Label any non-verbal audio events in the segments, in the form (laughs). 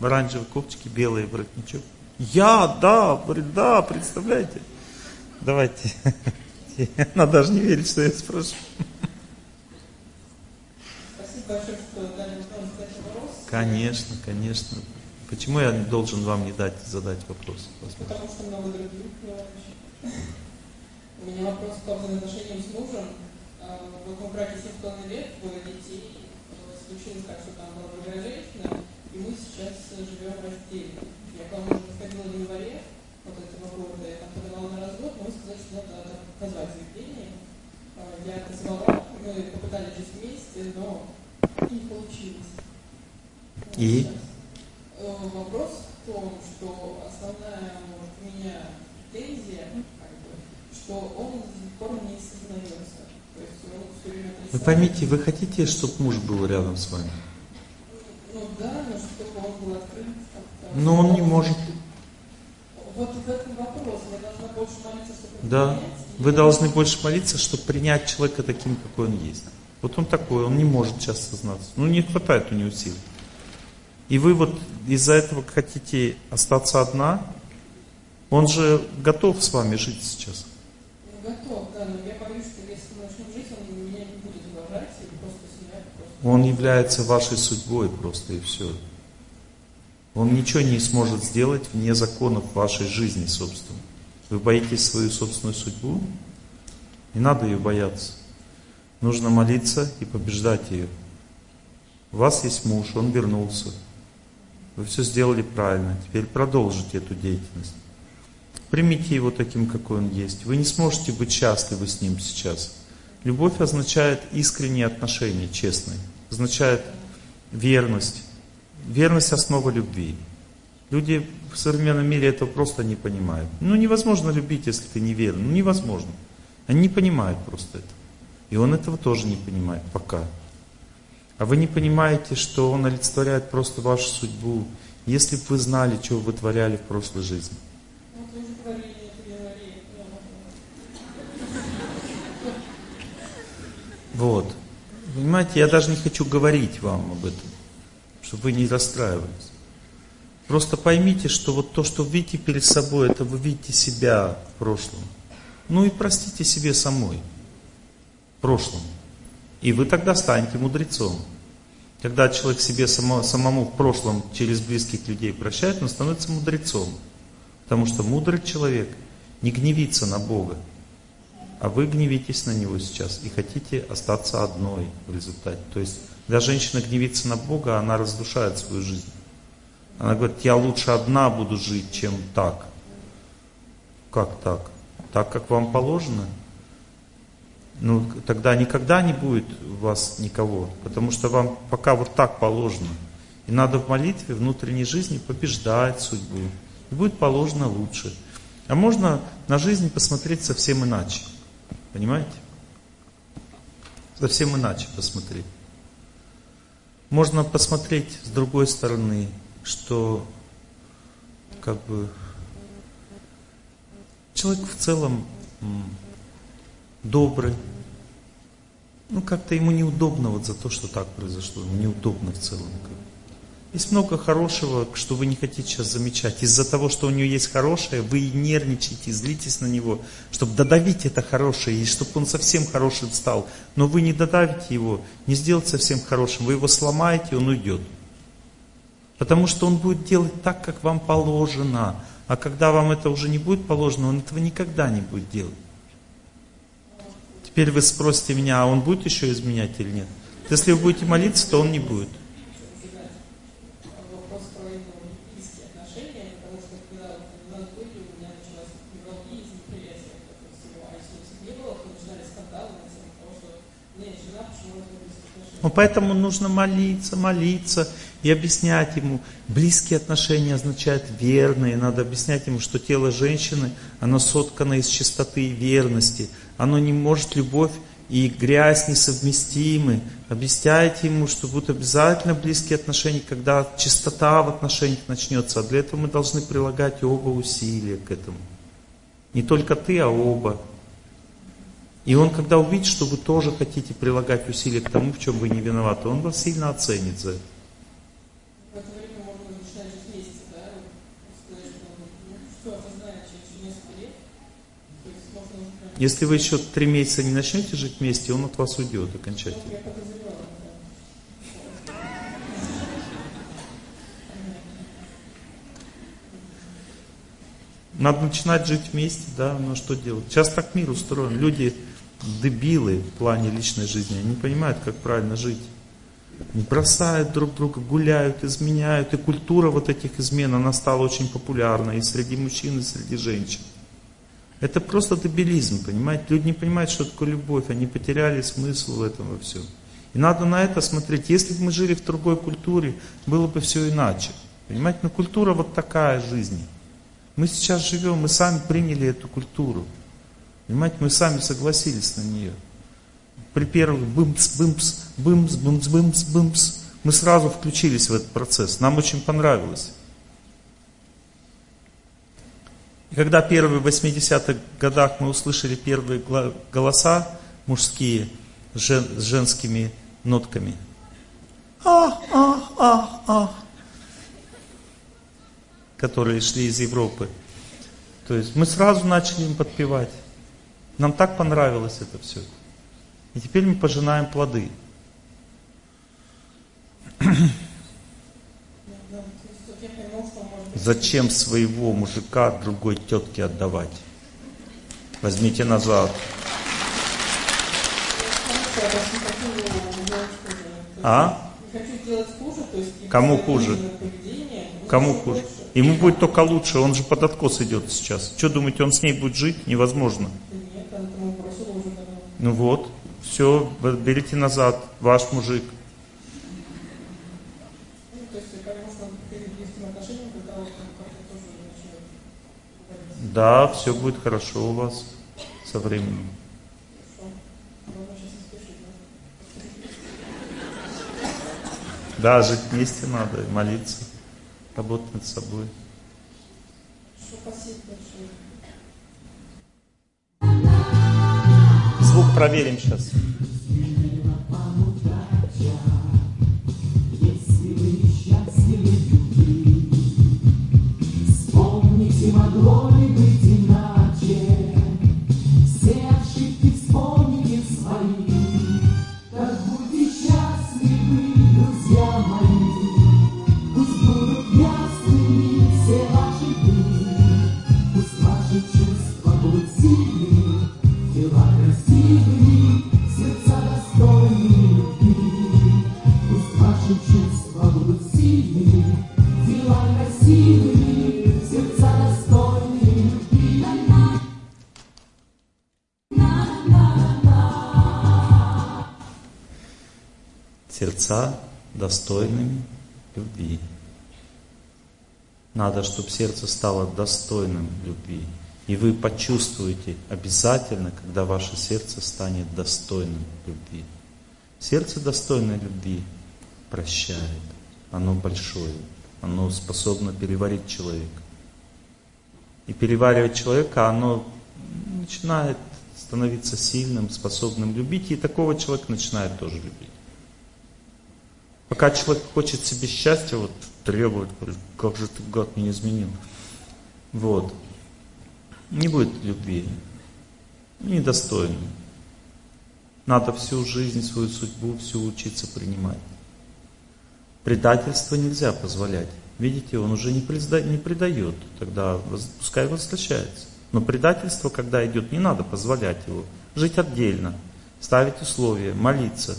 В оранжевой кофточке, белый воротничок. Я, да, да, представляете? Давайте. (laughs) Она даже не верит, что я спрошу. Спасибо большое, что дали задать вопрос. Конечно, конечно. Почему я должен вам не дать задать вопрос? Потому что много других. У меня вопрос по взаимоотношениям с мужем. Вот мы в браке 7,5 лет, двое детей. Случилось так, что там была другая женщина, и мы сейчас живем раздельно. Я к вам уже подходила в январе вот этого года, я там подавала на развод, но вы сказали, что надо отозвать заявление. А, Я отозвала, мы попытались жить вместе, но не получилось. И? Э, Вопрос в том, что основная, может, у меня претензия, как бы, что он до сих пор не сознается. То есть он все время Вы поймите, вы хотите, чтобы муж был рядом с вами? Ну да, но чтобы он был открыт. Но он не может. Вот в этом вопрос. Я должна больше молиться, чтобы Да. принять, Вы должны больше молиться, чтобы принять человека таким, какой он есть. Вот он такой, он не может сейчас сознаться. Ну, не хватает у него сил. И вы вот из-за этого хотите остаться одна? Он же готов с вами жить сейчас. Ну, готов, да, но я боюсь, что если мы начнем жить, он меня не будет уважать, и просто себя просто... Он является вашей судьбой просто и все. Он ничего не сможет сделать вне законов вашей жизни, собственно. Вы боитесь свою собственную судьбу? Не надо ее бояться. Нужно молиться и побеждать ее. У вас есть муж, он вернулся. Вы все сделали правильно. Теперь продолжите эту деятельность. Примите его таким, какой он есть. Вы не сможете быть счастливы с ним сейчас. Любовь означает искренние отношения, честные. Означает верность. Верность – основа любви. Люди в современном мире этого просто не понимают. Ну, невозможно любить, если ты не верен. Ну, невозможно. Они не понимают просто это. И он этого тоже не понимает пока. А вы не понимаете, что он олицетворяет просто вашу судьбу. Если бы вы знали, что вы вытворяли в прошлой жизни. Ну, вы уже говорили, это в январе, ну, Вот. Понимаете, я даже не хочу говорить вам об этом, чтобы вы не расстраивались. Просто поймите, что вот то, что вы видите перед собой, это вы видите себя в прошлом. Ну и простите себе самой в прошлом. И вы тогда станете мудрецом. Когда человек себе само, самому в прошлом через близких людей прощает, он становится мудрецом. Потому что мудрый человек не гневится на Бога, а вы гневитесь на него сейчас и хотите остаться одной в результате. То есть, когда женщина гневится на Бога, она разрушает свою жизнь. Она говорит, я лучше одна буду жить, чем так. Как так? Так, как вам положено? Ну, тогда никогда не будет у вас никого, потому что вам пока вот так положено. И надо в молитве, внутренней жизни побеждать судьбу. И будет положено лучше. А можно на жизнь посмотреть совсем иначе. Понимаете? Совсем иначе посмотреть. Можно посмотреть с другой стороны, что как бы человек в целом добрый. Ну, как-то ему неудобно вот за то, что так произошло. Ему неудобно в целом. как бы. Есть много хорошего, что вы не хотите сейчас замечать. Из-за того, что у него есть хорошее, вы нервничаете, злитесь на него, чтобы додавить это хорошее, и чтобы он совсем хорошим стал. Но вы не додавите его, не сделаете совсем хорошим, вы его сломаете, он уйдет. Потому что он будет делать так, как вам положено. А когда вам это уже не будет положено, он этого никогда не будет делать. Теперь вы спросите меня, а он будет еще изменять или нет? Если вы будете молиться, то он не будет. вопрос про его близкие отношения, потому что когда вот у нас были, у меня началась невралгия из неприятия этого всего. А если этого не было, то начинались скандалы на тему того, что нет, жена, почему у нас Ну, поэтому нужно молиться, молиться и объяснять ему. Близкие отношения означают верные. Надо объяснять ему, что тело женщины, оно соткано из чистоты и верности. Оно не может любовь и грязь несовместимы. Объясняйте ему, что будут обязательно близкие отношения, когда чистота в отношениях начнется. А для этого мы должны прилагать оба усилия к этому. Не только ты, а оба. И он, когда увидит, что вы тоже хотите прилагать усилия к тому, в чем вы не виноваты, он вас сильно оценит за это. Если вы еще три месяца не начнете жить вместе, он от вас уйдет окончательно. Надо начинать жить вместе, да, но что делать? Сейчас так мир устроен. Люди дебилы в плане личной жизни, они не понимают, как правильно жить. Они бросают друг друга, гуляют, изменяют. И культура вот этих измен, она стала очень популярна и среди мужчин, и среди женщин. Это просто дебилизм, понимаете? Люди не понимают, что такое любовь, они потеряли смысл в этом во всем. И надо на это смотреть. Если бы мы жили в другой культуре, было бы все иначе. Понимаете, но культура вот такая жизни. Мы сейчас живем, мы сами приняли эту культуру. Понимаете, мы сами согласились на нее. При первых бымс, бымс, бымс, бымс, бымс, бымс, мы сразу включились в этот процесс. Нам очень понравилось. И когда первые в 80-х годах мы услышали первые голоса мужские жен- с женскими нотками. А, а, а, а. Которые шли из Европы. То есть мы сразу начали им подпевать. Нам так понравилось это все. И теперь мы пожинаем плоды. Зачем своего мужика другой тетке отдавать? Возьмите назад. А? Кому хуже? Кому хуже? Ему будет только лучше, он же под откос идет сейчас. Что думаете, он с ней будет жить? Невозможно. Да Нет, она тому бросила уже давно. Ну вот, все, берите назад, ваш мужик. Ну, Да, все будет хорошо у вас со временем. да? Жить вместе надо, молиться, работать над собой. Спасибо большое. Звук проверим сейчас. Вспомните, могло ли быть Сердца достойными любви. Надо, чтобы сердце стало достойным любви. И вы почувствуете обязательно, когда ваше сердце станет достойным любви. Сердце достойное любви прощает. Оно большое. Оно способно переварить человека. И переваривать человека, оно начинает становиться сильным, способным любить, и такого человека начинает тоже любить. Пока человек хочет себе счастья, вот требует, говорит, как же ты, гад, меня изменил. Вот. Не будет любви. Недостойный. Надо всю жизнь, свою судьбу, всю учиться принимать. Предательство нельзя позволять. Видите, он уже не, презда- не предает, тогда пускай возвращается. Но предательство, когда идет, не надо позволять его. Жить отдельно, ставить условия, молиться.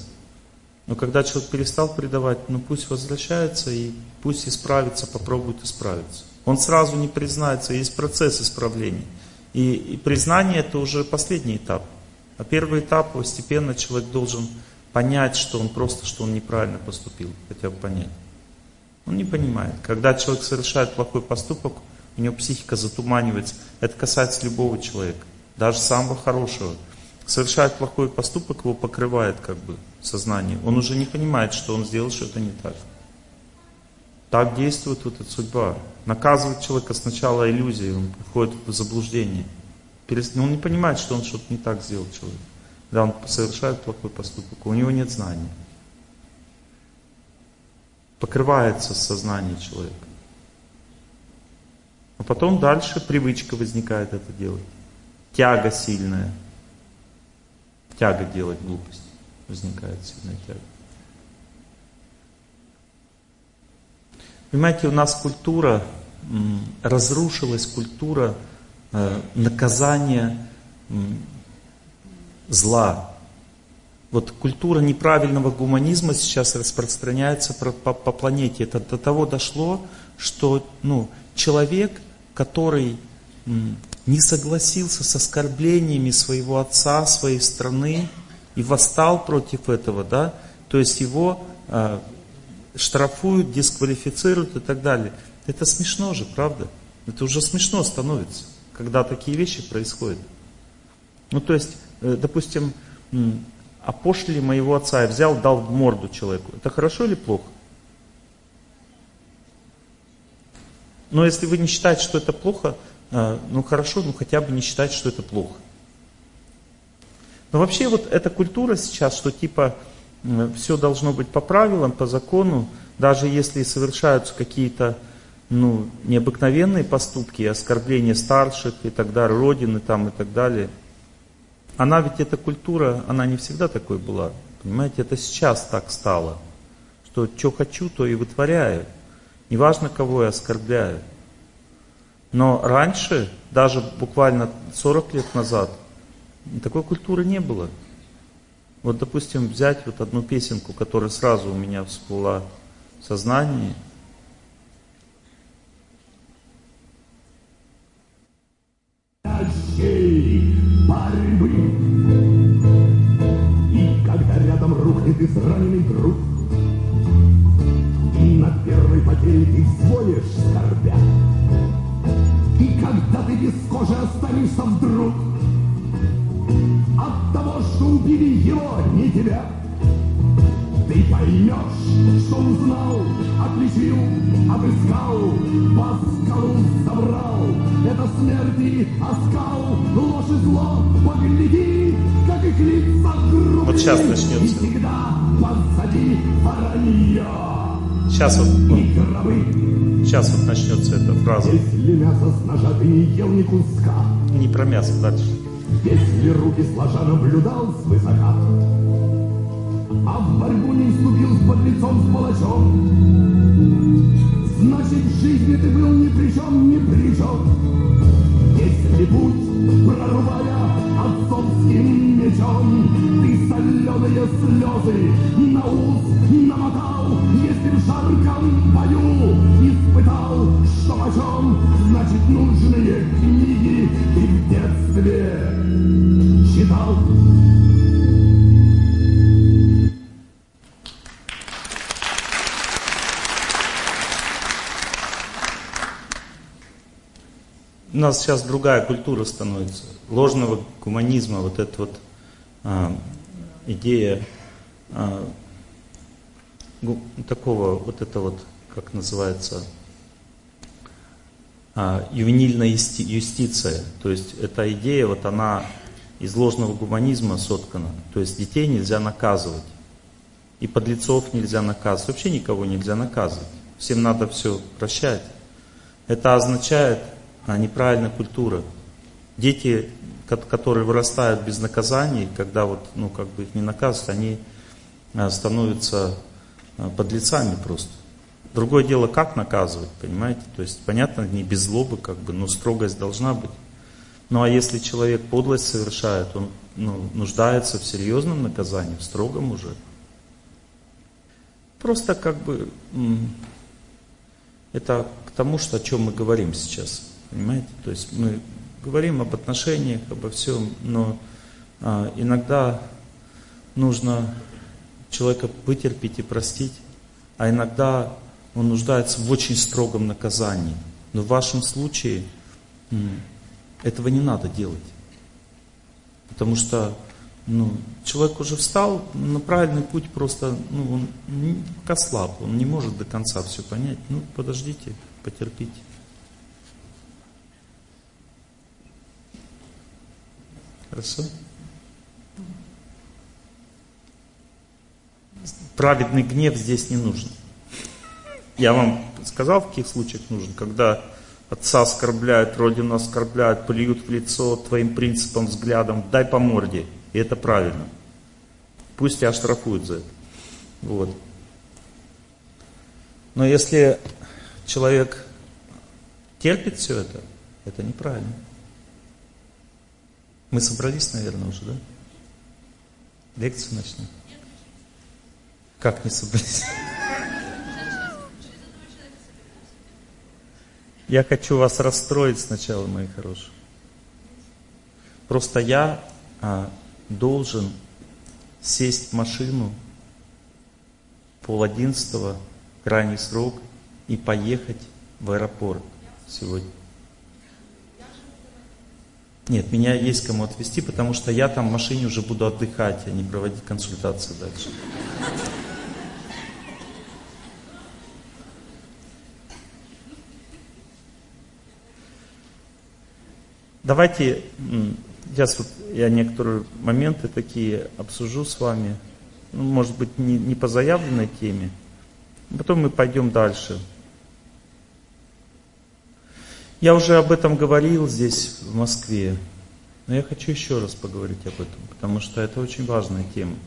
Но когда человек перестал предавать, ну пусть возвращается и пусть исправится, попробует исправиться. Он сразу не признается, есть процесс исправления. И, и признание это уже последний этап. А первый этап постепенно человек должен понять, что он просто, что он неправильно поступил, хотя бы понять. Он не понимает. Когда человек совершает плохой поступок, у него психика затуманивается. Это касается любого человека, даже самого хорошего. Совершает плохой поступок, его покрывает как бы сознание. Он уже не понимает, что он сделал что-то не так. Так действует вот эта судьба. Наказывает человека сначала иллюзией, он входит в заблуждение. Но Он не понимает, что он что-то не так сделал человек. Да, он совершает плохой поступок, у него нет знаний. Покрывается сознание человека. А потом дальше привычка возникает это делать. Тяга сильная. Тяга делать глупость. Возникает сильная тяга. Понимаете, у нас культура, разрушилась культура э, наказания зла. Вот культура неправильного гуманизма сейчас распространяется по, планете. Это до того дошло, что ну, человек, который не согласился с оскорблениями своего отца, своей страны и восстал против этого, да, то есть его э, штрафуют, дисквалифицируют и так далее. Это смешно же, правда? Это уже смешно становится, когда такие вещи происходят. Ну, то есть, э, допустим, опошлили моего отца, я взял, дал в морду человеку. Это хорошо или плохо? Но если вы не считаете, что это плохо, э, ну хорошо, ну хотя бы не считать, что это плохо. Но вообще вот эта культура сейчас, что типа все должно быть по правилам, по закону, даже если совершаются какие-то ну, необыкновенные поступки, оскорбления старших и так далее, родины там и так далее. Она ведь, эта культура, она не всегда такой была. Понимаете, это сейчас так стало, что что хочу, то и вытворяю. Неважно, кого я оскорбляю. Но раньше, даже буквально 40 лет назад, такой культуры не было. Вот, допустим, взять вот одну песенку, которая сразу у меня всплыла в сознании. И когда рядом рухнет израненный друг, И на первой потере ты взвоишь скорбя, И когда ты без кожи останешься вдруг, от того, что убили его, не тебя. Ты поймешь, что узнал, отличил, обыскал, по скалу забрал. Это смерти оскал, ложь и зло, погляди, как их лица грубые. Вот сейчас начнется. И всегда позади воронье. Сейчас вот, сейчас вот начнется эта фраза. Если мясо с ножа ты не ел ни куска, Не про мясо, дальше. Если руки сложа наблюдал свысока, А в борьбу не вступил с подлецом, с палачом, Значит, в жизни ты был ни при чем, ни при чем. Если путь, прорубая отцовским мечом, Ты соленые слезы на ус намотал, Если в жарком бою испытал, что почем, Значит, нужные книги ты в детстве У нас сейчас другая культура становится. Ложного гуманизма, вот эта вот а, идея а, гу- такого, вот это вот, как называется, а, ювенильная юсти- юстиция. То есть эта идея, вот она из ложного гуманизма соткана. То есть детей нельзя наказывать. И подлецов нельзя наказывать. Вообще никого нельзя наказывать. Всем надо все прощать. Это означает неправильная культура. Дети, ко- которые вырастают без наказаний, когда вот, ну, как бы их не наказывают, они а, становятся а, подлецами просто. Другое дело, как наказывать, понимаете? То есть, понятно, не без злобы, как бы, но строгость должна быть. Ну а если человек подлость совершает, он ну, нуждается в серьезном наказании, в строгом уже. Просто как бы это к тому, что, о чем мы говорим сейчас. Понимаете? То есть мы говорим об отношениях, обо всем, но а, иногда нужно человека вытерпеть и простить, а иногда он нуждается в очень строгом наказании. Но в вашем случае этого не надо делать. Потому что ну, человек уже встал на правильный путь, просто ну, он пока слаб, он не может до конца все понять. Ну, подождите, потерпите. Хорошо? Праведный гнев здесь не нужен. Я вам сказал, в каких случаях нужен, когда отца оскорбляют, родину оскорбляют, плюют в лицо твоим принципам, взглядом, дай по морде. И это правильно. Пусть тебя штрафуют за это. Вот. Но если человек терпит все это, это неправильно. Мы собрались, наверное, уже, да? Лекцию начнем. Как не собрались? Я хочу вас расстроить сначала, мои хорошие. Просто я а, должен сесть в машину пол одиннадцатого, крайний срок, и поехать в аэропорт сегодня. Нет, меня есть кому отвезти, потому что я там в машине уже буду отдыхать, а не проводить консультации дальше. Давайте, сейчас я некоторые моменты такие обсужу с вами, ну, может быть, не, не по заявленной теме, потом мы пойдем дальше. Я уже об этом говорил здесь, в Москве, но я хочу еще раз поговорить об этом, потому что это очень важная тема.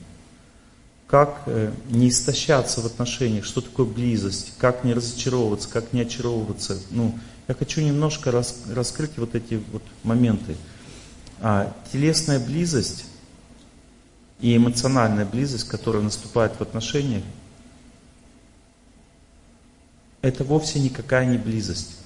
Как э, не истощаться в отношениях, что такое близость, как не разочаровываться, как не очаровываться, ну, я хочу немножко рас, раскрыть вот эти вот моменты. А, телесная близость и эмоциональная близость, которая наступает в отношениях, это вовсе никакая не близость.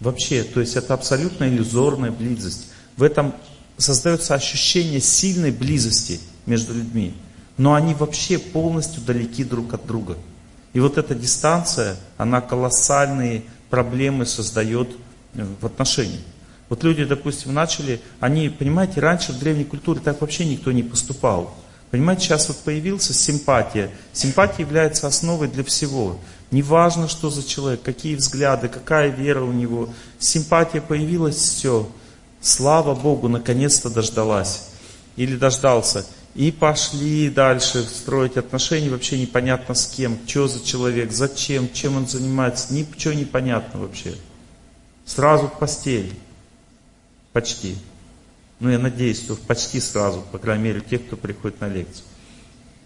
Вообще, то есть это абсолютно иллюзорная близость. В этом создается ощущение сильной близости между людьми, но они вообще полностью далеки друг от друга. И вот эта дистанция, она колоссальные проблемы создает э, в отношениях. Вот люди, допустим, начали, они, понимаете, раньше в древней культуре так вообще никто не поступал. Понимаете, сейчас вот появился симпатия. Симпатия является основой для всего. Неважно, что за человек, какие взгляды, какая вера у него. Симпатия появилась, все. Слава Богу, наконец-то дождалась. Или дождался. И пошли дальше строить отношения, вообще непонятно с кем, что за человек, зачем, чем он занимается, ничего не понятно вообще. Сразу в постель. Почти. Ну, я надеюсь, что почти сразу, по крайней мере, тех, кто приходит на лекцию.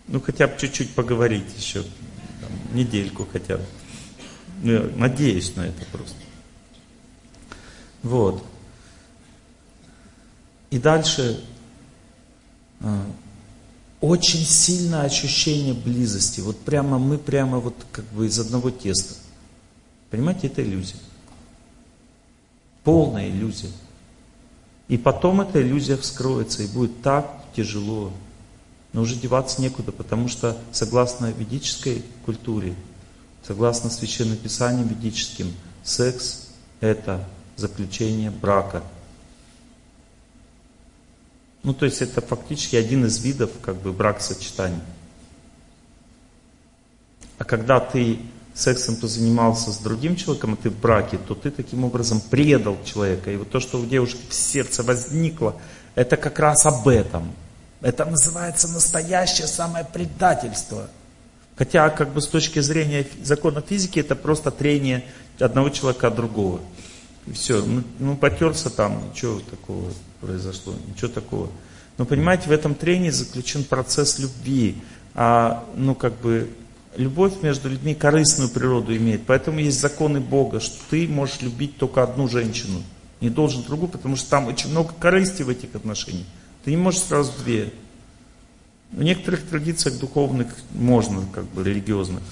Ну, хотя бы чуть-чуть поговорить еще, недельку хотя бы. Ну, я надеюсь на это просто. Вот. И дальше а, очень сильное ощущение близости. Вот прямо мы прямо вот как бы из одного теста. Понимаете, это иллюзия. Полная иллюзия. И потом эта иллюзия вскроется, и будет так тяжело. Но уже деваться некуда, потому что согласно ведической культуре, согласно священным писаниям ведическим, секс – это заключение брака – ну, то есть это фактически один из видов как бы брак-сочетания. А когда ты сексом позанимался с другим человеком, а ты в браке, то ты таким образом предал человека. И вот то, что у девушки в сердце возникло, это как раз об этом. Это называется настоящее самое предательство. Хотя, как бы с точки зрения закона физики, это просто трение одного человека от другого. И все, ну, ну потерся там, ничего такого произошло, ничего такого. Но понимаете, в этом трении заключен процесс любви. А, ну, как бы, любовь между людьми корыстную природу имеет. Поэтому есть законы Бога, что ты можешь любить только одну женщину. Не должен другую, потому что там очень много корысти в этих отношениях. Ты не можешь сразу две. В некоторых традициях духовных можно, как бы религиозных,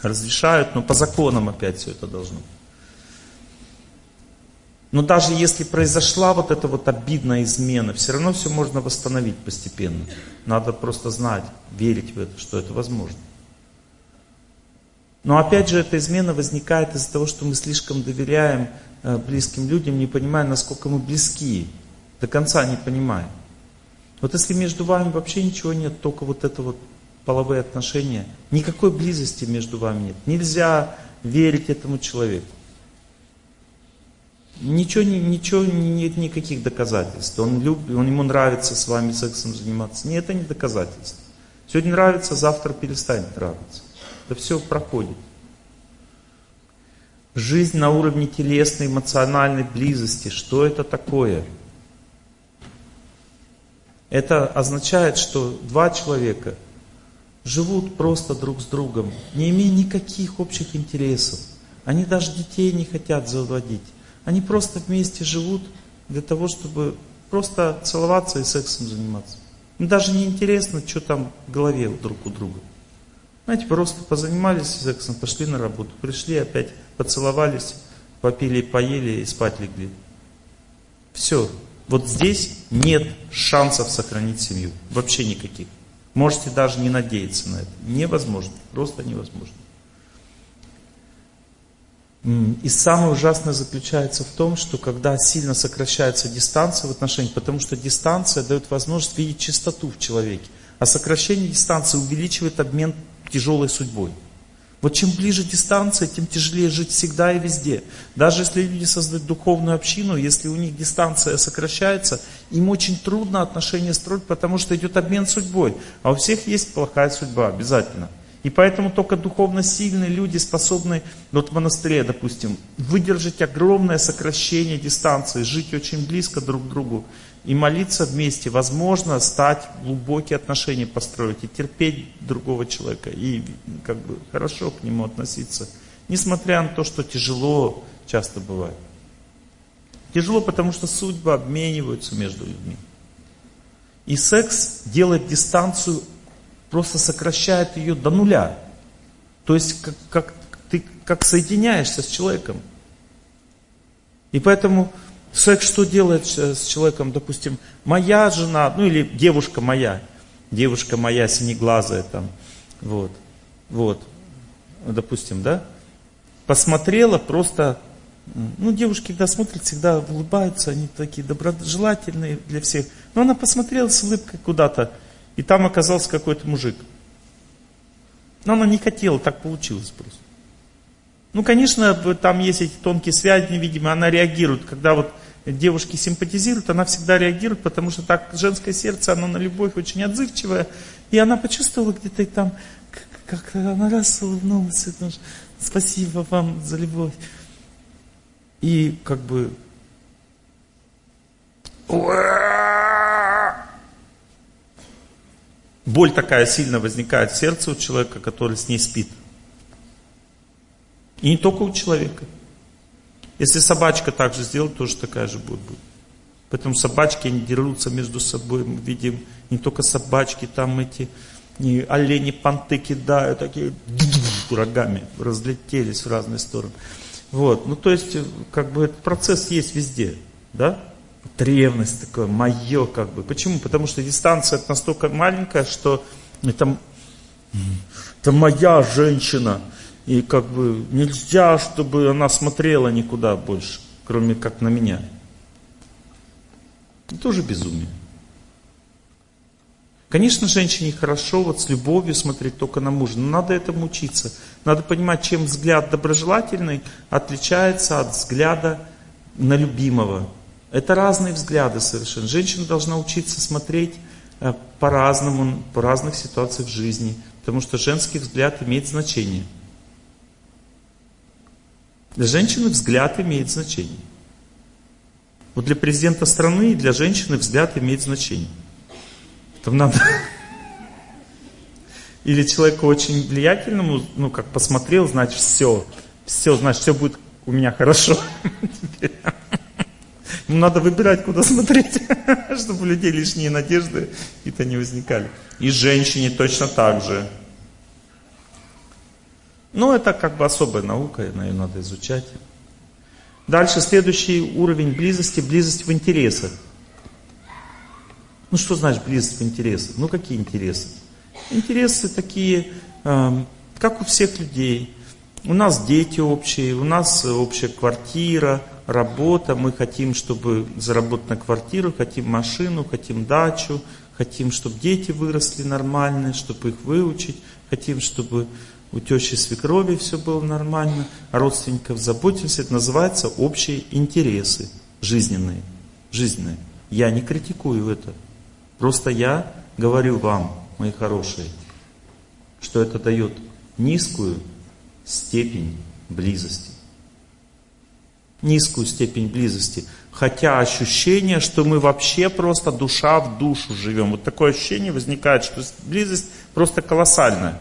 разрешают, но по законам опять все это должно. Но даже если произошла вот эта вот обидная измена, все равно все можно восстановить постепенно. Надо просто знать, верить в это, что это возможно. Но опять же, эта измена возникает из-за того, что мы слишком доверяем э, близким людям, не понимая, насколько мы близки. До конца не понимаем. Вот если между вами вообще ничего нет, только вот это вот половые отношения, никакой близости между вами нет. Нельзя верить этому человеку. Ничего, ничего, нет никаких доказательств. Он, любит, он ему нравится с вами сексом заниматься. Нет, это не доказательство. Сегодня нравится, завтра перестанет нравиться. Это все проходит. Жизнь на уровне телесной, эмоциональной близости. Что это такое? Это означает, что два человека живут просто друг с другом, не имея никаких общих интересов. Они даже детей не хотят заводить. Они просто вместе живут для того, чтобы просто целоваться и сексом заниматься. Им даже не интересно, что там в голове друг у друга. Знаете, просто позанимались сексом, пошли на работу, пришли опять, поцеловались, попили, поели и спать легли. Все. Вот здесь нет шансов сохранить семью. Вообще никаких. Можете даже не надеяться на это. Невозможно. Просто невозможно. И самое ужасное заключается в том, что когда сильно сокращается дистанция в отношениях, потому что дистанция дает возможность видеть чистоту в человеке, а сокращение дистанции увеличивает обмен тяжелой судьбой. Вот чем ближе дистанция, тем тяжелее жить всегда и везде. Даже если люди создают духовную общину, если у них дистанция сокращается, им очень трудно отношения строить, потому что идет обмен судьбой. А у всех есть плохая судьба, обязательно. И поэтому только духовно сильные люди способны, вот в монастыре, допустим, выдержать огромное сокращение дистанции, жить очень близко друг к другу и молиться вместе, возможно, стать глубокие отношения построить и терпеть другого человека, и как бы хорошо к нему относиться, несмотря на то, что тяжело часто бывает. Тяжело, потому что судьбы обмениваются между людьми. И секс делает дистанцию, просто сокращает ее до нуля. То есть, как, как, ты как соединяешься с человеком. И поэтому Секс что делает с человеком, допустим, моя жена, ну или девушка моя, девушка моя синеглазая там, вот, вот, допустим, да, посмотрела просто, ну девушки, когда смотрят, всегда улыбаются, они такие доброжелательные для всех, но она посмотрела с улыбкой куда-то, и там оказался какой-то мужик. Но она не хотела, так получилось просто. Ну, конечно, там есть эти тонкие связи невидимые, она реагирует. Когда вот девушки симпатизируют, она всегда реагирует, потому что так женское сердце, оно на любовь очень отзывчивое. И она почувствовала где-то там, как, она раз улыбнулась, спасибо вам за любовь. И как бы боль такая сильно возникает в сердце у человека, который с ней спит. И не только у человека. Если собачка так же сделает, тоже такая же будет. Поэтому собачки, они дерутся между собой. Мы видим не только собачки, там эти не, олени понты кидают, такие рогами разлетелись в разные стороны. Вот, ну то есть, как бы этот процесс есть везде, да? Древность такое, мое как бы. Почему? Потому что дистанция настолько маленькая, что это, это моя женщина. И как бы нельзя, чтобы она смотрела никуда больше, кроме как на меня. Это тоже безумие. Конечно, женщине хорошо вот с любовью смотреть только на мужа, но надо этому учиться. Надо понимать, чем взгляд доброжелательный отличается от взгляда на любимого. Это разные взгляды совершенно. Женщина должна учиться смотреть э, по-разному, по разных ситуациях в жизни, потому что женский взгляд имеет значение – для женщины взгляд имеет значение. Вот для президента страны и для женщины взгляд имеет значение. Там надо... (laughs) Или человеку очень влиятельному, ну как посмотрел, значит все. Все, значит все будет у меня хорошо. (laughs) Ему надо выбирать, куда смотреть, (laughs) чтобы у людей лишние надежды какие-то не возникали. И женщине точно так же. Но это как бы особая наука, ее надо изучать. Дальше следующий уровень близости, близость в интересах. Ну что значит близость в интересах? Ну какие интересы? Интересы такие, э, как у всех людей. У нас дети общие, у нас общая квартира, работа. Мы хотим, чтобы заработать на квартиру, хотим машину, хотим дачу, хотим, чтобы дети выросли нормальные, чтобы их выучить, хотим, чтобы у тещи свекрови все было нормально, а родственников заботимся. Это называется общие интересы жизненные. жизненные. Я не критикую это. Просто я говорю вам, мои хорошие, что это дает низкую степень близости. низкую степень близости. Хотя ощущение, что мы вообще просто душа в душу живем. Вот такое ощущение возникает, что близость просто колоссальная.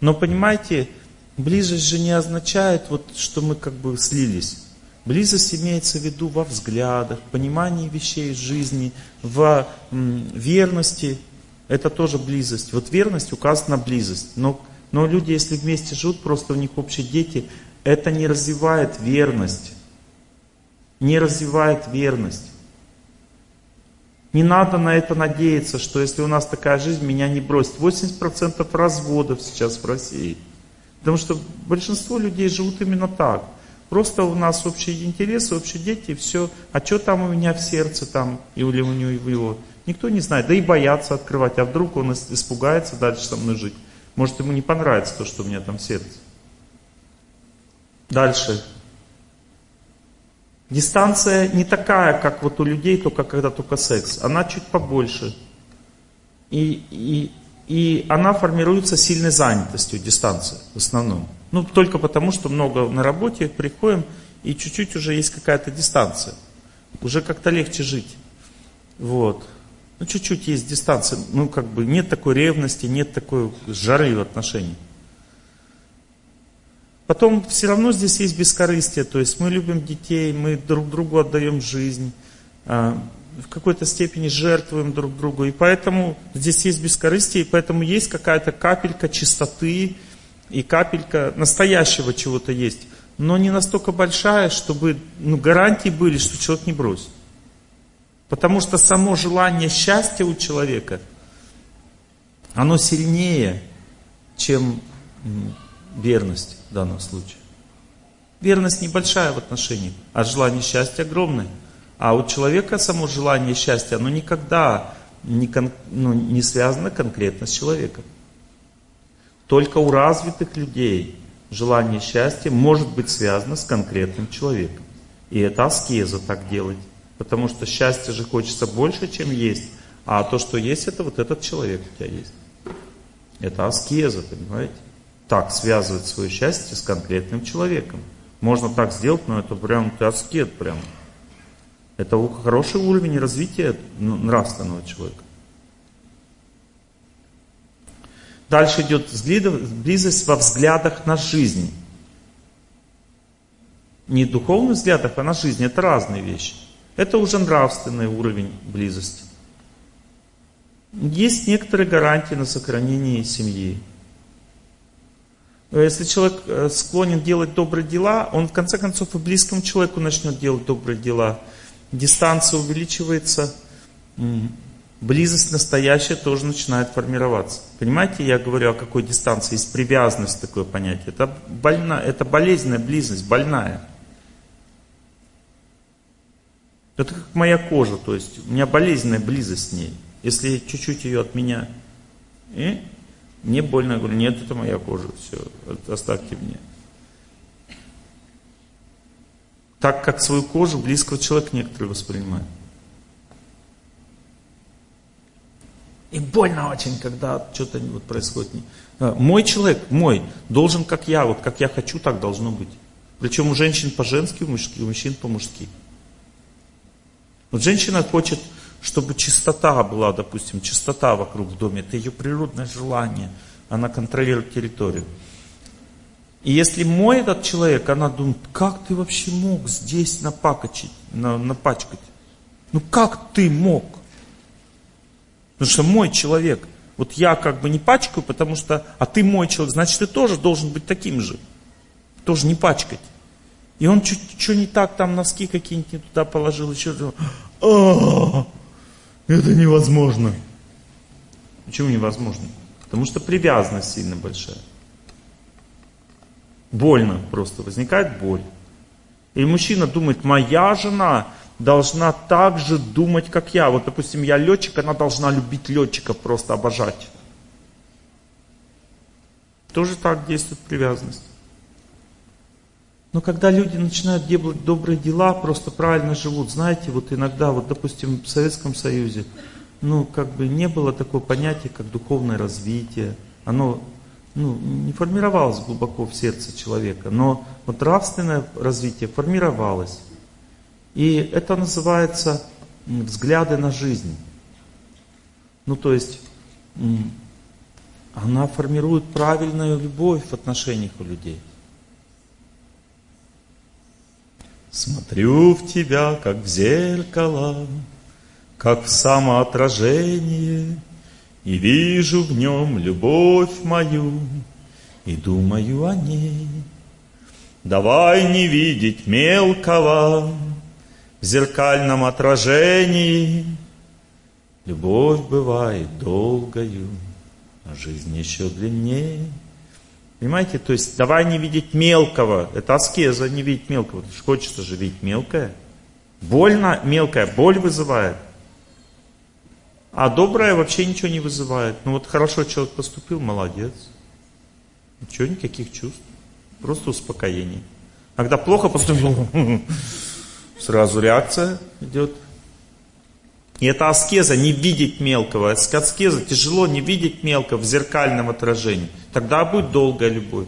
Но понимаете, близость же не означает, вот, что мы как бы слились. Близость имеется в виду во взглядах, понимании вещей жизни, в верности. Это тоже близость. Вот верность указана на близость. Но, но люди, если вместе живут, просто у них общие дети, это не развивает верность не развивает верность. Не надо на это надеяться, что если у нас такая жизнь, меня не бросит. 80% разводов сейчас в России. Потому что большинство людей живут именно так. Просто у нас общие интересы, общие дети, и все. А что там у меня в сердце там, или у него, и его? Никто не знает. Да и боятся открывать. А вдруг он испугается дальше со мной жить? Может, ему не понравится то, что у меня там в сердце. Дальше. Дистанция не такая, как вот у людей, только когда только секс. Она чуть побольше. И, и, и она формируется сильной занятостью, дистанция в основном. Ну, только потому, что много на работе приходим, и чуть-чуть уже есть какая-то дистанция. Уже как-то легче жить. Вот. Ну, чуть-чуть есть дистанция. Ну, как бы нет такой ревности, нет такой жары в отношениях. Потом все равно здесь есть бескорыстие, то есть мы любим детей, мы друг другу отдаем жизнь, а, в какой-то степени жертвуем друг другу. И поэтому здесь есть бескорыстие, и поэтому есть какая-то капелька чистоты и капелька настоящего чего-то есть. Но не настолько большая, чтобы ну, гарантии были, что человек не бросит. Потому что само желание счастья у человека, оно сильнее, чем верность в данном случае. Верность небольшая в отношениях, а желание счастья огромное. А у человека само желание счастья, оно никогда не, кон, ну, не связано конкретно с человеком. Только у развитых людей желание счастья может быть связано с конкретным человеком. И это аскеза так делать. Потому что счастье же хочется больше, чем есть. А то, что есть, это вот этот человек у тебя есть. Это аскеза, понимаете? Так связывать свое счастье с конкретным человеком. Можно так сделать, но это прям ты аскет прям. Это хороший уровень развития нравственного человека. Дальше идет близость во взглядах на жизнь. Не духовных взглядах, а на жизнь. Это разные вещи. Это уже нравственный уровень близости. Есть некоторые гарантии на сохранение семьи. Э, если человек э, склонен делать добрые дела, он в конце концов и близкому человеку начнет делать добрые дела. Дистанция увеличивается, близость настоящая тоже начинает формироваться. Понимаете, я говорю о какой дистанции? Есть привязанность такое понятие. Это, больна, это болезненная близость, больная. Это как моя кожа, то есть у меня болезненная близость с ней. Если чуть-чуть ее от меня, мне больно, я говорю, нет, это моя кожа, все, оставьте мне. Так как свою кожу близкого человека некоторые воспринимают. И больно очень, когда что-то вот происходит. Мой человек, мой, должен как я, вот как я хочу, так должно быть. Причем у женщин по-женски, у мужчин по-мужски. Вот женщина хочет чтобы чистота была, допустим, чистота вокруг в доме, это ее природное желание, она контролирует территорию. И если мой этот человек, она думает, как ты вообще мог здесь напакочить, на, напачкать? Ну как ты мог? Потому что мой человек, вот я как бы не пачкаю, потому что, а ты мой человек, значит ты тоже должен быть таким же. Тоже не пачкать. И он чуть что не так, там носки какие-нибудь не туда положил, еще. Это невозможно. Почему невозможно? Потому что привязанность сильно большая. Больно просто, возникает боль. И мужчина думает, моя жена должна так же думать, как я. Вот, допустим, я летчик, она должна любить летчика, просто обожать. Тоже так действует привязанность. Но когда люди начинают делать добрые дела, просто правильно живут, знаете, вот иногда, вот допустим, в Советском Союзе, ну как бы не было такого понятия, как духовное развитие. Оно ну, не формировалось глубоко в сердце человека, но вот нравственное развитие формировалось. И это называется взгляды на жизнь. Ну, то есть, она формирует правильную любовь в отношениях у людей. Смотрю в тебя, как в зеркало, как в самоотражение, И вижу в нем любовь мою, и думаю о ней. Давай не видеть мелкого в зеркальном отражении. Любовь бывает долгою, а жизнь еще длиннее. Понимаете, то есть давай не видеть мелкого. Это аскеза, не видеть мелкого. Хочется же видеть мелкое. Больно мелкое, боль вызывает. А доброе вообще ничего не вызывает. Ну вот хорошо человек поступил, молодец. Ничего, никаких чувств. Просто успокоение. Когда плохо поступил, (laughs) сразу реакция идет. И это аскеза, не видеть мелкого. Аскеза тяжело не видеть мелкого в зеркальном отражении. Тогда будет долгая любовь.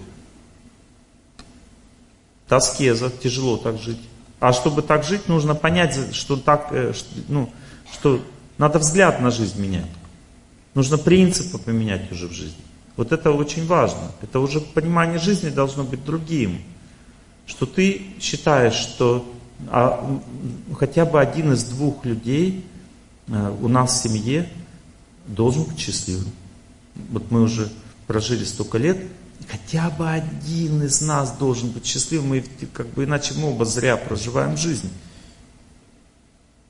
Это аскеза, тяжело так жить. А чтобы так жить, нужно понять, что так, э, ну, что надо взгляд на жизнь менять. Нужно принципы поменять уже в жизни. Вот это очень важно. Это уже понимание жизни должно быть другим. Что ты считаешь, что а, хотя бы один из двух людей у нас в семье должен быть счастливым. Вот мы уже прожили столько лет, хотя бы один из нас должен быть счастливым, мы как бы иначе мы оба зря проживаем жизнь.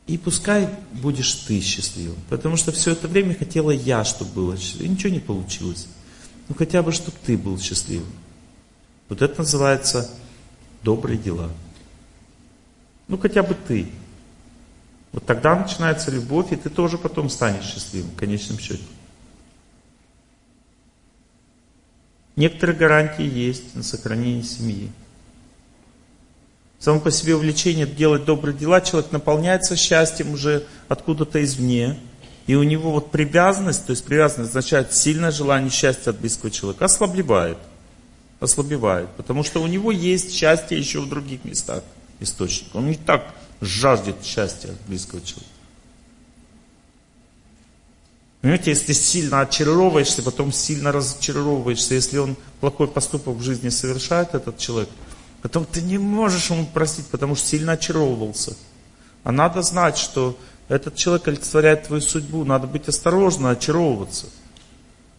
И пускай будешь ты счастливым. Потому что все это время хотела я, чтобы было счастливым. И ничего не получилось. Ну хотя бы, чтобы ты был счастливым. Вот это называется добрые дела. Ну хотя бы ты. Вот тогда начинается любовь, и ты тоже потом станешь счастливым в конечном счете. Некоторые гарантии есть на сохранение семьи. Само по себе увлечение делать добрые дела, человек наполняется счастьем уже откуда-то извне. И у него вот привязанность, то есть привязанность означает сильное желание счастья от близкого человека, ослабевает. Ослабевает. Потому что у него есть счастье еще в других местах источник. Он не так жаждет счастья от близкого человека. Понимаете, если сильно очаровываешься, потом сильно разочаровываешься, если он плохой поступок в жизни совершает, этот человек, потом ты не можешь ему простить, потому что сильно очаровывался. А надо знать, что этот человек олицетворяет твою судьбу, надо быть осторожно, очаровываться.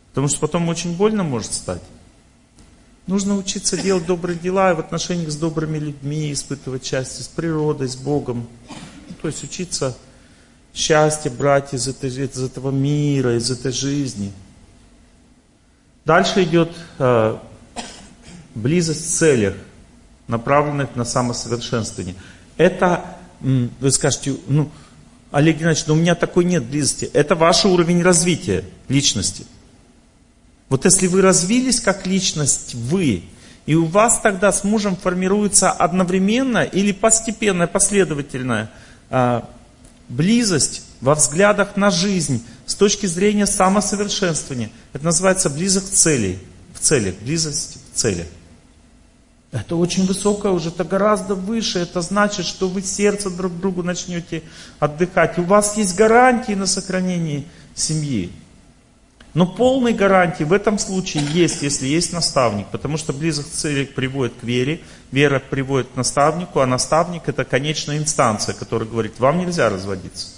Потому что потом очень больно может стать. Нужно учиться делать добрые дела и в отношениях с добрыми людьми, испытывать счастье с природой, с Богом. Ну, то есть учиться счастье брать из, этой, из этого мира, из этой жизни. Дальше идет э, близость в целях, направленных на самосовершенствование. Это, вы скажете, ну, Олег Геннадьевич, но у меня такой нет близости. Это ваш уровень развития личности. Вот если вы развились как личность, вы, и у вас тогда с мужем формируется одновременно или постепенная, последовательная а, близость во взглядах на жизнь с точки зрения самосовершенствования. Это называется близость цели, в целях, близость в целях. Это очень высокое уже, это гораздо выше. Это значит, что вы сердце друг другу начнете отдыхать. У вас есть гарантии на сохранение семьи. Но полной гарантии в этом случае есть, если есть наставник, потому что близость цели приводит к вере, вера приводит к наставнику, а наставник это конечная инстанция, которая говорит, вам нельзя разводиться.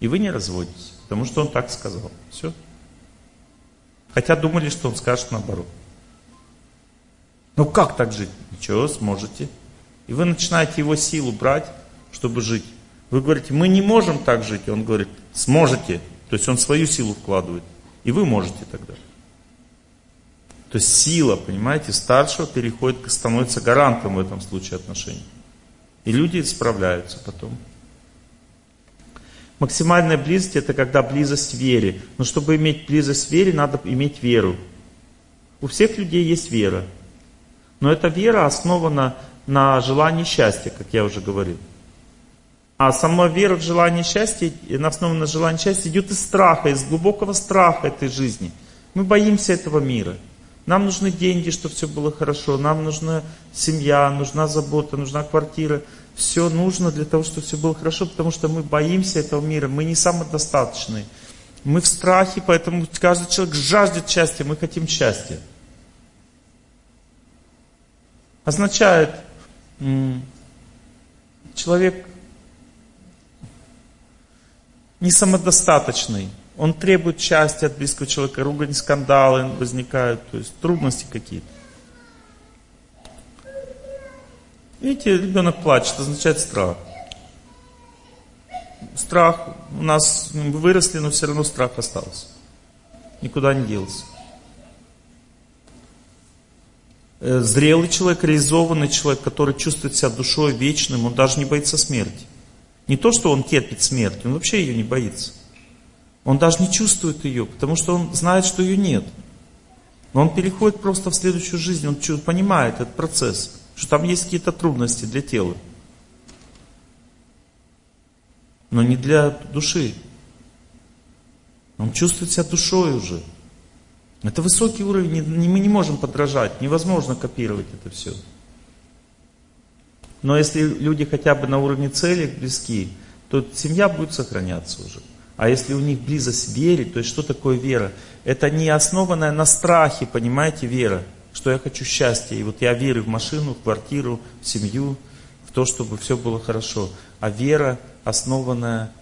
И вы не разводитесь, потому что он так сказал. Все. Хотя думали, что он скажет наоборот. Ну как так жить? Ничего, сможете. И вы начинаете его силу брать, чтобы жить. Вы говорите, мы не можем так жить. И он говорит, сможете. То есть он свою силу вкладывает. И вы можете тогда. То есть сила, понимаете, старшего переходит, становится гарантом в этом случае отношений. И люди справляются потом. Максимальная близость это когда близость вере. Но чтобы иметь близость вере, надо иметь веру. У всех людей есть вера. Но эта вера основана на желании счастья, как я уже говорил. А сама вера в желание счастья, на основе на желание счастья идет из страха, из глубокого страха этой жизни. Мы боимся этого мира. Нам нужны деньги, чтобы все было хорошо. Нам нужна семья, нужна забота, нужна квартира. Все нужно для того, чтобы все было хорошо, потому что мы боимся этого мира. Мы не самодостаточные. Мы в страхе, поэтому каждый человек жаждет счастья. Мы хотим счастья. Означает, человек не самодостаточный. Он требует счастья от близкого человека, ругань, скандалы возникают, то есть трудности какие-то. Видите, ребенок плачет, означает страх. Страх у нас мы выросли, но все равно страх остался. Никуда не делся. Э, зрелый человек, реализованный человек, который чувствует себя душой вечным, он даже не боится смерти. Не то, что он терпит смерть, он вообще ее не боится. Он даже не чувствует ее, потому что он знает, что ее нет. Но он переходит просто в следующую жизнь, он понимает этот процесс, что там есть какие-то трудности для тела. Но не для души. Он чувствует себя душой уже. Это высокий уровень, мы не можем подражать, невозможно копировать это все. Но если люди хотя бы на уровне цели близки, то семья будет сохраняться уже. А если у них близость вере, то есть что такое вера? Это не основанная на страхе, понимаете, вера, что я хочу счастья. И вот я верю в машину, в квартиру, в семью, в то, чтобы все было хорошо. А вера, основанная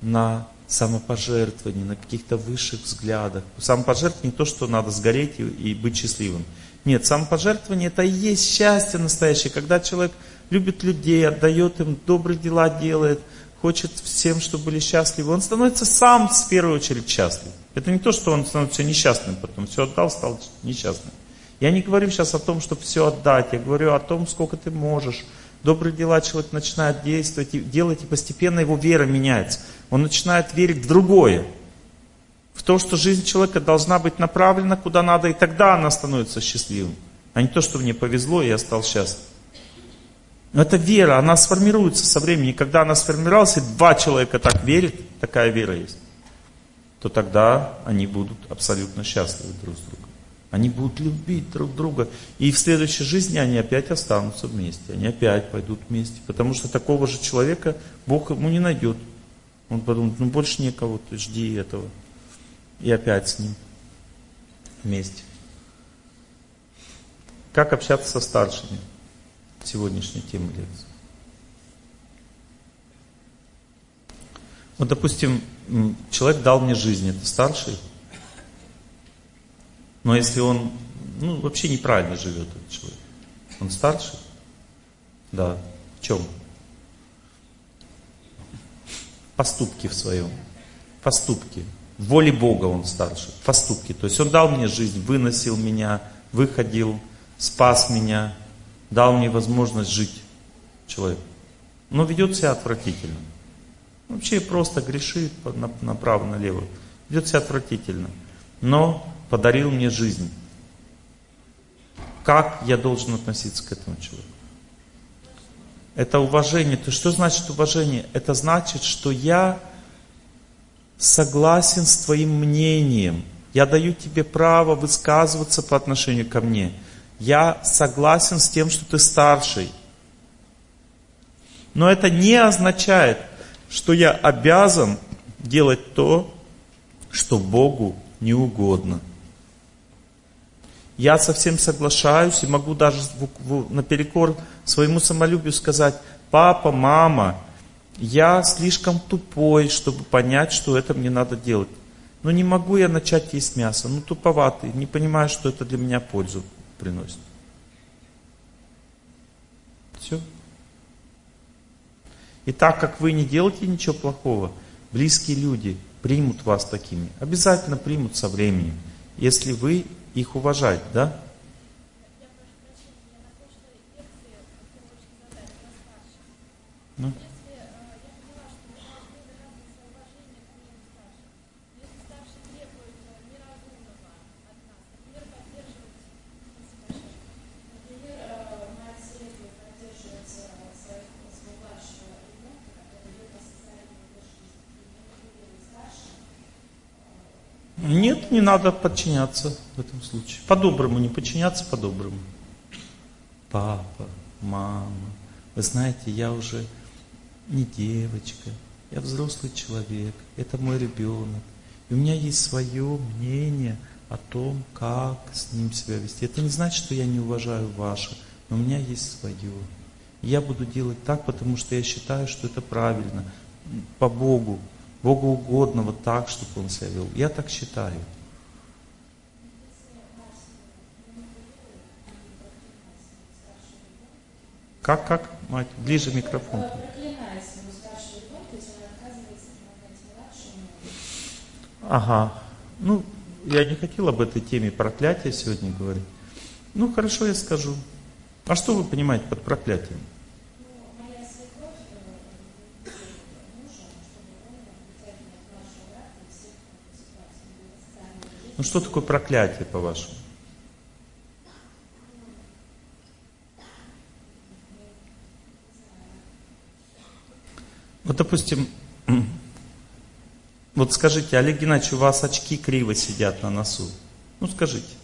на самопожертвовании, на каких-то высших взглядах. Самопожертвование не то, что надо сгореть и, быть счастливым. Нет, самопожертвование это и есть счастье настоящее, когда человек любит людей, отдает им, добрые дела делает – хочет всем, чтобы были счастливы, он становится сам в первую очередь счастлив. Это не то, что он становится несчастным потом, все отдал, стал несчастным. Я не говорю сейчас о том, чтобы все отдать, я говорю о том, сколько ты можешь. Добрые дела человек начинает действовать, и делать, и постепенно его вера меняется. Он начинает верить в другое. В то, что жизнь человека должна быть направлена куда надо, и тогда она становится счастливым. А не то, что мне повезло, и я стал счастлив. Но это вера, она сформируется со временем. И когда она сформировалась, и два человека так верят, такая вера есть, то тогда они будут абсолютно счастливы друг с другом. Они будут любить друг друга. И в следующей жизни они опять останутся вместе. Они опять пойдут вместе. Потому что такого же человека Бог ему не найдет. Он подумает, ну больше некого, ты жди этого. И опять с ним вместе. Как общаться со старшими? Сегодняшней темы лекции. Вот, допустим, человек дал мне жизнь, это старший. Но если он, ну, вообще неправильно живет этот человек, он старший? Да. В чем? Поступки в своем. Поступки. В воле Бога он старше. Поступки. То есть он дал мне жизнь, выносил меня, выходил, спас меня, дал мне возможность жить человек. Но ведет себя отвратительно. Вообще просто грешит направо-налево. Ведет себя отвратительно. Но подарил мне жизнь. Как я должен относиться к этому человеку? Это уважение. То что значит уважение? Это значит, что я согласен с твоим мнением. Я даю тебе право высказываться по отношению ко мне я согласен с тем, что ты старший. Но это не означает, что я обязан делать то, что Богу не угодно. Я совсем соглашаюсь и могу даже наперекор своему самолюбию сказать, папа, мама, я слишком тупой, чтобы понять, что это мне надо делать. Но не могу я начать есть мясо, ну туповатый, не понимаю, что это для меня пользу приносит. Все. И так как вы не делаете ничего плохого, близкие люди примут вас такими. Обязательно примут со временем, если вы их уважаете, да? Ну? Нет, не надо подчиняться в этом случае. По-доброму не подчиняться, по-доброму. Папа, мама, вы знаете, я уже не девочка, я взрослый человек, это мой ребенок. И у меня есть свое мнение о том, как с ним себя вести. Это не значит, что я не уважаю ваше, но у меня есть свое. Я буду делать так, потому что я считаю, что это правильно, по Богу, Богу угодно вот так, чтобы он себя вел. Я так считаю. Как, как, мать? Ближе микрофон. Ага. Ну, я не хотел об этой теме проклятия сегодня говорить. Ну, хорошо, я скажу. А что вы понимаете под проклятием? Ну что такое проклятие, по-вашему? Вот, допустим, (clears throat) вот скажите, Олег Геннадьевич, у вас очки криво сидят на носу. Ну скажите.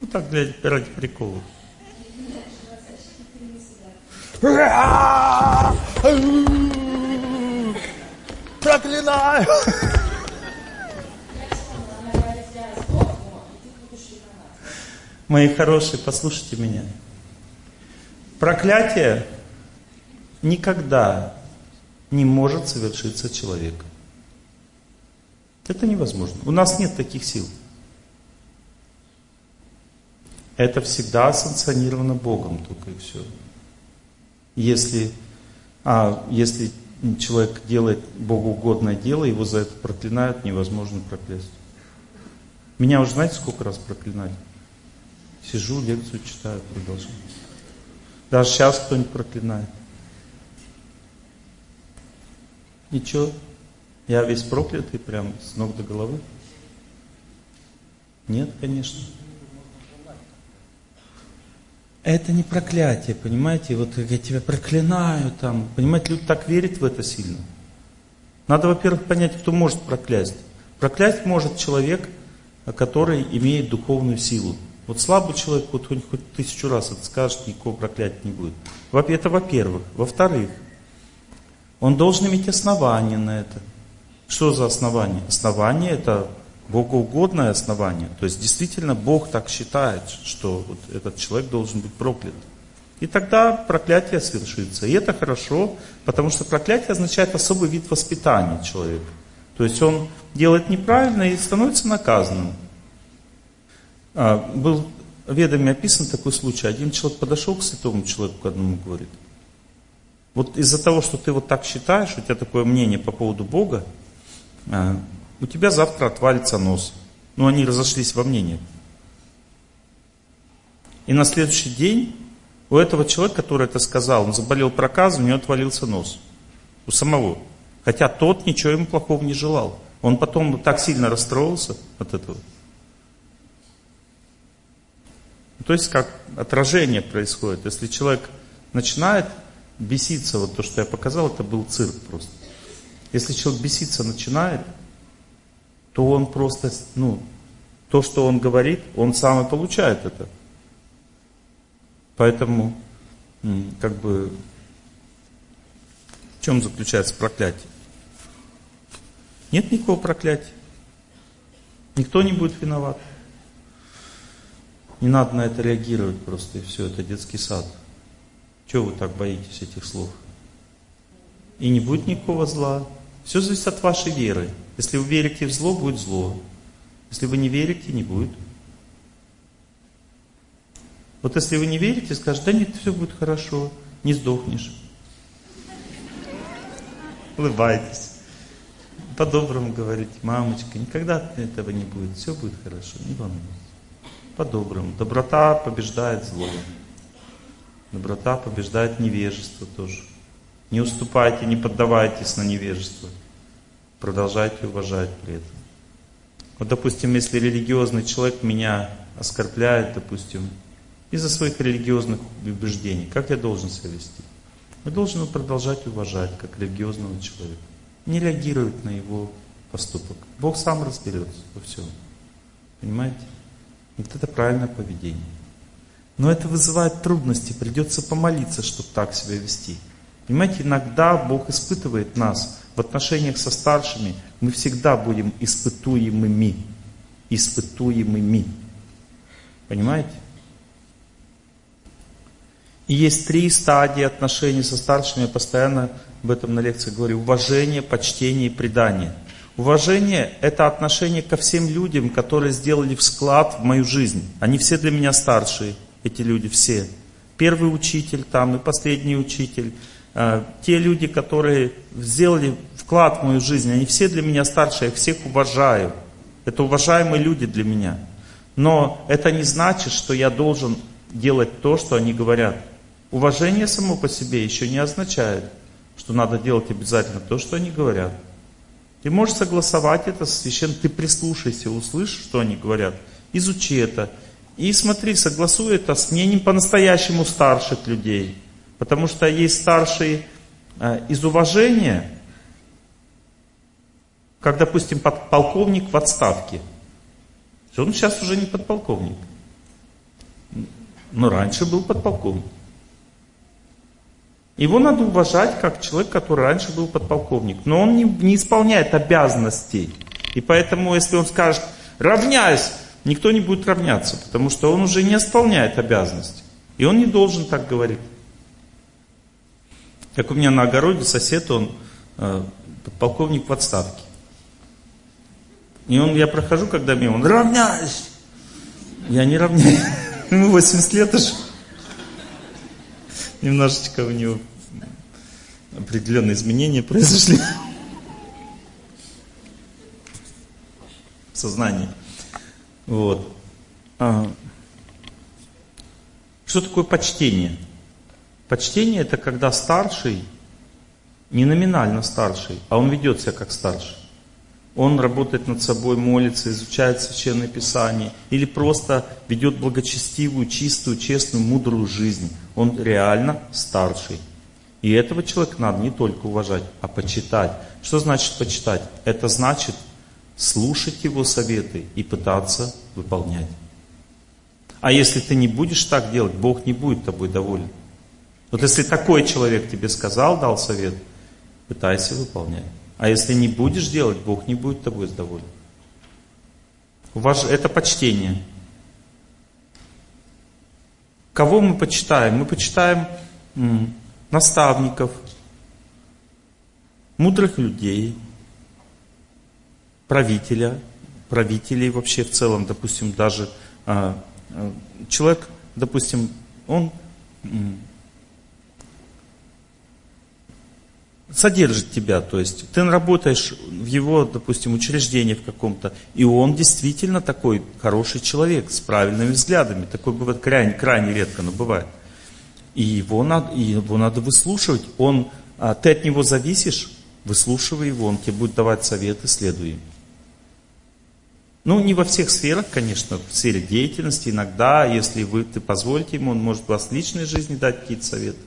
Ну так для ради прикола. Проклинаю! Мои хорошие, послушайте меня. Проклятие никогда не может совершиться человеком. Это невозможно. У нас нет таких сил. Это всегда санкционировано Богом только и все. Если, а, если человек делает Богу угодное дело, его за это проклинают, невозможно проклясть. Меня уже знаете, сколько раз проклинали? Сижу, лекцию читаю, продолжаю. Даже сейчас кто-нибудь проклинает. Ничего, я весь проклятый прям с ног до головы. Нет, конечно. Это не проклятие, понимаете? Вот я тебя проклинаю там. Понимаете, люди так верят в это сильно. Надо, во-первых, понять, кто может проклясть. Проклясть может человек, который имеет духовную силу. Вот слабый человек, вот хоть, хоть тысячу раз это скажет, никакого проклятия не будет. Это во-первых. Во-вторых, он должен иметь основание на это. Что за основание? Основание это богоугодное основание. То есть действительно Бог так считает, что вот этот человек должен быть проклят. И тогда проклятие свершится. И это хорошо, потому что проклятие означает особый вид воспитания человека. То есть он делает неправильно и становится наказанным. А, был ведами описан такой случай. Один человек подошел к святому человеку, к одному говорит. Вот из-за того, что ты вот так считаешь, у тебя такое мнение по поводу Бога, а, у тебя завтра отвалится нос. Ну, они разошлись во мнениях. И на следующий день у этого человека, который это сказал, он заболел проказом, у него отвалился нос. У самого. Хотя тот ничего ему плохого не желал. Он потом так сильно расстроился от этого. То есть как отражение происходит. Если человек начинает беситься, вот то, что я показал, это был цирк просто. Если человек беситься начинает, то он просто, ну, то, что он говорит, он сам и получает это. Поэтому, как бы, в чем заключается проклятие? Нет никакого проклятия. Никто не будет виноват. Не надо на это реагировать просто, и все, это детский сад. Чего вы так боитесь этих слов? И не будет никакого зла. Все зависит от вашей веры. Если вы верите в зло, будет зло. Если вы не верите, не будет. Вот если вы не верите, скажете, да нет, все будет хорошо, не сдохнешь. Улыбайтесь. По-доброму говорите, мамочка, никогда этого не будет, все будет хорошо, не волнуйтесь. По-доброму. Доброта побеждает зло. Доброта побеждает невежество тоже. Не уступайте, не поддавайтесь на невежество. Продолжайте уважать при этом. Вот, допустим, если религиозный человек меня оскорбляет, допустим, из-за своих религиозных убеждений, как я должен себя вести? Я должен его продолжать уважать, как религиозного человека. Не реагировать на его поступок. Бог сам разберется во всем. Понимаете? Вот это правильное поведение. Но это вызывает трудности, придется помолиться, чтобы так себя вести. Понимаете, иногда Бог испытывает нас в отношениях со старшими, мы всегда будем испытуемыми. Испытуемыми. Понимаете? И есть три стадии отношений со старшими, я постоянно об этом на лекциях говорю. Уважение, почтение и предание. Уважение – это отношение ко всем людям, которые сделали вклад в мою жизнь. Они все для меня старшие, эти люди все. Первый учитель там и последний учитель. А, те люди, которые сделали вклад в мою жизнь, они все для меня старшие, я всех уважаю. Это уважаемые люди для меня. Но это не значит, что я должен делать то, что они говорят. Уважение само по себе еще не означает, что надо делать обязательно то, что они говорят. Ты можешь согласовать это с священным, ты прислушайся, услышь, что они говорят, изучи это. И смотри, согласуй это с мнением по-настоящему старших людей. Потому что есть старшие э, из уважения, как, допустим, полковник в отставке. Он сейчас уже не подполковник. Но раньше был подполковник. Его надо уважать как человек, который раньше был подполковник. Но он не, не исполняет обязанностей. И поэтому, если он скажет, равняюсь, никто не будет равняться, потому что он уже не исполняет обязанности. И он не должен так говорить. Как у меня на огороде сосед, он э, подполковник в отставке. И он, я прохожу, когда мимо, он равняюсь. Я не равняюсь. (laughs) Ему 80 лет уже немножечко у него определенные изменения произошли в сознании. Вот. А, что такое почтение? Почтение это когда старший, не номинально старший, а он ведет себя как старший. Он работает над собой, молится, изучает Священное Писание или просто ведет благочестивую, чистую, честную, мудрую жизнь. Он реально старший. И этого человека надо не только уважать, а почитать. Что значит почитать? Это значит слушать его советы и пытаться выполнять. А если ты не будешь так делать, Бог не будет тобой доволен. Вот если такой человек тебе сказал, дал совет, пытайся выполнять. А если не будешь делать, Бог не будет тобой доволен. Это почтение. Кого мы почитаем? Мы почитаем наставников, мудрых людей, правителя, правителей вообще в целом, допустим, даже а, а, человек, допустим, он содержит тебя, то есть ты работаешь в его, допустим, учреждении в каком-то, и он действительно такой хороший человек с правильными взглядами, такой бывает крайне, крайне редко, но бывает. И его надо, и его надо выслушивать, он, а, ты от него зависишь, выслушивай его, он тебе будет давать советы, следуй им. Ну, не во всех сферах, конечно, в сфере деятельности, иногда, если вы, ты позволите ему, он может вас в личной жизни дать какие-то советы.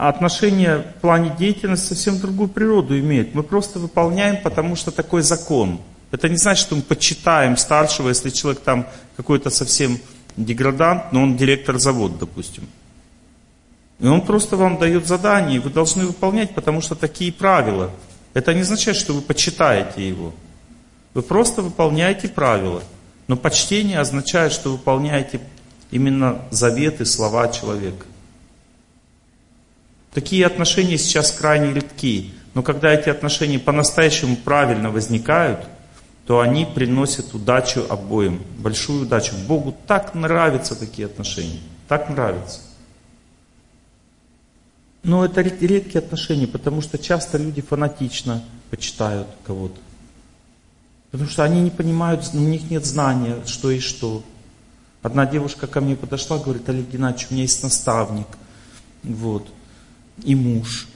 А отношения в плане деятельности совсем другую природу имеют. Мы просто выполняем, потому что такой закон. Это не значит, что мы почитаем старшего, если человек там какой-то совсем деградант, но он директор завода, допустим. И он просто вам дает задание, и вы должны выполнять, потому что такие правила. Это не означает, что вы почитаете его. Вы просто выполняете правила. Но почтение означает, что выполняете именно заветы, слова человека. Такие отношения сейчас крайне редки. Но когда эти отношения по-настоящему правильно возникают, то они приносят удачу обоим, большую удачу. Богу так нравятся такие отношения, так нравятся. Но это редкие отношения, потому что часто люди фанатично почитают кого-то. Потому что они не понимают, у них нет знания, что и что. Одна девушка ко мне подошла, говорит, Олег Геннадьевич, у меня есть наставник. Вот и муж.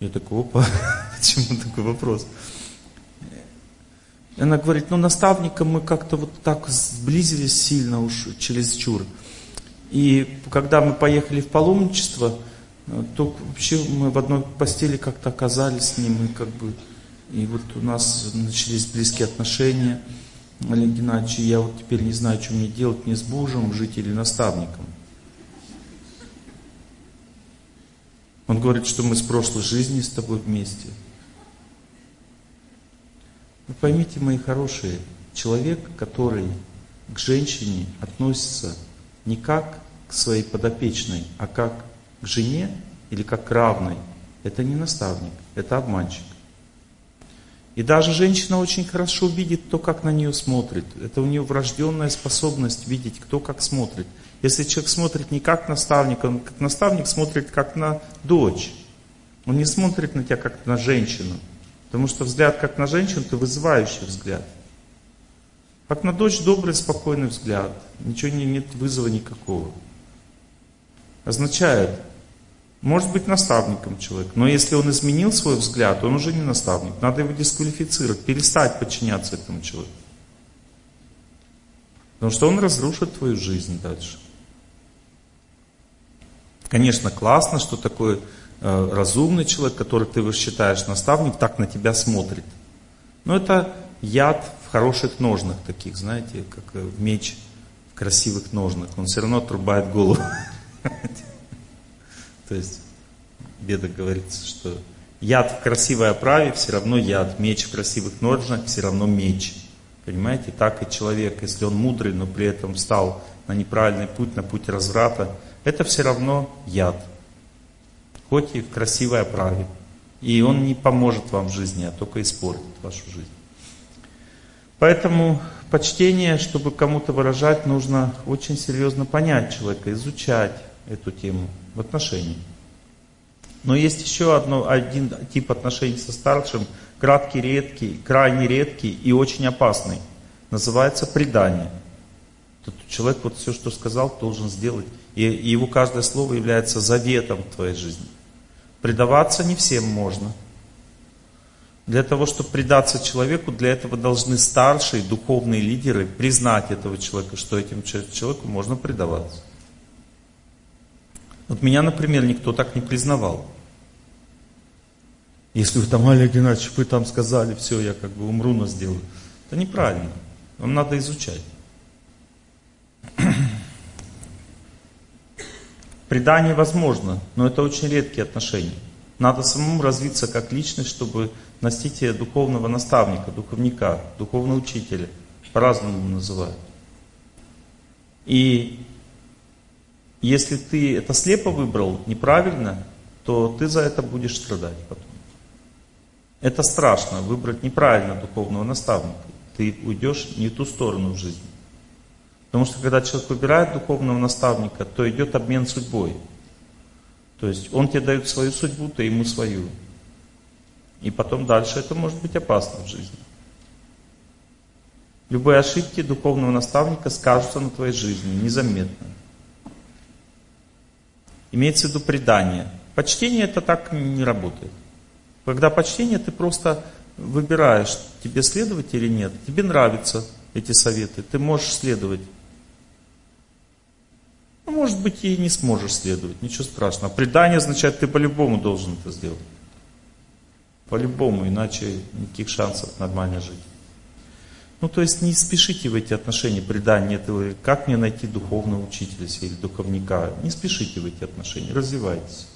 Я такой, опа, (laughs) почему такой вопрос? Она говорит, ну наставником мы как-то вот так сблизились сильно уж через чур. И когда мы поехали в паломничество, то вообще мы в одной постели как-то оказались с ним, и как бы, и вот у нас начались близкие отношения. Олег Геннадьевич, я вот теперь не знаю, что мне делать, мне с мужем жить или наставником. Он говорит, что мы с прошлой жизни с тобой вместе. Вы поймите, мои хорошие, человек, который к женщине относится не как к своей подопечной, а как к жене или как к равной, это не наставник, это обманщик. И даже женщина очень хорошо видит, кто как на нее смотрит. Это у нее врожденная способность видеть, кто как смотрит. Если человек смотрит не как наставник, он как наставник смотрит как на дочь. Он не смотрит на тебя как на женщину. Потому что взгляд как на женщину, это вызывающий взгляд. Как на дочь добрый, спокойный взгляд. Ничего не, нет вызова никакого. Означает, может быть наставником человек, но если он изменил свой взгляд, он уже не наставник. Надо его дисквалифицировать, перестать подчиняться этому человеку. Потому что он разрушит твою жизнь дальше. Конечно, классно, что такой э, разумный человек, который ты считаешь наставник, так на тебя смотрит. Но это яд в хороших ножнах таких, знаете, как э, меч в красивых ножнах. Он все равно отрубает голову. (laughs) То есть, беда говорится, что яд в красивой оправе все равно яд, меч в красивых ножнах все равно меч. Понимаете, так и человек, если он мудрый, но при этом встал на неправильный путь, на путь разврата, это все равно яд. Хоть и в красивой оправе. И он не поможет вам в жизни, а только испортит вашу жизнь. Поэтому почтение, чтобы кому-то выражать, нужно очень серьезно понять человека, изучать эту тему в отношении. Но есть еще одно, один тип отношений со старшим, краткий, редкий, крайне редкий и очень опасный. Называется предание. Тут человек вот все, что сказал, должен сделать. И его каждое слово является заветом в твоей жизни. Предаваться не всем можно. Для того, чтобы предаться человеку, для этого должны старшие духовные лидеры признать этого человека, что этим человеку можно предаваться. Вот меня, например, никто так не признавал. Если вы там, Олег Геннадьевич, вы там сказали, все, я как бы умру, но сделаю. Это неправильно. Вам надо изучать. Предание возможно, но это очень редкие отношения. Надо самому развиться как личность, чтобы носить духовного наставника, духовника, духовного учителя. По-разному называют. И если ты это слепо выбрал, неправильно, то ты за это будешь страдать потом. Это страшно, выбрать неправильно духовного наставника. Ты уйдешь не в ту сторону в жизни. Потому что когда человек выбирает духовного наставника, то идет обмен судьбой. То есть он тебе дает свою судьбу, ты ему свою. И потом дальше это может быть опасно в жизни. Любые ошибки духовного наставника скажутся на твоей жизни незаметно. Имеется в виду предание. Почтение это так не работает. Когда почтение, ты просто выбираешь, тебе следовать или нет. Тебе нравятся эти советы, ты можешь следовать. Ну, может быть, и не сможешь следовать, ничего страшного. Предание означает, ты по-любому должен это сделать. По-любому, иначе никаких шансов нормально жить. Ну, то есть не спешите в эти отношения, предание этого, как мне найти духовного учителя или духовника. Не спешите в эти отношения, развивайтесь.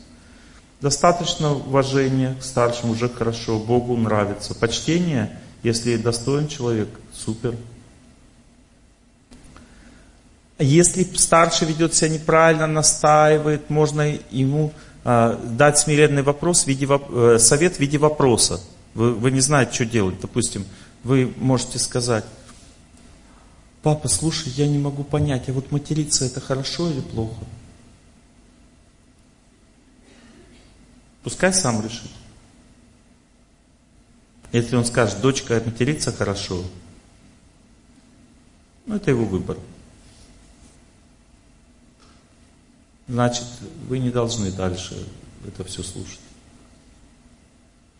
Достаточно уважения к старшим, уже хорошо, Богу нравится. Почтение, если достоин человек, супер. Если старший ведет себя неправильно, настаивает, можно ему э, дать смиренный вопрос в виде, э, совет в виде вопроса. Вы, вы не знаете, что делать. Допустим, вы можете сказать, папа, слушай, я не могу понять, а вот материться это хорошо или плохо? Пускай сам решит. Если он скажет, дочка, материться хорошо, ну это его выбор. Значит, вы не должны дальше это все слушать.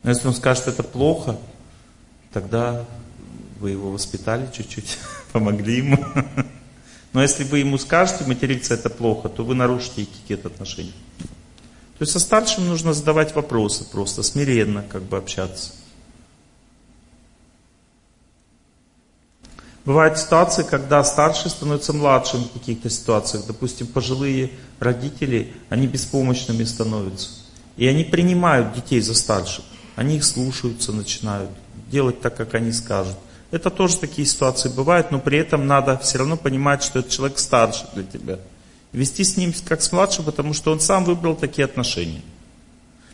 Но если он скажет, это плохо, тогда вы его воспитали чуть-чуть, (laughs) помогли ему. Но если вы ему скажете, материться это плохо, то вы нарушите этикет отношений. То есть со старшим нужно задавать вопросы просто, смиренно как бы общаться. Бывают ситуации, когда старший становится младшим в каких-то ситуациях. Допустим, пожилые родители, они беспомощными становятся. И они принимают детей за старших. Они их слушаются, начинают делать так, как они скажут. Это тоже такие ситуации бывают, но при этом надо все равно понимать, что этот человек старше для тебя. Вести с ним как с младшим, потому что он сам выбрал такие отношения.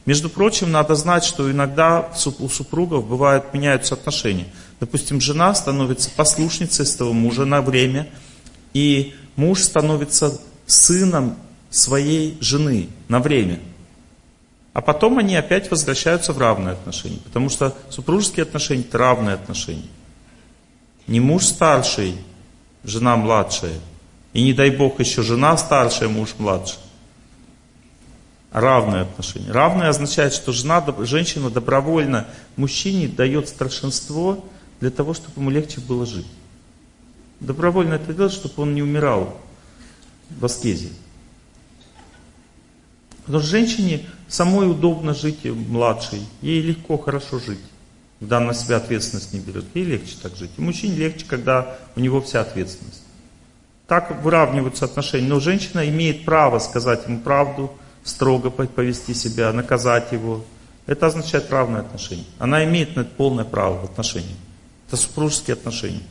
Между прочим, надо знать, что иногда у супругов бывают, меняются отношения. Допустим, жена становится послушницей своего мужа на время, и муж становится сыном своей жены на время. А потом они опять возвращаются в равные отношения, потому что супружеские отношения – это равные отношения. Не муж старший, жена младшая, и не дай бог еще жена старшая, муж младший. Равные отношения. Равное означает, что жена, женщина добровольно мужчине дает старшинство для того, чтобы ему легче было жить. Добровольно это делает, чтобы он не умирал в аскезе. Потому что женщине самой удобно жить младшей. Ей легко, хорошо жить. Когда она на себя ответственность не берет. Ей легче так жить. И мужчине легче, когда у него вся ответственность. Так выравниваются отношения. Но женщина имеет право сказать ему правду, строго повести себя, наказать его. Это означает равное отношение. Она имеет на это полное право в отношениях. Это супружеские отношения.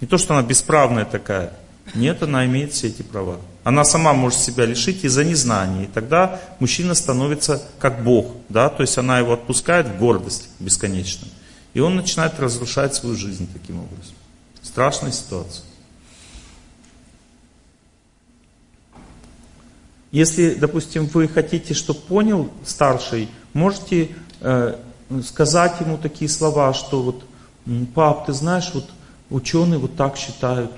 Не то, что она бесправная такая. Нет, она имеет все эти права. Она сама может себя лишить из-за незнания. И тогда мужчина становится как Бог. Да? То есть она его отпускает в гордость бесконечно. И он начинает разрушать свою жизнь таким образом. Страшная ситуация. Если, допустим, вы хотите, чтобы понял старший, можете э, сказать ему такие слова, что вот, пап, ты знаешь, вот ученые вот так считают.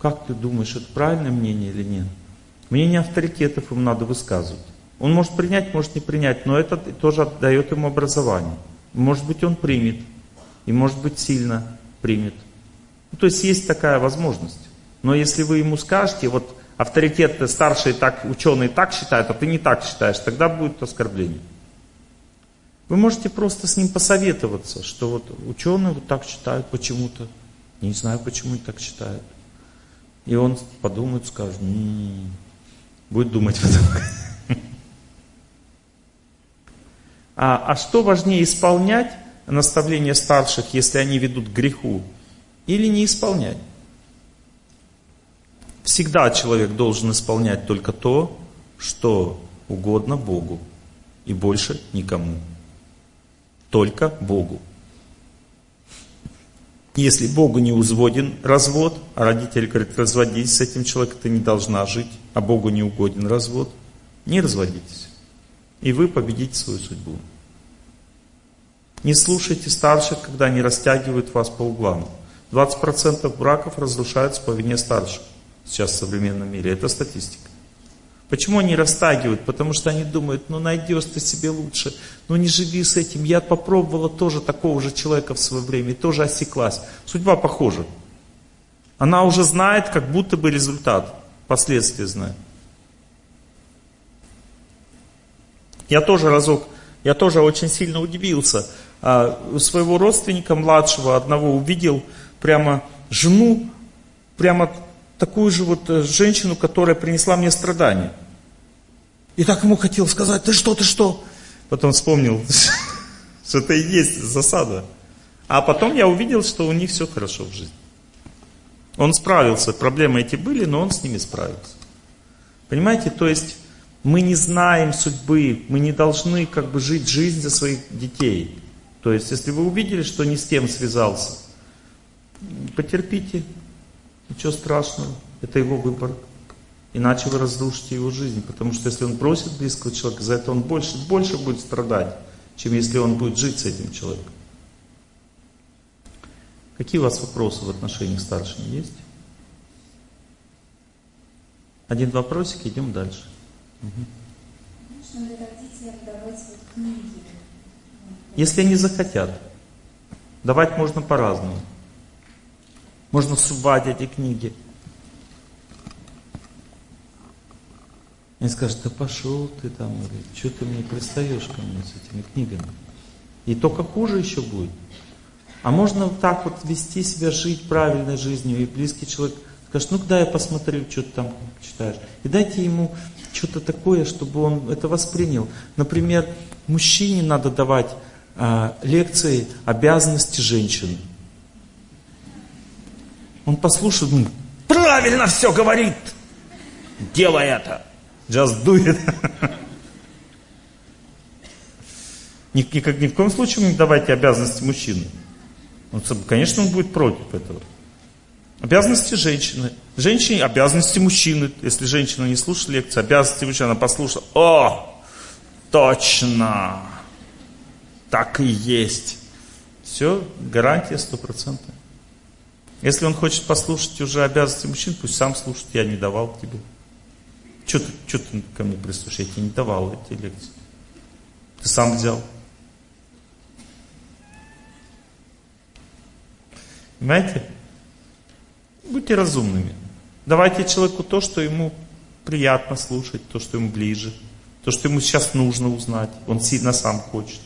Как ты думаешь, это правильное мнение или нет? Мнение авторитетов ему надо высказывать. Он может принять, может не принять, но это тоже дает ему образование. Может быть, он примет, и может быть, сильно примет. Ну, то есть есть такая возможность. Но если вы ему скажете, вот авторитет старшие так, ученые так считают, а ты не так считаешь, тогда будет оскорбление. Вы можете просто с ним посоветоваться, что вот ученые вот так считают почему-то. Не знаю, почему они так считают. И он подумает, скажет, м-м-м", будет думать потом. А, а что важнее, исполнять наставления старших, если они ведут к греху, или не исполнять? Всегда человек должен исполнять только то, что угодно Богу, и больше никому. Только Богу. Если Богу не узводен развод, а родитель говорит, разводись с этим человеком, ты не должна жить, а Богу не угоден развод, не разводитесь. И вы победите свою судьбу. Не слушайте старших, когда они растягивают вас по углам. 20% браков разрушаются по вине старших сейчас в современном мире. Это статистика. Почему они растагивают? Потому что они думают, ну найдешь ты себе лучше, ну не живи с этим. Я попробовала тоже такого же человека в свое время и тоже осеклась. Судьба похожа. Она уже знает, как будто бы результат, последствия знает. Я тоже разок, я тоже очень сильно удивился. А, у своего родственника младшего одного увидел прямо жену, прямо такую же вот э, женщину, которая принесла мне страдания. И так ему хотел сказать, ты что, ты что? Потом вспомнил, (laughs) что это и есть засада. А потом я увидел, что у них все хорошо в жизни. Он справился, проблемы эти были, но он с ними справился. Понимаете, то есть мы не знаем судьбы, мы не должны как бы жить жизнь за своих детей. То есть, если вы увидели, что не с тем связался, потерпите, Ничего страшного, это его выбор. Иначе вы разрушите его жизнь, потому что если он бросит близкого человека, за это он больше, больше будет страдать, чем если он будет жить с этим человеком. Какие у вас вопросы в отношениях старшими есть? Один вопросик, идем дальше. Угу. Если они захотят. Давать можно по-разному. Можно сувать эти книги. Они скажут, да пошел ты там, или что ты мне пристаешь ко мне с этими книгами. И только хуже еще будет. А можно вот так вот вести себя, жить правильной жизнью, и близкий человек скажет, ну куда я посмотрю, что ты там читаешь. И дайте ему что-то такое, чтобы он это воспринял. Например, мужчине надо давать а, лекции обязанности женщин. Он послушает, ну, правильно все говорит, делай это. Just do it. Ни, ни, ни в коем случае не давайте обязанности мужчины. Он, конечно, он будет против этого. Обязанности женщины. Женщине обязанности мужчины. Если женщина не слушает лекции, обязанности мужчины, она послушала. О, точно. Так и есть. Все, гарантия стопроцентная. Если он хочет послушать уже обязанности мужчин, пусть сам слушает, я не давал тебе. Что ты, что ты ко мне прислушаешь? Я тебе не давал эти лекции. Ты сам взял. Понимаете? Будьте разумными. Давайте человеку то, что ему приятно слушать, то, что ему ближе, то, что ему сейчас нужно узнать. Он сильно сам хочет.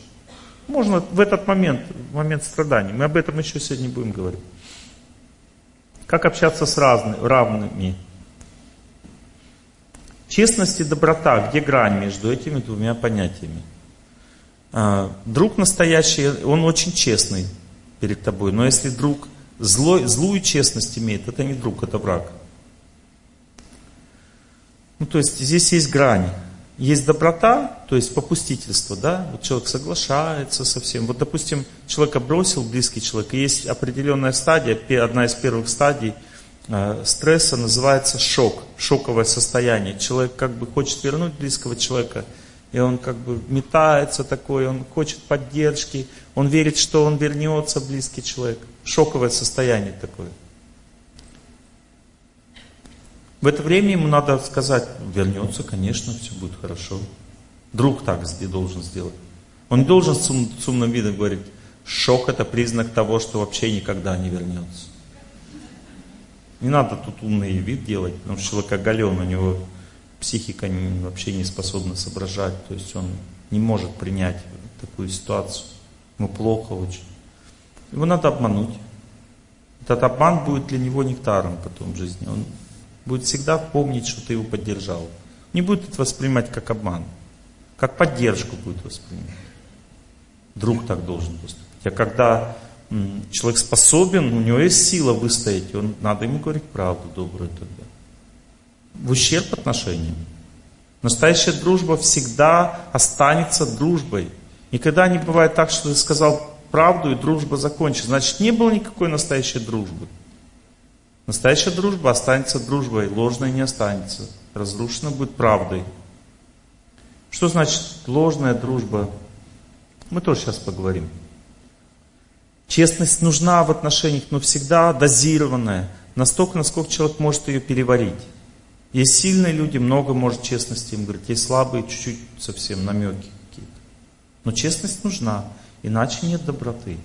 Можно в этот момент, в момент страданий. Мы об этом еще сегодня будем говорить. Как общаться с разными, равными. Честность и доброта, где грань между этими двумя понятиями? А, друг настоящий, он очень честный перед тобой, но если друг злой, злую честность имеет, это не друг, это враг. Ну, то есть здесь есть грань. Есть доброта, то есть попустительство, да, вот человек соглашается со всем. Вот, допустим, человека бросил, близкий человек, и есть определенная стадия, одна из первых стадий э, стресса называется шок, шоковое состояние. Человек как бы хочет вернуть близкого человека, и он как бы метается такой, он хочет поддержки, он верит, что он вернется, близкий человек. Шоковое состояние такое. В это время ему надо сказать, вернется, конечно, все будет хорошо. Друг так должен сделать. Он не должен с, ум, с умным видом говорить, шок это признак того, что вообще никогда не вернется. Не надо тут умный вид делать, потому что человек оголен, у него психика не, вообще не способна соображать, то есть он не может принять такую ситуацию. Ему плохо очень. Его надо обмануть. Этот обман будет для него нектаром потом в жизни. Он Будет всегда помнить, что ты его поддержал. Не будет это воспринимать как обман. Как поддержку будет воспринимать. Друг так должен поступить. А когда человек способен, у него есть сила выстоять, он, надо ему говорить правду добрую тогда. В ущерб отношениям. Настоящая дружба всегда останется дружбой. Никогда не бывает так, что ты сказал правду и дружба закончится. Значит, не было никакой настоящей дружбы. Настоящая дружба останется дружбой, ложная не останется. Разрушена будет правдой. Что значит ложная дружба? Мы тоже сейчас поговорим. Честность нужна в отношениях, но всегда дозированная. Настолько, насколько человек может ее переварить. Есть сильные люди, много может честности им говорить. Есть слабые, чуть-чуть совсем намеки какие-то. Но честность нужна, иначе нет доброты.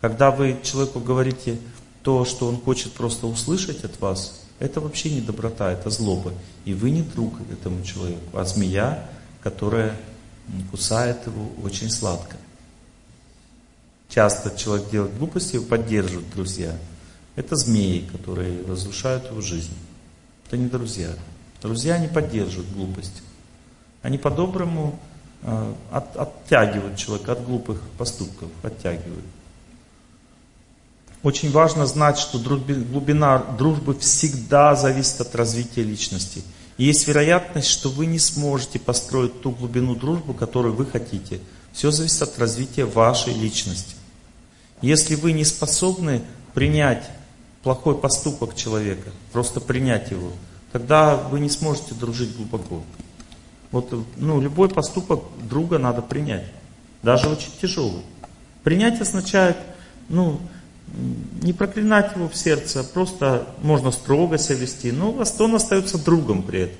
Когда вы человеку говорите, то, что он хочет просто услышать от вас, это вообще не доброта, это злоба. И вы не друг этому человеку, а змея, которая кусает его очень сладко. Часто человек делает глупости, его поддерживают друзья. Это змеи, которые разрушают его жизнь. Это не друзья. Друзья не поддерживают глупости. Они по-доброму э, от, оттягивают человека от глупых поступков, оттягивают. Очень важно знать, что глубина дружбы всегда зависит от развития личности. И есть вероятность, что вы не сможете построить ту глубину дружбы, которую вы хотите. Все зависит от развития вашей личности. Если вы не способны принять плохой поступок человека, просто принять его, тогда вы не сможете дружить глубоко. Вот, ну, любой поступок друга надо принять, даже очень тяжелый. Принять означает, ну, не проклинать его в сердце, а просто можно строго себя вести, но он остается другом при этом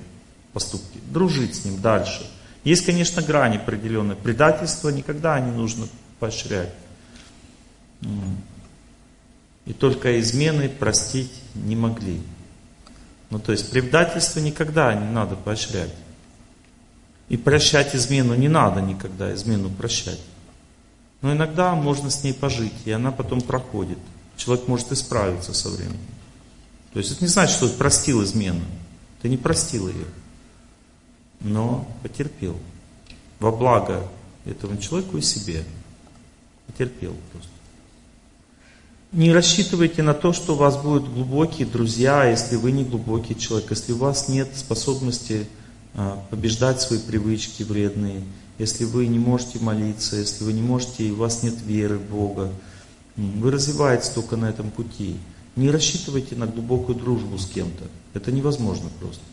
поступке, дружить с ним дальше. Есть, конечно, грани определенные. Предательство никогда не нужно поощрять. И только измены простить не могли. Ну, то есть предательство никогда не надо поощрять. И прощать измену не надо никогда, измену прощать. Но иногда можно с ней пожить, и она потом проходит. Человек может исправиться со временем. То есть это не значит, что ты простил измену. Ты не простил ее, но потерпел. Во благо этому человеку и себе. Потерпел просто. Не рассчитывайте на то, что у вас будут глубокие друзья, если вы не глубокий человек, если у вас нет способности а, побеждать свои привычки вредные, если вы не можете молиться, если вы не можете, у вас нет веры в Бога, вы развиваетесь только на этом пути. Не рассчитывайте на глубокую дружбу с кем-то. Это невозможно просто.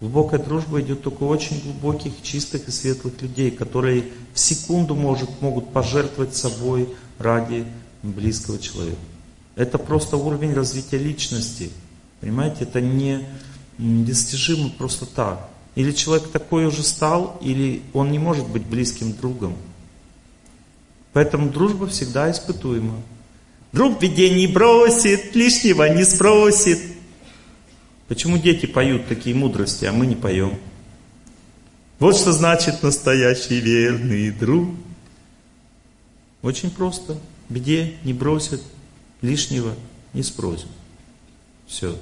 Глубокая дружба идет только у очень глубоких, чистых и светлых людей, которые в секунду может, могут пожертвовать собой ради близкого человека. Это просто уровень развития личности. Понимаете, это не достижимо просто так. Или человек такой уже стал, или он не может быть близким другом. Поэтому дружба всегда испытуема. Друг беде не бросит, лишнего не спросит. Почему дети поют такие мудрости, а мы не поем? Вот что значит настоящий верный друг. Очень просто. Беде не бросит, лишнего не спросит. Все.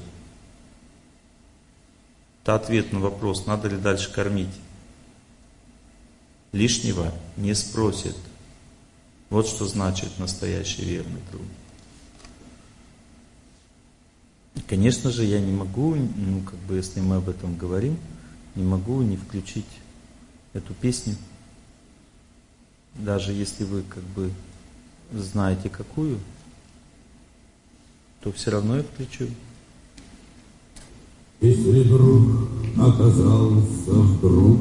Это ответ на вопрос, надо ли дальше кормить. Лишнего не спросит. Вот что значит настоящий верный друг. Конечно же, я не могу, ну, как бы, если мы об этом говорим, не могу не включить эту песню. Даже если вы, как бы, знаете какую, то все равно я включу. Если друг оказался вдруг,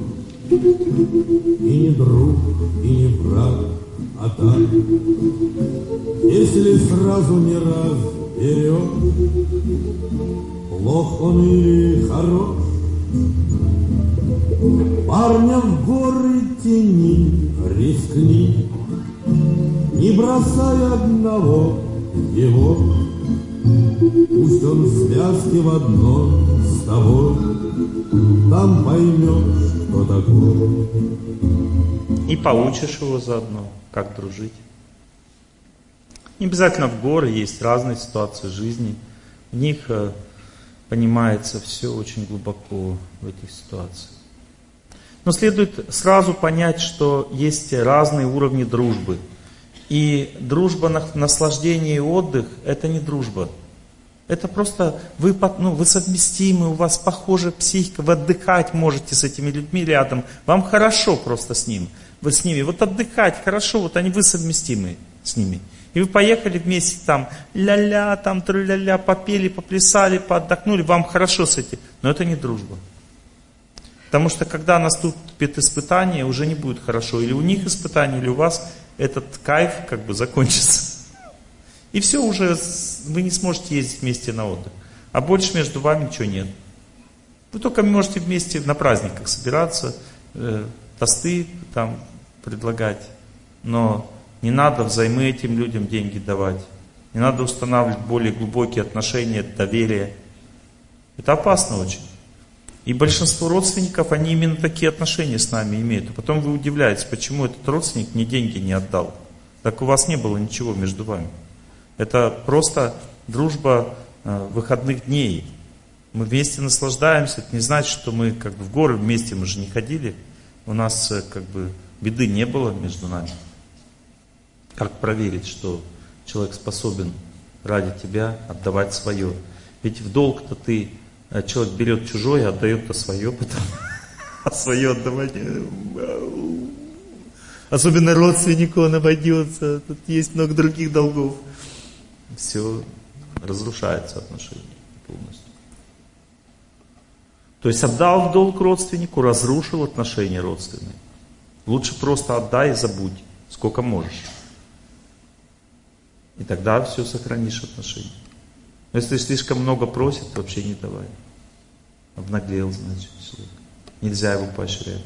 И не друг, и не враг, а так, Если сразу не разберет, Плох он или хорош, Парня в горы тени рискни, Не бросай одного его, Пусть он в связке в одно с тобой, Там поймешь, что такое. И поучишь его заодно, как дружить. Не обязательно в горы, есть разные ситуации жизни. В них э, понимается все очень глубоко в этих ситуациях. Но следует сразу понять, что есть разные уровни дружбы – и дружба, наслаждение и отдых – это не дружба. Это просто вы, ну, вы совместимы, у вас похожая психика, вы отдыхать можете с этими людьми рядом. Вам хорошо просто с ним. Вы с ними. Вот отдыхать хорошо, вот они вы совместимы с ними. И вы поехали вместе там, ля-ля, там, тру-ля-ля, попели, поплясали, поотдохнули, вам хорошо с этим. Но это не дружба. Потому что когда наступит испытание, уже не будет хорошо. Или у них испытание, или у вас этот кайф как бы закончится. И все уже, вы не сможете ездить вместе на отдых. А больше между вами ничего нет. Вы только можете вместе на праздниках собираться, э, тосты там предлагать. Но не надо взаймы этим людям деньги давать. Не надо устанавливать более глубокие отношения, доверие. Это опасно очень. И большинство родственников, они именно такие отношения с нами имеют. А потом вы удивляетесь, почему этот родственник мне деньги не отдал. Так у вас не было ничего между вами. Это просто дружба э, выходных дней. Мы вместе наслаждаемся. Это не значит, что мы как бы в горы вместе, мы же не ходили. У нас э, как бы беды не было между нами. Как проверить, что человек способен ради тебя отдавать свое? Ведь в долг-то ты человек берет чужое, отдает-то свое потом. (laughs) А свое отдавать... Особенно родственнику он обойдется. Тут есть много других долгов. Все разрушается отношения полностью. То есть отдал в долг родственнику, разрушил отношения родственные. Лучше просто отдай и забудь, сколько можешь. И тогда все сохранишь отношения. Но если слишком много просит, вообще не давай. Обнаглел, значит, человек. Нельзя его поощрять.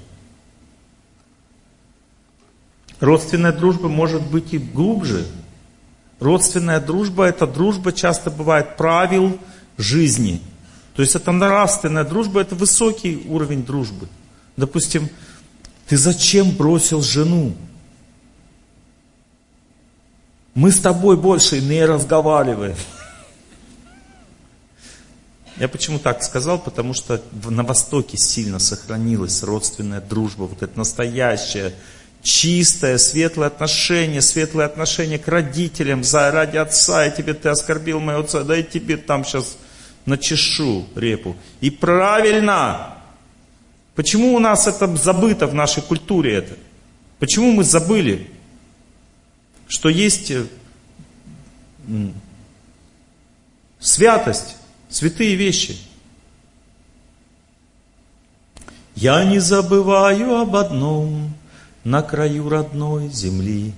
Родственная дружба может быть и глубже. Родственная дружба – это дружба, часто бывает, правил жизни. То есть это нравственная дружба, это высокий уровень дружбы. Допустим, Ты зачем бросил жену? Мы с тобой больше не разговариваем. Я почему так сказал? Потому что на Востоке сильно сохранилась родственная дружба, вот это настоящее, чистое, светлое отношение, светлое отношение к родителям, за, ради отца, и тебе ты оскорбил моего отца, да и тебе там сейчас начешу репу. И правильно! Почему у нас это забыто в нашей культуре это? Почему мы забыли, что есть э, святость, святые вещи? Я не забываю об одном, на краю родной земли,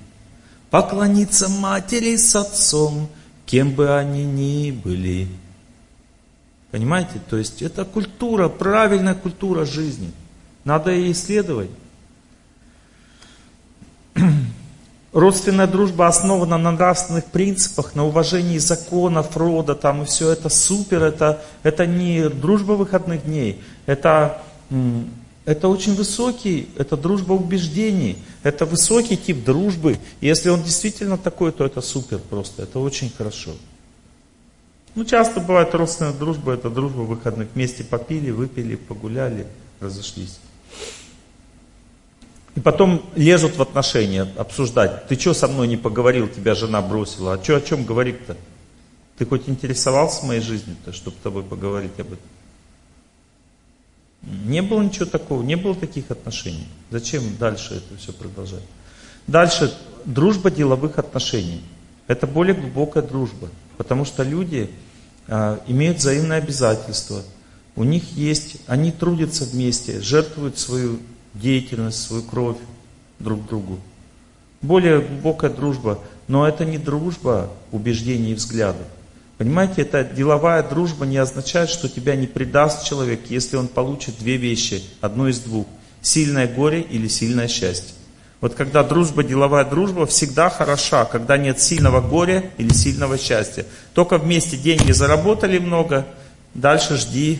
поклониться матери с отцом, кем бы они ни были. Понимаете? То есть это культура, правильная культура жизни. Надо ее исследовать. Родственная дружба основана на нравственных принципах, на уважении законов рода, там и все это супер, это, это не дружба выходных дней, это, это очень высокий, это дружба убеждений, это высокий тип дружбы. И если он действительно такой, то это супер просто, это очень хорошо. Ну, часто бывает родственная дружба, это дружба выходных. Вместе попили, выпили, погуляли, разошлись. И потом лезут в отношения обсуждать. Ты что со мной не поговорил, тебя жена бросила? А что, о чем говорить-то? Ты хоть интересовался моей жизнью-то, чтобы с тобой поговорить об этом? Не было ничего такого, не было таких отношений. Зачем дальше это все продолжать? Дальше, дружба деловых отношений. Это более глубокая дружба. Потому что люди а, имеют взаимные обязательства. У них есть, они трудятся вместе, жертвуют свою деятельность, свою кровь друг другу. Более глубокая дружба, но это не дружба убеждений и взглядов. Понимаете, эта деловая дружба не означает, что тебя не предаст человек, если он получит две вещи, одно из двух. Сильное горе или сильное счастье. Вот когда дружба, деловая дружба всегда хороша, когда нет сильного горя или сильного счастья. Только вместе деньги заработали много, дальше жди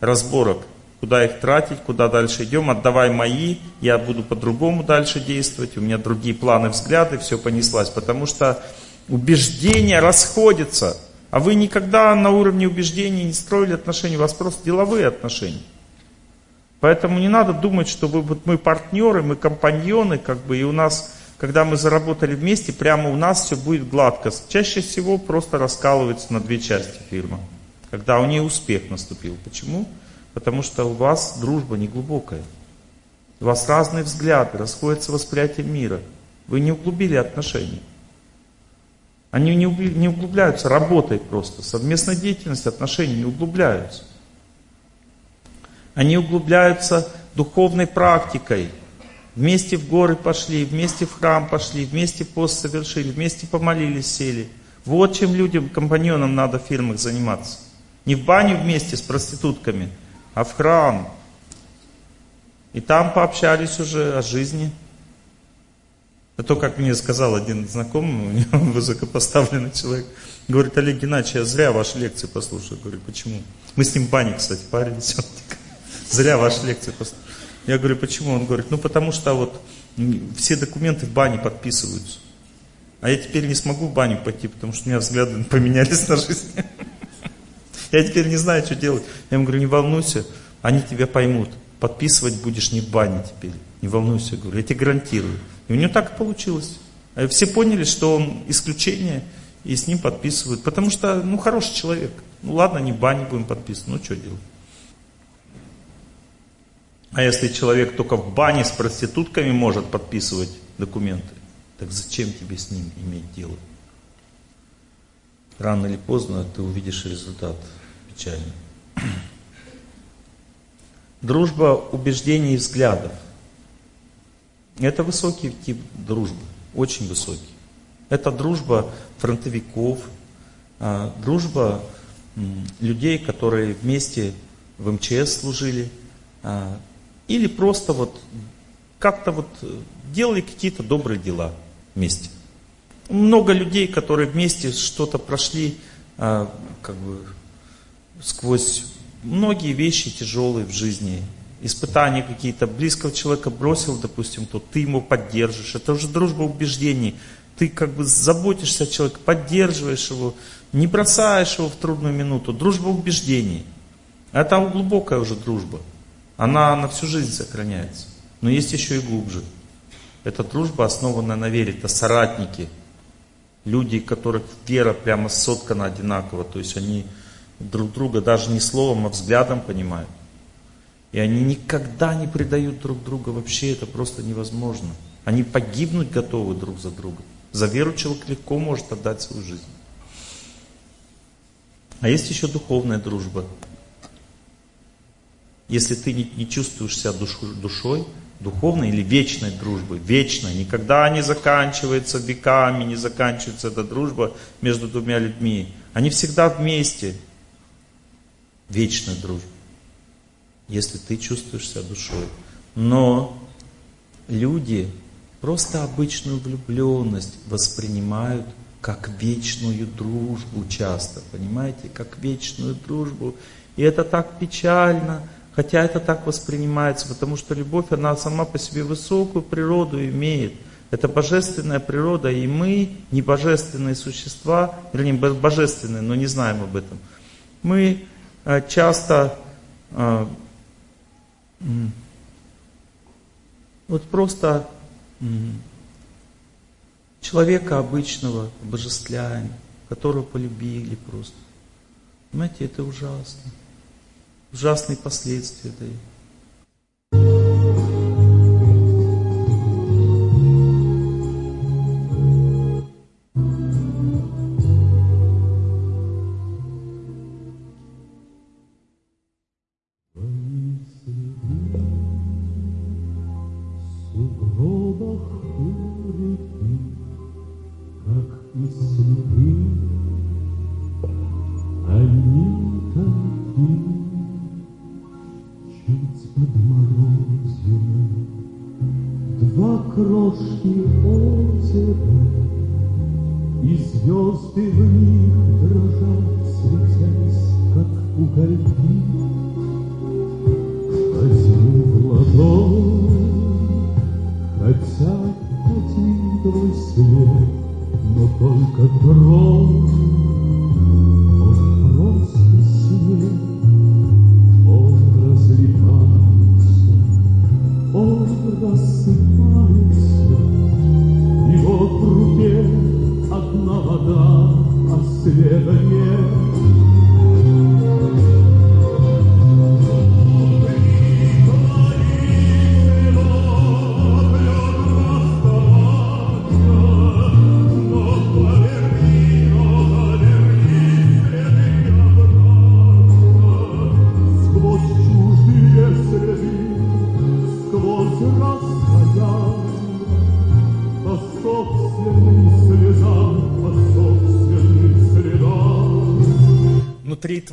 разборок. Куда их тратить, куда дальше идем, отдавай мои, я буду по-другому дальше действовать, у меня другие планы, взгляды, все понеслась. Потому что убеждения расходятся, а вы никогда на уровне убеждений не строили отношения, у вас просто деловые отношения. Поэтому не надо думать, что вы, вот мы партнеры, мы компаньоны, как бы, и у нас, когда мы заработали вместе, прямо у нас все будет гладко. Чаще всего просто раскалывается на две части фирма, когда у нее успех наступил. Почему? Потому что у вас дружба не глубокая. У вас разные взгляды, расходятся восприятие мира. Вы не углубили отношения. Они не углубляются работой просто. Совместная деятельность, отношения не углубляются. Они углубляются духовной практикой. Вместе в горы пошли, вместе в храм пошли, вместе пост совершили, вместе помолились, сели. Вот чем людям, компаньонам надо в фирмах заниматься. Не в баню вместе с проститутками, а в храм. И там пообщались уже о жизни. А то, как мне сказал один знакомый, у него (laughs) высокопоставленный человек, говорит, Олег Геннадьевич, я зря ваши лекции послушал. Говорю, почему? Мы с ним в бане, кстати, парились. (laughs) Он Зря ваши лекции послушал. Я говорю, почему? Он говорит, ну потому что вот все документы в бане подписываются. А я теперь не смогу в баню пойти, потому что у меня взгляды (laughs) поменялись на жизнь. (laughs) Я теперь не знаю, что делать. Я ему говорю, не волнуйся, они тебя поймут. Подписывать будешь не в бане теперь. Не волнуйся, говорю, я тебе гарантирую. И у него так и получилось. А все поняли, что он исключение, и с ним подписывают. Потому что, ну, хороший человек. Ну, ладно, не в бане будем подписывать, ну, что делать. А если человек только в бане с проститутками может подписывать документы, так зачем тебе с ним иметь дело? Рано или поздно ты увидишь результат печальный. Дружба убеждений и взглядов. Это высокий тип дружбы, очень высокий. Это дружба фронтовиков, а, дружба людей, которые вместе в МЧС служили, а, или просто вот как-то вот э, делали какие-то добрые дела вместе. Много людей, которые вместе что-то прошли, а, как бы сквозь многие вещи тяжелые в жизни. испытания какие-то, близкого человека бросил, допустим, то ты ему поддержишь. Это уже дружба убеждений. Ты как бы заботишься о человеке, поддерживаешь его, не бросаешь его в трудную минуту. Дружба убеждений. Это глубокая уже дружба. Она на всю жизнь сохраняется. Но есть еще и глубже. Это дружба, основанная на вере. Это соратники. Люди, которых вера прямо соткана одинаково. То есть они друг друга даже не словом, а взглядом понимают. И они никогда не предают друг друга. Вообще это просто невозможно. Они погибнуть готовы друг за друга. За веру человек легко может отдать свою жизнь. А есть еще духовная дружба. Если ты не, чувствуешь себя душ, душой, духовной или вечной дружбой, вечной, никогда не заканчивается веками, не заканчивается эта дружба между двумя людьми. Они всегда вместе. Вечная дружба. Если ты чувствуешь себя душой. Но люди просто обычную влюбленность воспринимают как вечную дружбу часто, понимаете, как вечную дружбу. И это так печально, хотя это так воспринимается, потому что любовь, она сама по себе высокую природу имеет. Это божественная природа, и мы, не божественные существа, вернее, божественные, но не знаем об этом. Мы часто э, вот просто человека обычного обожествляем, которого полюбили просто. Понимаете, это ужасно. Ужасные последствия дает.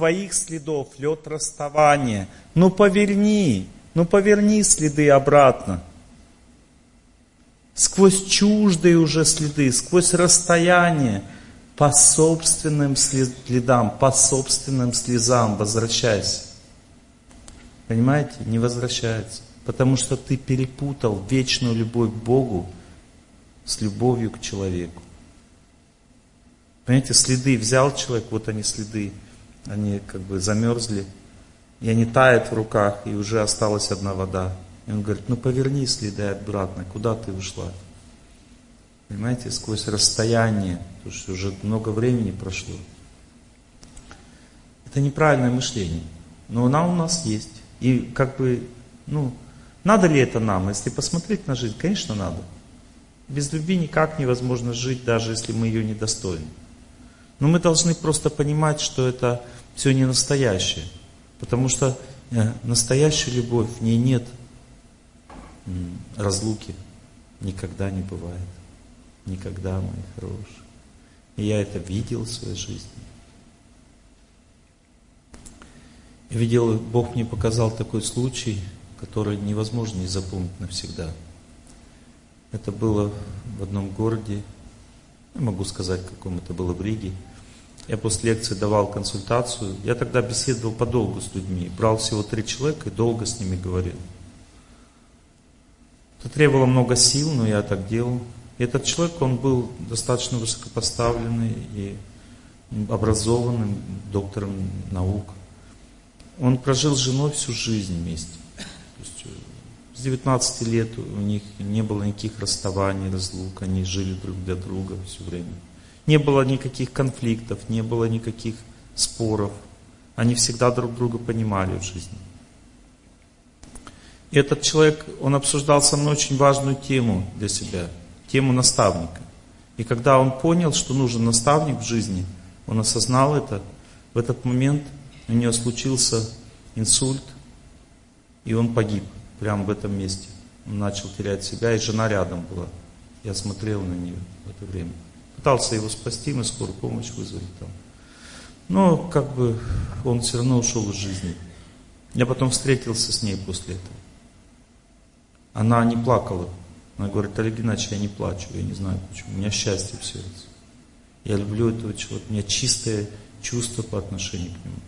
Твоих следов лед расставания. Ну поверни, ну поверни следы обратно. Сквозь чуждые уже следы, сквозь расстояние, по собственным следам, по собственным слезам возвращайся. Понимаете? Не возвращается. Потому что ты перепутал вечную любовь к Богу с любовью к человеку. Понимаете, следы взял человек, вот они следы, они как бы замерзли, и они тают в руках, и уже осталась одна вода. И он говорит, ну поверни следы обратно, куда ты ушла? Понимаете, сквозь расстояние, потому что уже много времени прошло. Это неправильное мышление, но она у нас есть. И как бы, ну, надо ли это нам? Если посмотреть на жизнь, конечно, надо. Без любви никак невозможно жить, даже если мы ее недостойны. Но мы должны просто понимать, что это все не настоящее. Потому что э, настоящая любовь, в ней нет разлуки. Никогда не бывает. Никогда, мои хорошие. И я это видел в своей жизни. Я видел, Бог мне показал такой случай, который невозможно не запомнить навсегда. Это было в одном городе, я могу сказать, каком это было в Риге. Я после лекции давал консультацию. Я тогда беседовал подолгу с людьми. Брал всего три человека и долго с ними говорил. Это требовало много сил, но я так делал. И этот человек, он был достаточно высокопоставленный и образованным доктором наук. Он прожил с женой всю жизнь вместе. То есть э, с 19 лет у них не было никаких расставаний, разлук, они жили друг для друга все время. Не было никаких конфликтов, не было никаких споров. Они всегда друг друга понимали в жизни. И этот человек, он обсуждал со мной очень важную тему для себя, тему наставника. И когда он понял, что нужен наставник в жизни, он осознал это, в этот момент у него случился инсульт, и он погиб прямо в этом месте. Он начал терять себя, и жена рядом была. Я смотрел на нее в это время. Пытался его спасти, мы скорую помощь вызвали там. Но как бы он все равно ушел из жизни. Я потом встретился с ней после этого. Она не плакала. Она говорит, Олег Геннадьевич, я не плачу, я не знаю почему. У меня счастье в сердце. Я люблю этого человека. У меня чистое чувство по отношению к нему.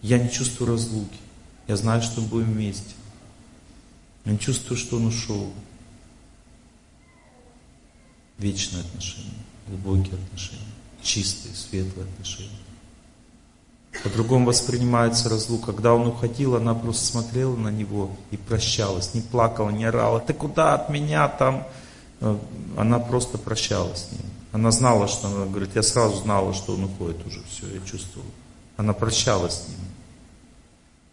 Я не чувствую разлуки. Я знаю, что мы будем вместе. Я не чувствую, что он ушел. Вечные отношения, глубокие отношения, чистые, светлые отношения. По-другому воспринимается разлука. Когда он уходил, она просто смотрела на него и прощалась. Не плакала, не орала. Ты куда от меня там? Э, она просто прощалась с ним. Она знала, что она говорит, я сразу знала, что он уходит уже. Все, я чувствовала. Она прощалась с ним.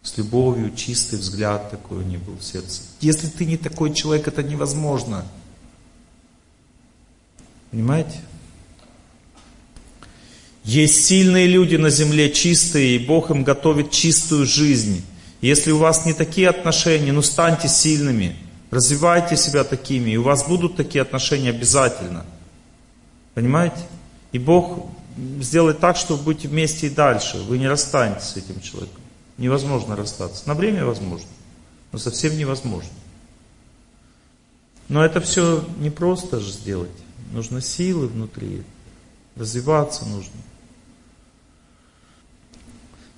С любовью, чистый взгляд такой у нее был в сердце. Если ты не такой человек, это невозможно. Понимаете? Есть сильные люди на земле, чистые, и Бог им готовит чистую жизнь. Если у вас не такие отношения, ну станьте сильными, развивайте себя такими, и у вас будут такие отношения обязательно. Понимаете? И Бог сделает так, что вы будете вместе и дальше. Вы не расстанетесь с этим человеком. Невозможно расстаться. На время возможно, но совсем невозможно. Но это все не просто же сделать. Нужно силы внутри. Развиваться нужно.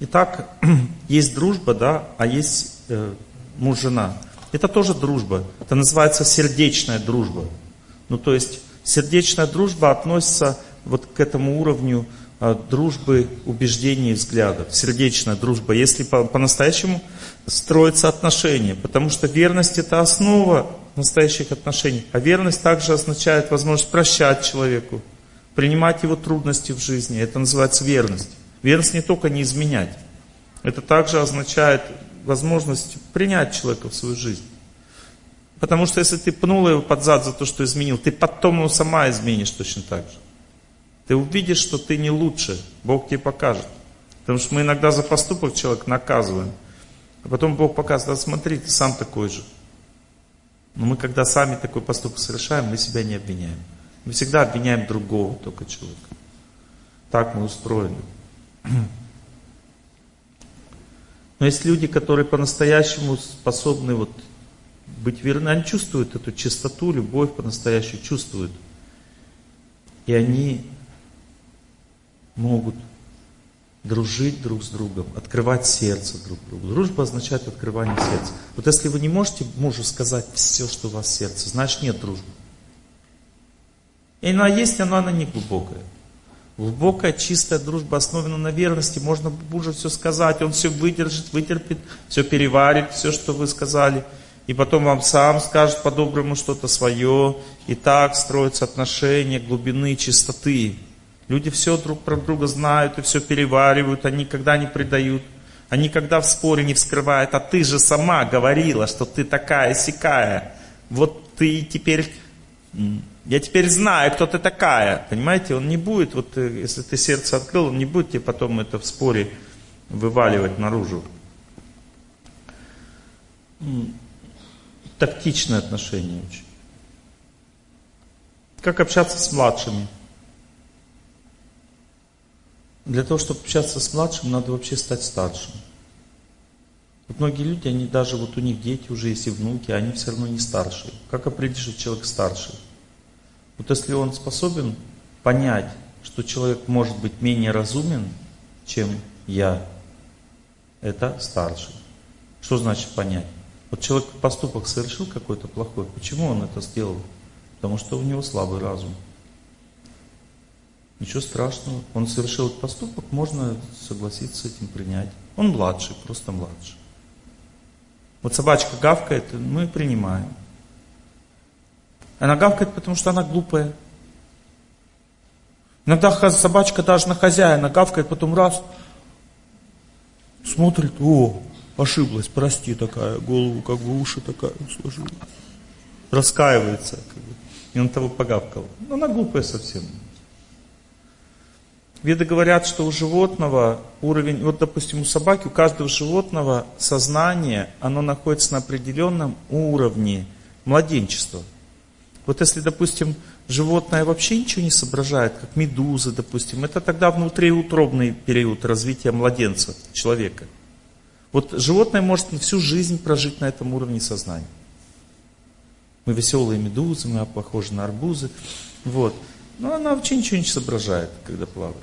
Итак, (clears throat) есть дружба, да, а есть э, муж-жена. Это тоже дружба. Это называется сердечная дружба. Ну, то есть, сердечная дружба относится вот к этому уровню э, дружбы убеждений и взглядов. Сердечная дружба. Если по- по-настоящему строятся отношения. Потому что верность это основа настоящих отношений. А верность также означает возможность прощать человеку, принимать его трудности в жизни. Это называется верность. Верность не только не изменять. Это также означает возможность принять человека в свою жизнь. Потому что если ты пнула его под зад за то, что изменил, ты потом его сама изменишь точно так же. Ты увидишь, что ты не лучше. Бог тебе покажет. Потому что мы иногда за поступок человека наказываем. А потом Бог показывает, а смотри, ты сам такой же. Но мы когда сами такой поступок совершаем, мы себя не обвиняем. Мы всегда обвиняем другого только человека. Так мы устроены. Но есть люди, которые по-настоящему способны вот быть верны, они чувствуют эту чистоту, любовь по-настоящему чувствуют. И они могут дружить друг с другом, открывать сердце друг другу. Дружба означает открывание сердца. Вот если вы не можете мужу сказать все, что у вас в сердце, значит нет дружбы. И она есть, но она не глубокая. Глубокая, чистая дружба основана на верности. Можно мужу все сказать, он все выдержит, вытерпит, все переварит, все, что вы сказали. И потом вам сам скажет по-доброму что-то свое. И так строятся отношения глубины, чистоты. Люди все друг про друга знают и все переваривают, они никогда не предают. Они никогда в споре не вскрывают, а ты же сама говорила, что ты такая сякая. Вот ты теперь, я теперь знаю, кто ты такая. Понимаете, он не будет, вот э, если ты сердце открыл, он не будет тебе потом это в споре вываливать наружу. Тактичное отношение очень. Как общаться с младшими. Для того, чтобы общаться с младшим, надо вообще стать старшим. Вот многие люди, они даже, вот у них дети уже есть и внуки, они все равно не старшие. Как определить, что человек старший? Вот если он способен понять, что человек может быть менее разумен, чем я. Это старший. Что значит понять? Вот человек поступок совершил какой-то плохой. Почему он это сделал? Потому что у него слабый разум. Ничего страшного. Он совершил этот поступок, можно согласиться с этим, принять. Он младший, просто младший. Вот собачка гавкает, мы принимаем. Она гавкает, потому что она глупая. Иногда собачка даже на хозяина гавкает, потом раз, смотрит, о, ошиблась, прости такая, голову как бы уши такая сложила. Раскаивается, как бы, и он того погавкал. Но она глупая совсем. Веды говорят, что у животного уровень, вот допустим у собаки, у каждого животного сознание, оно находится на определенном уровне младенчества. Вот если, допустим, животное вообще ничего не соображает, как медузы, допустим, это тогда внутриутробный период развития младенца, человека. Вот животное может всю жизнь прожить на этом уровне сознания. Мы веселые медузы, мы похожи на арбузы. Вот. Но она вообще ничего не соображает, когда плавает.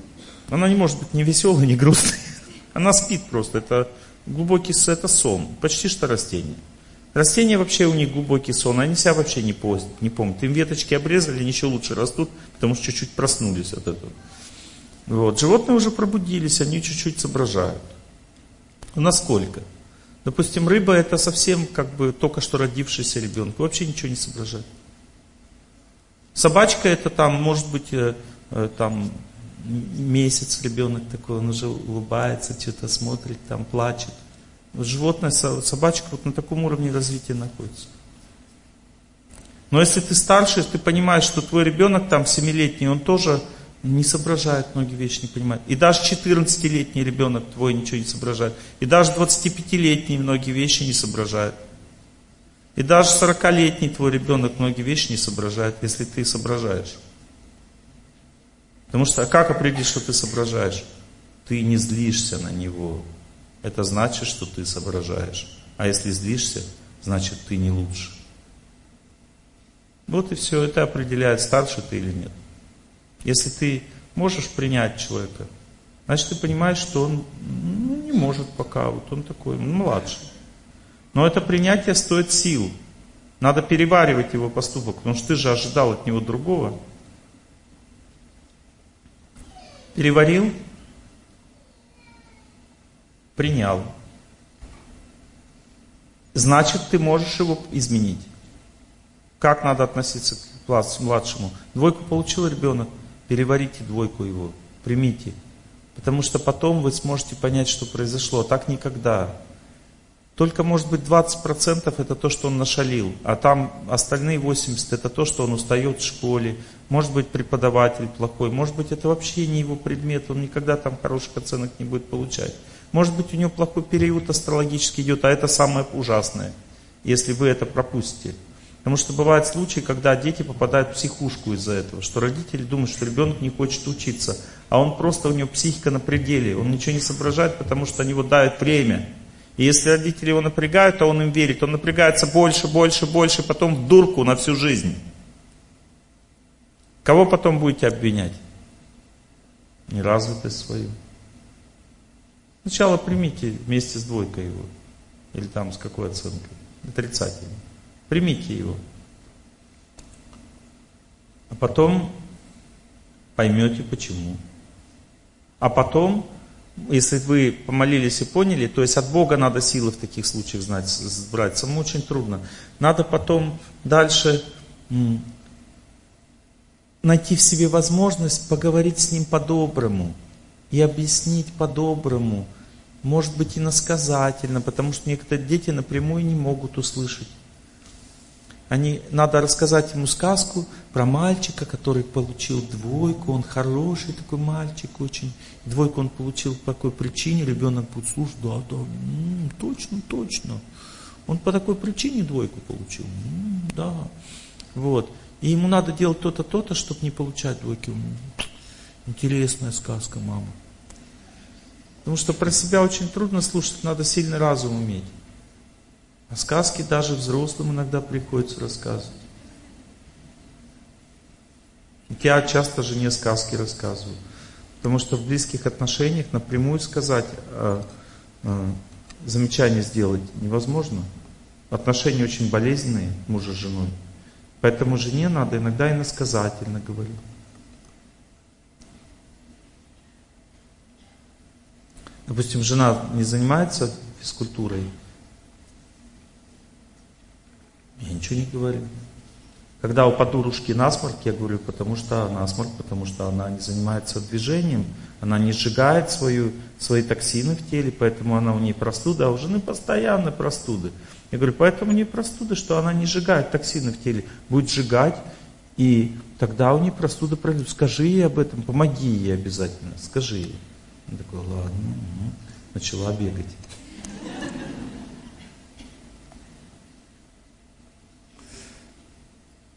Она не может быть ни веселой, ни грустной. (laughs) Она спит просто. Это глубокий это сон. Почти что растение. Растения вообще у них глубокий сон, они себя вообще не, помнят, не помнят. Им веточки обрезали, еще лучше растут, потому что чуть-чуть проснулись от этого. Вот. Животные уже пробудились, они чуть-чуть соображают. Насколько? Допустим, рыба это совсем как бы только что родившийся ребенок, вообще ничего не соображает. Собачка это там, может быть, э, э, там месяц ребенок такой, он уже улыбается, что-то смотрит, там плачет. Животное, собачка вот на таком уровне развития находится. Но если ты старше, ты понимаешь, что твой ребенок там семилетний, он тоже не соображает многие вещи, не понимает. И даже 14-летний ребенок твой ничего не соображает. И даже 25-летний многие вещи не соображает. И даже 40-летний твой ребенок многие вещи не соображает, если ты соображаешь. Потому что как определить, что ты соображаешь? Ты не злишься на него, это значит, что ты соображаешь. А если злишься, значит ты не лучше. Вот и все, это определяет, старше ты или нет. Если ты можешь принять человека, значит ты понимаешь, что он ну, не может пока, вот он такой ну, младший. Но это принятие стоит сил. Надо переваривать его поступок, потому что ты же ожидал от него другого. Переварил, принял. Значит, ты можешь его изменить. Как надо относиться к младшему? Двойку получил ребенок, переварите двойку его, примите. Потому что потом вы сможете понять, что произошло. Так никогда. Только, может быть, 20% это то, что он нашалил, а там остальные 80% это то, что он устает в школе, может быть, преподаватель плохой, может быть, это вообще не его предмет, он никогда там хороших оценок не будет получать. Может быть, у него плохой период астрологически идет, а это самое ужасное, если вы это пропустите. Потому что бывают случаи, когда дети попадают в психушку из-за этого, что родители думают, что ребенок не хочет учиться, а он просто, у него психика на пределе, он ничего не соображает, потому что они его дают время. И если родители его напрягают, то он им верит, он напрягается больше, больше, больше, потом в дурку на всю жизнь. Кого потом будете обвинять? Неразвитость свою. Сначала примите вместе с двойкой его. Или там с какой оценкой. Отрицательной. Примите его. А потом поймете почему. А потом, если вы помолились и поняли, то есть от Бога надо силы в таких случаях знать, брать. Самому очень трудно. Надо потом дальше найти в себе возможность поговорить с ним по-доброму и объяснить по-доброму, может быть, иносказательно, потому что некоторые дети напрямую не могут услышать. Они, надо рассказать ему сказку про мальчика, который получил двойку, он хороший такой мальчик очень. Двойку он получил по такой причине, ребенок будет слушать, да, да, м-м, точно, точно. Он по такой причине двойку получил, м-м, да. Вот. И ему надо делать то-то, то-то, чтобы не получать двойки. Интересная сказка, мама. Потому что про себя очень трудно слушать, надо сильный разум иметь. А сказки даже взрослым иногда приходится рассказывать. я часто жене сказки рассказываю. Потому что в близких отношениях напрямую сказать, э, э, замечание сделать невозможно. Отношения очень болезненные мужа с женой. Поэтому жене надо иногда иносказательно говорить. Допустим, жена не занимается физкультурой, я ничего не говорю. Когда у подружки насморк, я говорю, потому что насморк, потому что она не занимается движением, она не сжигает свою, свои токсины в теле, поэтому она у нее простуда, а у жены постоянно простуды. Я говорю, поэтому у нее простуда, что она не сжигает токсины в теле, будет сжигать, и тогда у нее простуда пройдет. Скажи ей об этом, помоги ей обязательно, скажи ей. Она такой, ладно, угу. начала бегать.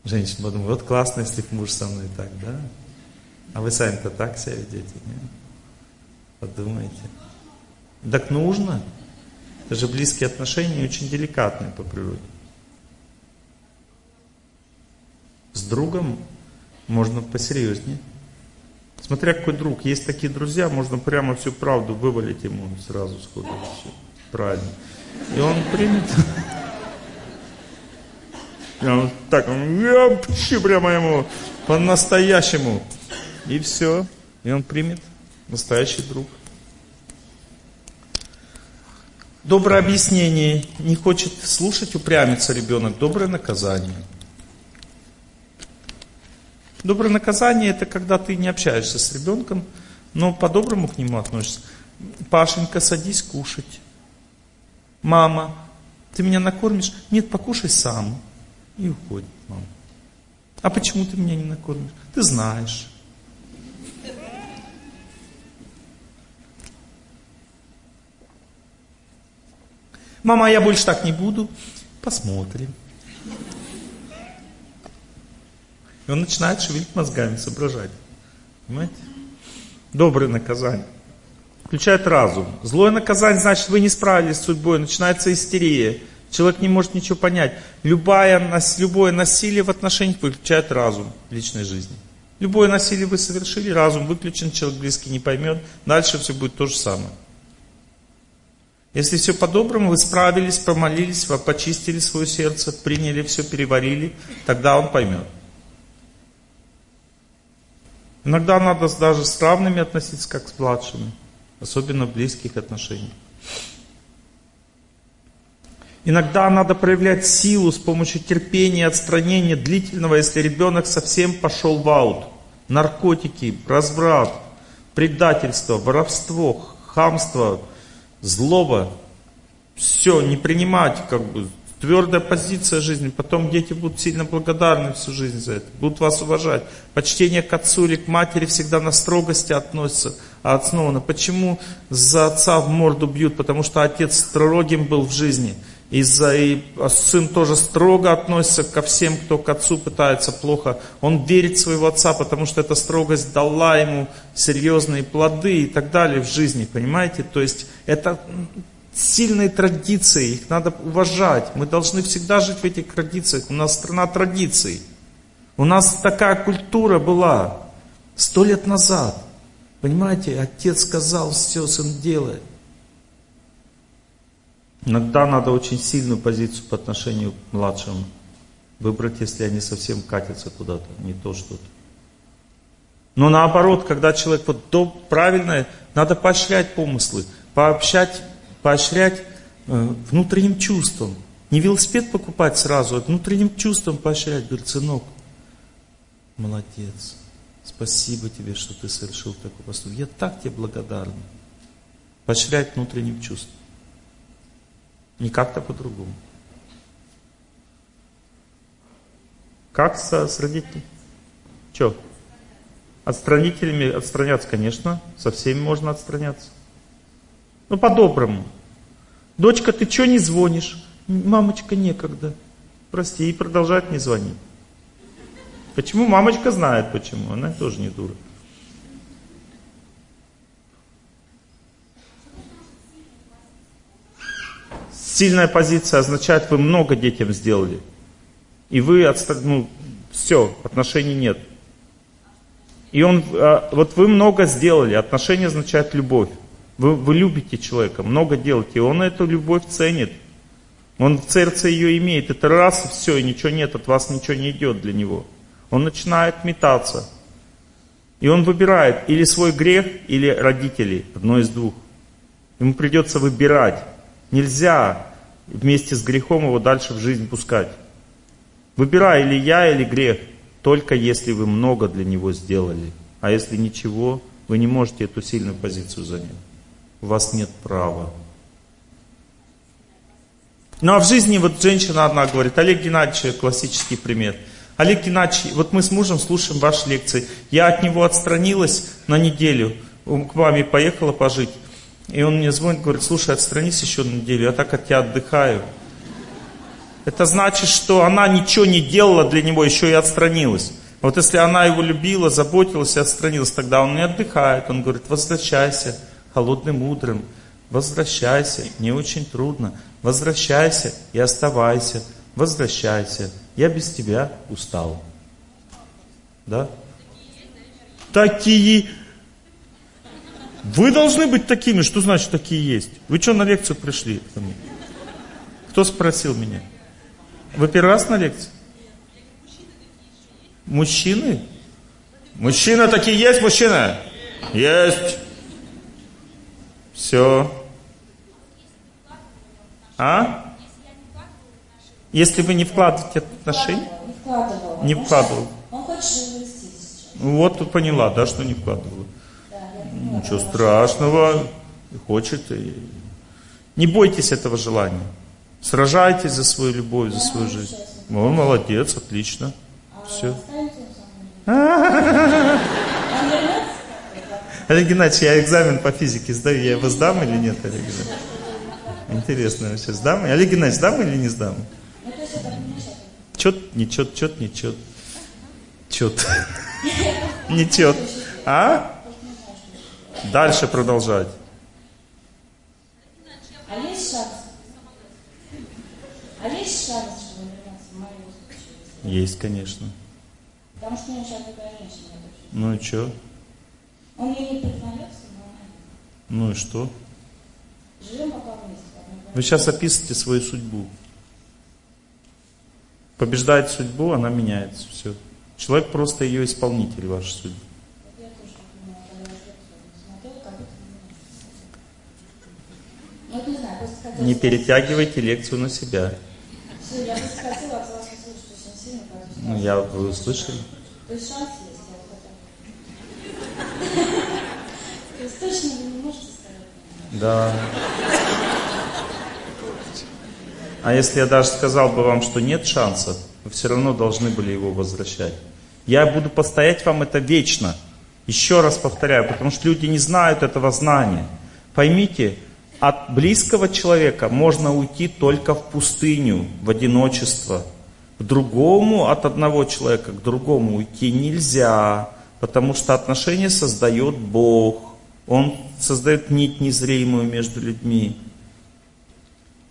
Женщина подумала, вот классно, если муж со мной так, да? А вы сами-то так себя ведете, нет? Подумайте. Так нужно. Это же близкие отношения очень деликатные по природе. С другом можно посерьезнее. Смотря какой друг. Есть такие друзья, можно прямо всю правду вывалить ему сразу сходу. Все. Правильно. И он примет. Прям так, я прямо ему по-настоящему. И все. И он примет. Настоящий друг. Доброе объяснение. Не хочет слушать, упрямится ребенок. Доброе наказание. Доброе наказание это когда ты не общаешься с ребенком, но по-доброму к нему относишься. Пашенька, садись кушать. Мама, ты меня накормишь? Нет, покушай сам. И уходит мама. А почему ты меня не накормишь? Ты знаешь. Мама, я больше так не буду. Посмотрим. И он начинает шевелить мозгами, соображать. Понимаете? Доброе наказание. Включает разум. Злое наказание, значит, вы не справились с судьбой, начинается истерия. Человек не может ничего понять. Любое, любое насилие в отношениях выключает разум в личной жизни. Любое насилие вы совершили, разум выключен, человек близкий не поймет. Дальше все будет то же самое. Если все по-доброму, вы справились, помолились, вы почистили свое сердце, приняли все, переварили, тогда он поймет. Иногда надо даже с равными относиться, как с младшими, особенно в близких отношениях. Иногда надо проявлять силу с помощью терпения, отстранения длительного, если ребенок совсем пошел в аут. Наркотики, разврат, предательство, воровство, хамство, злоба. Все, не принимать, как бы, твердая позиция жизни. Потом дети будут сильно благодарны всю жизнь за это, будут вас уважать. Почтение к отцу или к матери всегда на строгости относится, а основано. Почему за отца в морду бьют? Потому что отец строгим был в жизни – из-за и сын тоже строго относится ко всем, кто к отцу пытается плохо. Он верит своего отца, потому что эта строгость дала ему серьезные плоды и так далее в жизни, понимаете? То есть это сильные традиции, их надо уважать. Мы должны всегда жить в этих традициях. У нас страна традиций. У нас такая культура была сто лет назад. Понимаете, отец сказал, все, сын делает. Иногда надо очень сильную позицию по отношению к младшим выбрать, если они совсем катятся куда-то, не то что-то. Но наоборот, когда человек вот правильное, надо поощрять помыслы, пообщать, поощрять э, внутренним чувством. Не велосипед покупать сразу, а внутренним чувством поощрять. Говорит, сынок, молодец, спасибо тебе, что ты совершил такой поступок. Я так тебе благодарен. Поощрять внутренним чувством. Не как-то по-другому. Как с, с родителями? Че? От родителями отстраняться, конечно. Со всеми можно отстраняться. Ну, по-доброму. Дочка, ты что не звонишь? Мамочка, некогда. Прости, и продолжает не звонить. Почему? Мамочка знает почему. Она тоже не дура. Сильная позиция означает, вы много детям сделали. И вы, ну, все, отношений нет. И он, а, вот вы много сделали, отношения означают любовь. Вы, вы любите человека, много делаете, и он эту любовь ценит. Он в сердце ее имеет. Это раз и все, и ничего нет, от вас ничего не идет для него. Он начинает метаться. И он выбирает или свой грех, или родителей, одно из двух. Ему придется выбирать. Нельзя вместе с грехом его дальше в жизнь пускать. Выбирай или я, или грех, только если вы много для него сделали. А если ничего, вы не можете эту сильную позицию занять. У вас нет права. Ну а в жизни вот женщина одна говорит, Олег Геннадьевич, классический пример. Олег Геннадьевич, вот мы с мужем слушаем ваши лекции. Я от него отстранилась на неделю, к маме поехала пожить. И он мне звонит, говорит, слушай, отстранись еще на неделю, я так от тебя отдыхаю. Это значит, что она ничего не делала для него, еще и отстранилась. Вот если она его любила, заботилась и отстранилась, тогда он не отдыхает. Он говорит, возвращайся холодным утром, возвращайся, не очень трудно, возвращайся и оставайся, возвращайся, я без тебя устал. Да? Такие. Вы должны быть такими. Что значит такие есть? Вы что на лекцию пришли ко мне? Кто спросил меня? Вы первый раз на лекции? Мужчины? Мужчина такие есть, мужчина? Есть. Все. А? Если вы не вкладываете отношения? Не вкладывал. Не вкладывал. Он хочет развестись сейчас. Вот тут поняла, да, что не вкладывала. Да, я поняла. Ничего страшного. Хочет. И... Не бойтесь этого желания. Сражайтесь за свою любовь, за свою жизнь. Он молодец, отлично. Все. (laughs) Останется он со мной? Он вернется? Олег Геннадьевич, я экзамен по физике сдаю, я его сдам или нет, Олег Геннадьевич? Интересно вообще, сдам? Олег Геннадьевич, сдам или не сдам? Чет, не чет, чет, не чет. Чет. Не чет. А? Дальше продолжать. А есть шанс? А есть шанс, что он вернется в моем случае? Есть, конечно. Потому что у меня сейчас такая женщина. Ну и что? Он мне не признается, но Ну и что? живем пока вместе. Вы сейчас описываете свою судьбу. Побеждает судьбу, она меняется. Все. Человек просто ее исполнитель вашей судьбы. Ну, не перетягивайте лекцию на себя. Всё, я просто хотела от вас услышать очень сильно, как вы Ну, я, вы услышали? То есть шанс есть, я вот хотела. То есть точно вы не можете сказать? Да. А если я даже сказал бы вам, что нет шансов, вы все равно должны были его возвращать. Я буду постоять вам это вечно. Еще раз повторяю, потому что люди не знают этого знания. Поймите, от близкого человека можно уйти только в пустыню, в одиночество. К другому, от одного человека к другому уйти нельзя, потому что отношения создает Бог. Он создает нить незримую между людьми.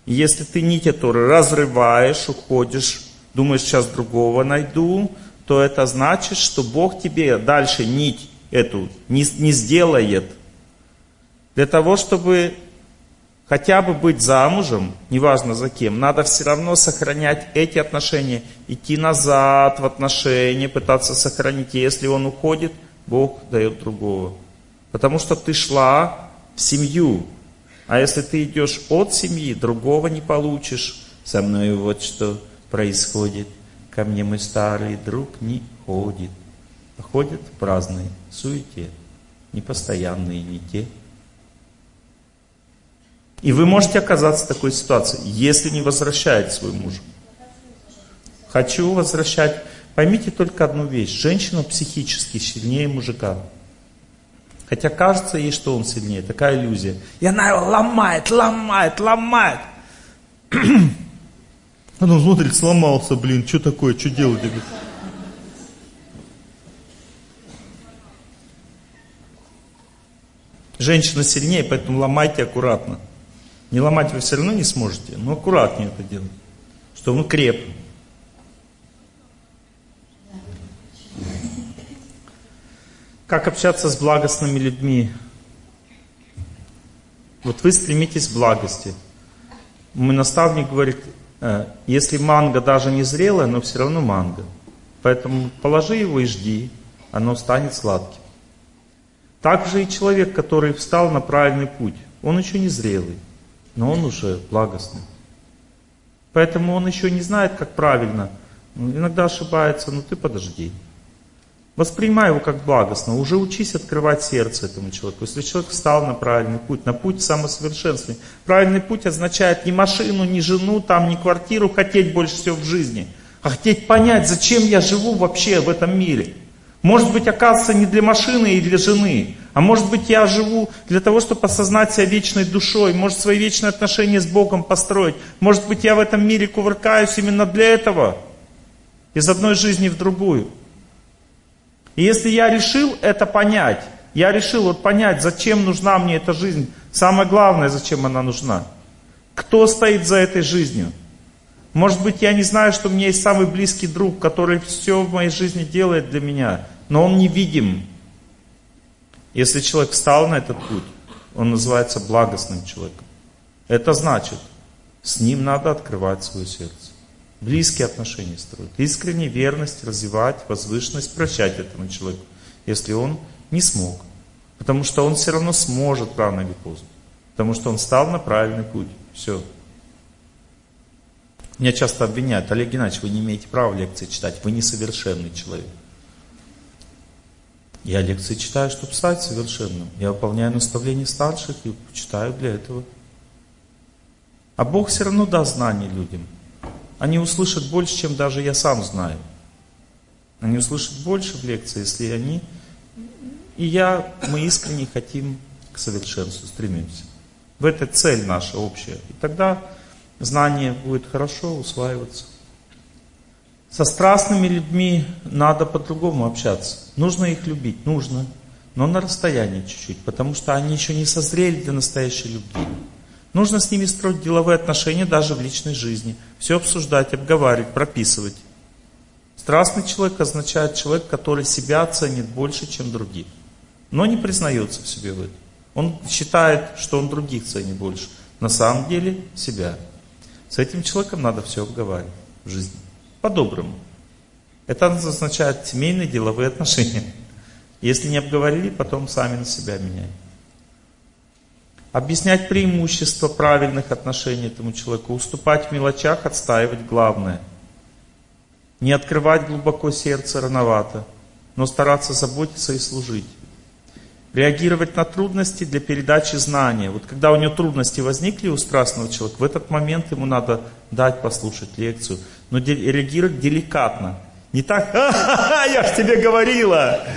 И если ты нить эту разрываешь, уходишь, думаешь, сейчас другого найду, то это значит, что Бог тебе дальше нить эту не, не сделает. Для того, чтобы хотя бы быть замужем, неважно за кем, надо все равно сохранять эти отношения, идти назад в отношения, пытаться сохранить. И если он уходит, Бог дает другого. Потому что ты шла в семью, а если ты идешь от семьи, другого не получишь. Со мной вот что происходит. Ко мне мой старый друг не ходит. А ходят в праздной суете, непостоянные, не те. И вы можете оказаться в такой ситуации, если не возвращаете свой муж. Хочу возвращать. Поймите только одну вещь. Женщина психически сильнее мужика. Хотя кажется ей, что он сильнее. Такая иллюзия. И она его ломает, ломает, ломает. (clears throat) Она смотрит, сломался, блин, что такое, что делать? Говорю, Женщина сильнее, поэтому ломайте аккуратно. Не ломать вы все равно не сможете, но аккуратнее это делать, чтобы он креп. Как общаться с благостными людьми? Вот вы стремитесь к благости. Мой наставник говорит, э, если манго даже не зрелая, но все равно манго. Поэтому положи его и жди, оно станет сладким. Также и человек, который встал на правильный путь, он еще не зрелый, но он уже благостный. Поэтому он еще не знает, как правильно. Иногда ошибается, но ты подожди. Воспринимай его как благостно. Уже учись открывать сердце этому человеку. Если человек встал на правильный путь, на путь самосовершенствования. Правильный путь означает не машину, не жену, там, не квартиру хотеть больше всего в жизни, а хотеть понять, зачем я живу вообще в этом мире. Может быть, оказывается, не для машины и для жены, а может быть, я живу для того, чтобы осознать себя вечной душой, может, свои вечные отношения с Богом построить. Может быть, я в этом мире кувыркаюсь именно для этого, из одной жизни в другую. И если я решил это понять, я решил вот понять, зачем нужна мне эта жизнь, самое главное, зачем она нужна. Кто стоит за этой жизнью? Может быть, я не знаю, что у меня есть самый близкий друг, который все в моей жизни делает для меня, но он невидим. Если человек встал на этот путь, он называется благостным человеком. Это значит, с ним надо открывать свое сердце близкие отношения строить, искренне верность развивать, возвышенность, прощать этому человеку, если он не смог. Потому что он все равно сможет рано или поздно. Потому что он стал на правильный путь. Все. Меня часто обвиняют, Олег Геннадьевич, вы не имеете права лекции читать, вы несовершенный человек. Я лекции читаю, чтобы стать совершенным. Я выполняю наставления старших и читаю для этого. А Бог все равно даст знания людям. Они услышат больше, чем даже я сам знаю. Они услышат больше в лекции, если они и я, мы искренне хотим к совершенству, стремимся. В этой цель наша общая. И тогда знание будет хорошо усваиваться. Со страстными людьми надо по-другому общаться. Нужно их любить, нужно, но на расстоянии чуть-чуть, потому что они еще не созрели для настоящей любви. Нужно с ними строить деловые отношения даже в личной жизни. Все обсуждать, обговаривать, прописывать. Страстный человек означает человек, который себя ценит больше, чем других. Но не признается в себе в этом. Он считает, что он других ценит больше. На самом деле себя. С этим человеком надо все обговаривать в жизни. По-доброму. Это означает семейные деловые отношения. Если не обговорили, потом сами на себя меняют объяснять преимущества правильных отношений этому человеку, уступать в мелочах, отстаивать главное. Не открывать глубоко сердце рановато, но стараться заботиться и служить. Реагировать на трудности для передачи знания. Вот когда у него трудности возникли у страстного человека, в этот момент ему надо дать послушать лекцию, но реагировать деликатно. Не так, я ж тебе говорила,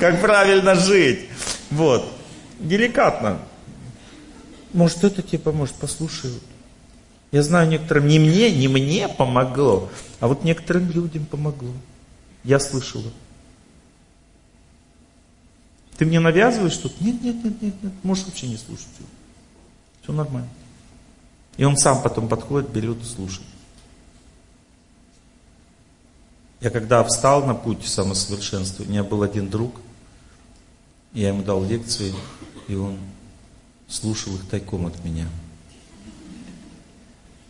как правильно жить. Вот, деликатно. Может, это тебе поможет, послушай. Я знаю, некоторым не мне, не мне помогло, а вот некоторым людям помогло. Я слышала. Ты мне навязываешь что-то? Нет, нет, нет, нет, нет. Можешь вообще не слушать. Все нормально. И он сам потом подходит, берет и слушает. Я когда встал на путь самосовершенства, у меня был один друг, я ему дал лекции, и он слушал их тайком от меня.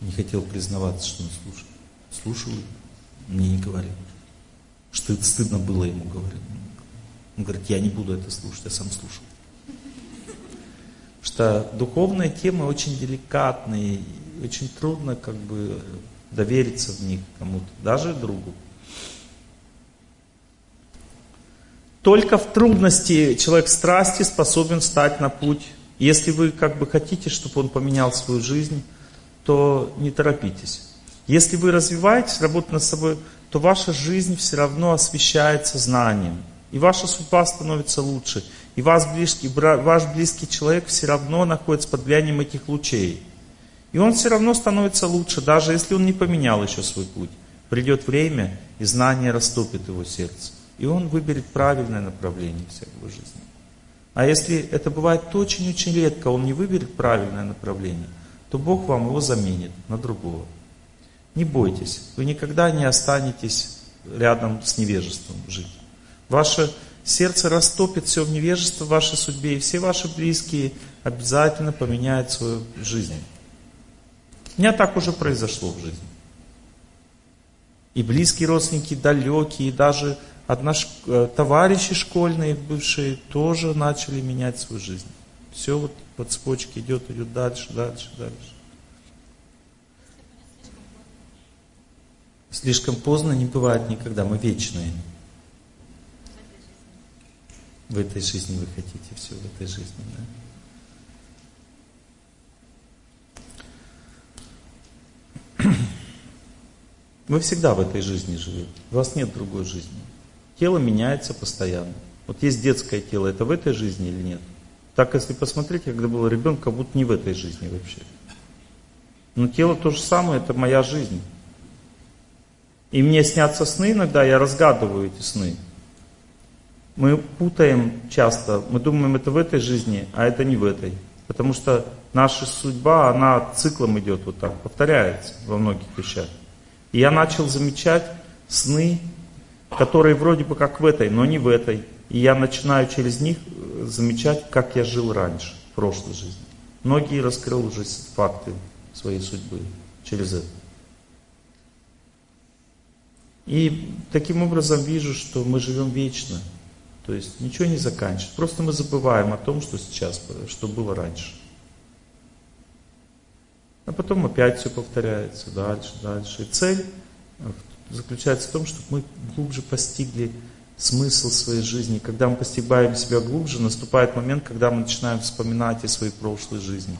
Не хотел признаваться, что он слушал. Слушал их, мне не говорил. Что это стыдно было ему говорить. Он говорит, я не буду это слушать, я сам слушал. Что духовные темы очень деликатные, очень трудно как бы довериться в них кому-то, даже другу. Только в трудности человек страсти способен стать на путь если вы как бы хотите, чтобы он поменял свою жизнь, то не торопитесь. Если вы развиваетесь, работаете над собой, то ваша жизнь все равно освещается знанием. И ваша судьба становится лучше. И ваш близкий, ваш близкий человек все равно находится под влиянием этих лучей. И он все равно становится лучше, даже если он не поменял еще свой путь. Придет время, и знание растопит его сердце. И он выберет правильное направление всей его жизни. А если это бывает очень-очень редко, он не выберет правильное направление, то Бог вам его заменит на другого. Не бойтесь, вы никогда не останетесь рядом с невежеством жить. Ваше сердце растопит все в невежество в вашей судьбе, и все ваши близкие обязательно поменяют свою жизнь. У меня так уже произошло в жизни. И близкие родственники, далекие, и даже одна э, товарищи школьные, бывшие, тоже начали менять свою жизнь. Все вот по цепочке идет, идет дальше, дальше, дальше. Слишком поздно не бывает никогда, мы вечные. В этой жизни вы хотите все, в этой жизни, да? Вы всегда в этой жизни живете. У вас нет другой жизни. Тело меняется постоянно. Вот есть детское тело, это в этой жизни или нет? Так, если посмотреть, когда был ребенок, как будто не в этой жизни вообще. Но тело то же самое, это моя жизнь. И мне снятся сны иногда, я разгадываю эти сны. Мы путаем часто, мы думаем, это в этой жизни, а это не в этой. Потому что наша судьба, она циклом идет вот так, повторяется во многих вещах. И я начал замечать сны, которые вроде бы как в этой, но не в этой. И я начинаю через них э, замечать, как я жил раньше, в прошлой жизни. Многие раскрыл уже факты своей судьбы через это. И таким образом вижу, что мы живем вечно. То есть ничего не заканчивается. Просто мы забываем о том, что сейчас, что было раньше. А потом опять все повторяется дальше, дальше. И цель заключается в том, чтобы мы глубже постигли смысл своей жизни. Когда мы постигаем себя глубже, наступает момент, когда мы начинаем вспоминать о своей прошлой жизни.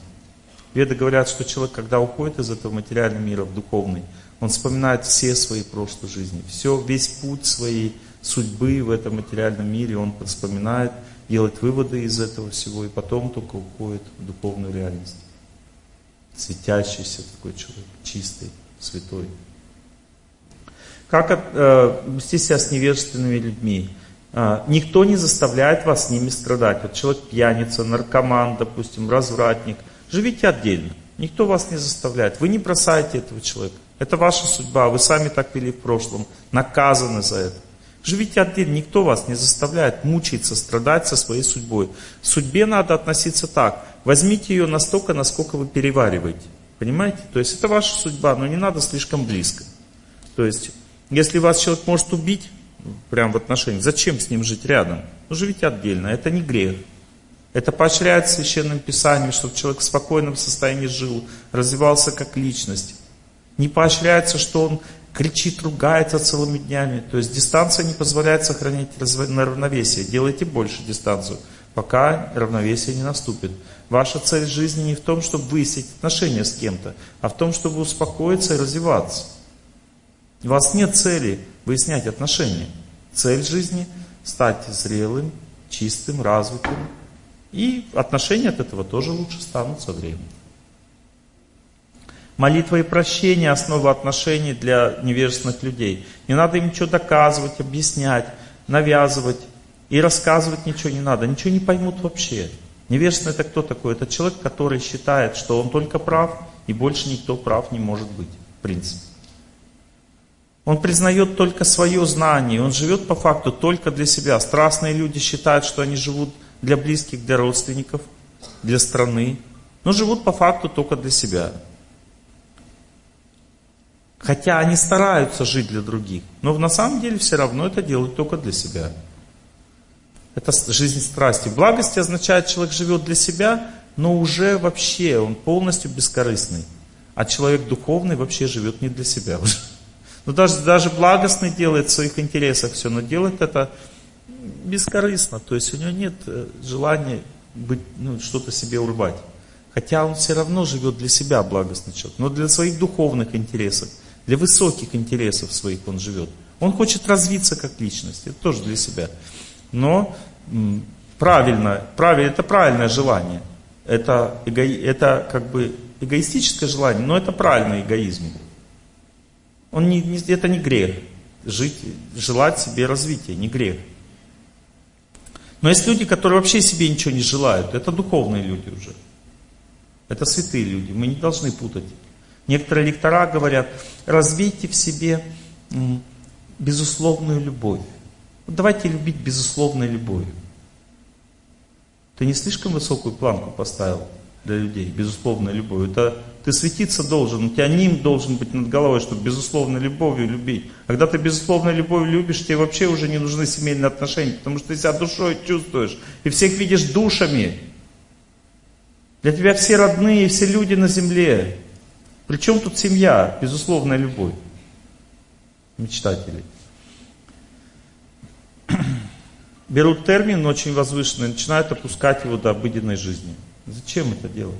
Веды говорят, что человек, когда уходит из этого материального мира в духовный, он вспоминает все свои прошлые жизни, все, весь путь своей судьбы в этом материальном мире, он вспоминает, делает выводы из этого всего, и потом только уходит в духовную реальность. Светящийся такой человек, чистый, святой. Как э, вести себя с невежественными людьми? Э, никто не заставляет вас с ними страдать. Вот человек пьяница, наркоман, допустим, развратник. Живите отдельно. Никто вас не заставляет. Вы не бросаете этого человека. Это ваша судьба, вы сами так вели в прошлом, наказаны за это. Живите отдельно, никто вас не заставляет мучиться, страдать со своей судьбой. К судьбе надо относиться так. Возьмите ее настолько, насколько вы перевариваете. Понимаете? То есть это ваша судьба, но не надо слишком близко. То есть, если вас человек может убить, прямо в отношениях, зачем с ним жить рядом? Ну, живите отдельно, это не грех. Это поощряет священным писанием, чтобы человек в спокойном состоянии жил, развивался как личность. Не поощряется, что он кричит, ругается целыми днями. То есть дистанция не позволяет сохранить равновесие. Делайте больше дистанцию, пока равновесие не наступит. Ваша цель жизни не в том, чтобы выяснить отношения с кем-то, а в том, чтобы успокоиться и развиваться. У вас нет цели выяснять отношения. Цель жизни – стать зрелым, чистым, развитым. И отношения от этого тоже лучше станут со временем. Молитва и прощение – основа отношений для невежественных людей. Не надо им ничего доказывать, объяснять, навязывать. И рассказывать ничего не надо. Ничего не поймут вообще. Невежественный это кто такой? Это человек, который считает, что он только прав, и больше никто прав не может быть, в принципе. Он признает только свое знание, он живет по факту только для себя. Страстные люди считают, что они живут для близких, для родственников, для страны, но живут по факту только для себя. Хотя они стараются жить для других, но на самом деле все равно это делают только для себя. Это жизнь страсти. Благости означает, человек живет для себя, но уже вообще он полностью бескорыстный. А человек духовный вообще живет не для себя уже. Но даже, даже благостный делает в своих интересах все, но делает это бескорыстно. То есть у него нет э, желания быть, ну, что-то себе урвать. Хотя он все равно живет для себя, благостный человек, но для своих духовных интересов. Для высоких интересов своих он живет. Он хочет развиться как личность, это тоже для себя. Но правильно, правильно это правильное желание. Это, эго, это как бы эгоистическое желание, но это правильный эгоизм. Он не, не, это не грех. Жить, желать себе развития, не грех. Но есть люди, которые вообще себе ничего не желают. Это духовные люди уже. Это святые люди. Мы не должны путать Некоторые лектора говорят, развейте в себе безусловную любовь. Давайте любить безусловной любовью. Ты не слишком высокую планку поставил для людей, безусловной любовью. Это ты светиться должен, у тебя ним должен быть над головой, чтобы безусловной любовью любить. Когда ты безусловной любовью любишь, тебе вообще уже не нужны семейные отношения, потому что ты себя душой чувствуешь и всех видишь душами. Для тебя все родные, все люди на земле. Причем тут семья, безусловная любовь мечтателей. (clears throat) Берут термин очень возвышенный, начинают опускать его до обыденной жизни. Зачем это делать?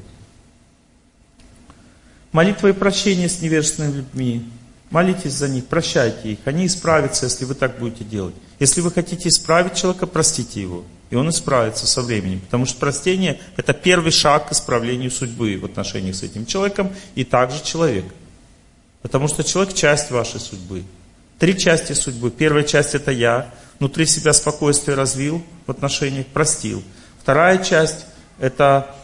Молитва и прощение с невежественными людьми. Молитесь за них, прощайте их. Они исправятся, если вы так будете делать. Если вы хотите исправить человека, простите его. И он исправится со временем. Потому что простение – это первый шаг к исправлению судьбы в отношениях с этим человеком и также человек. Потому что человек – часть вашей судьбы. Три части судьбы. Первая часть – это я. Внутри себя спокойствие развил в отношениях, простил. Вторая часть – это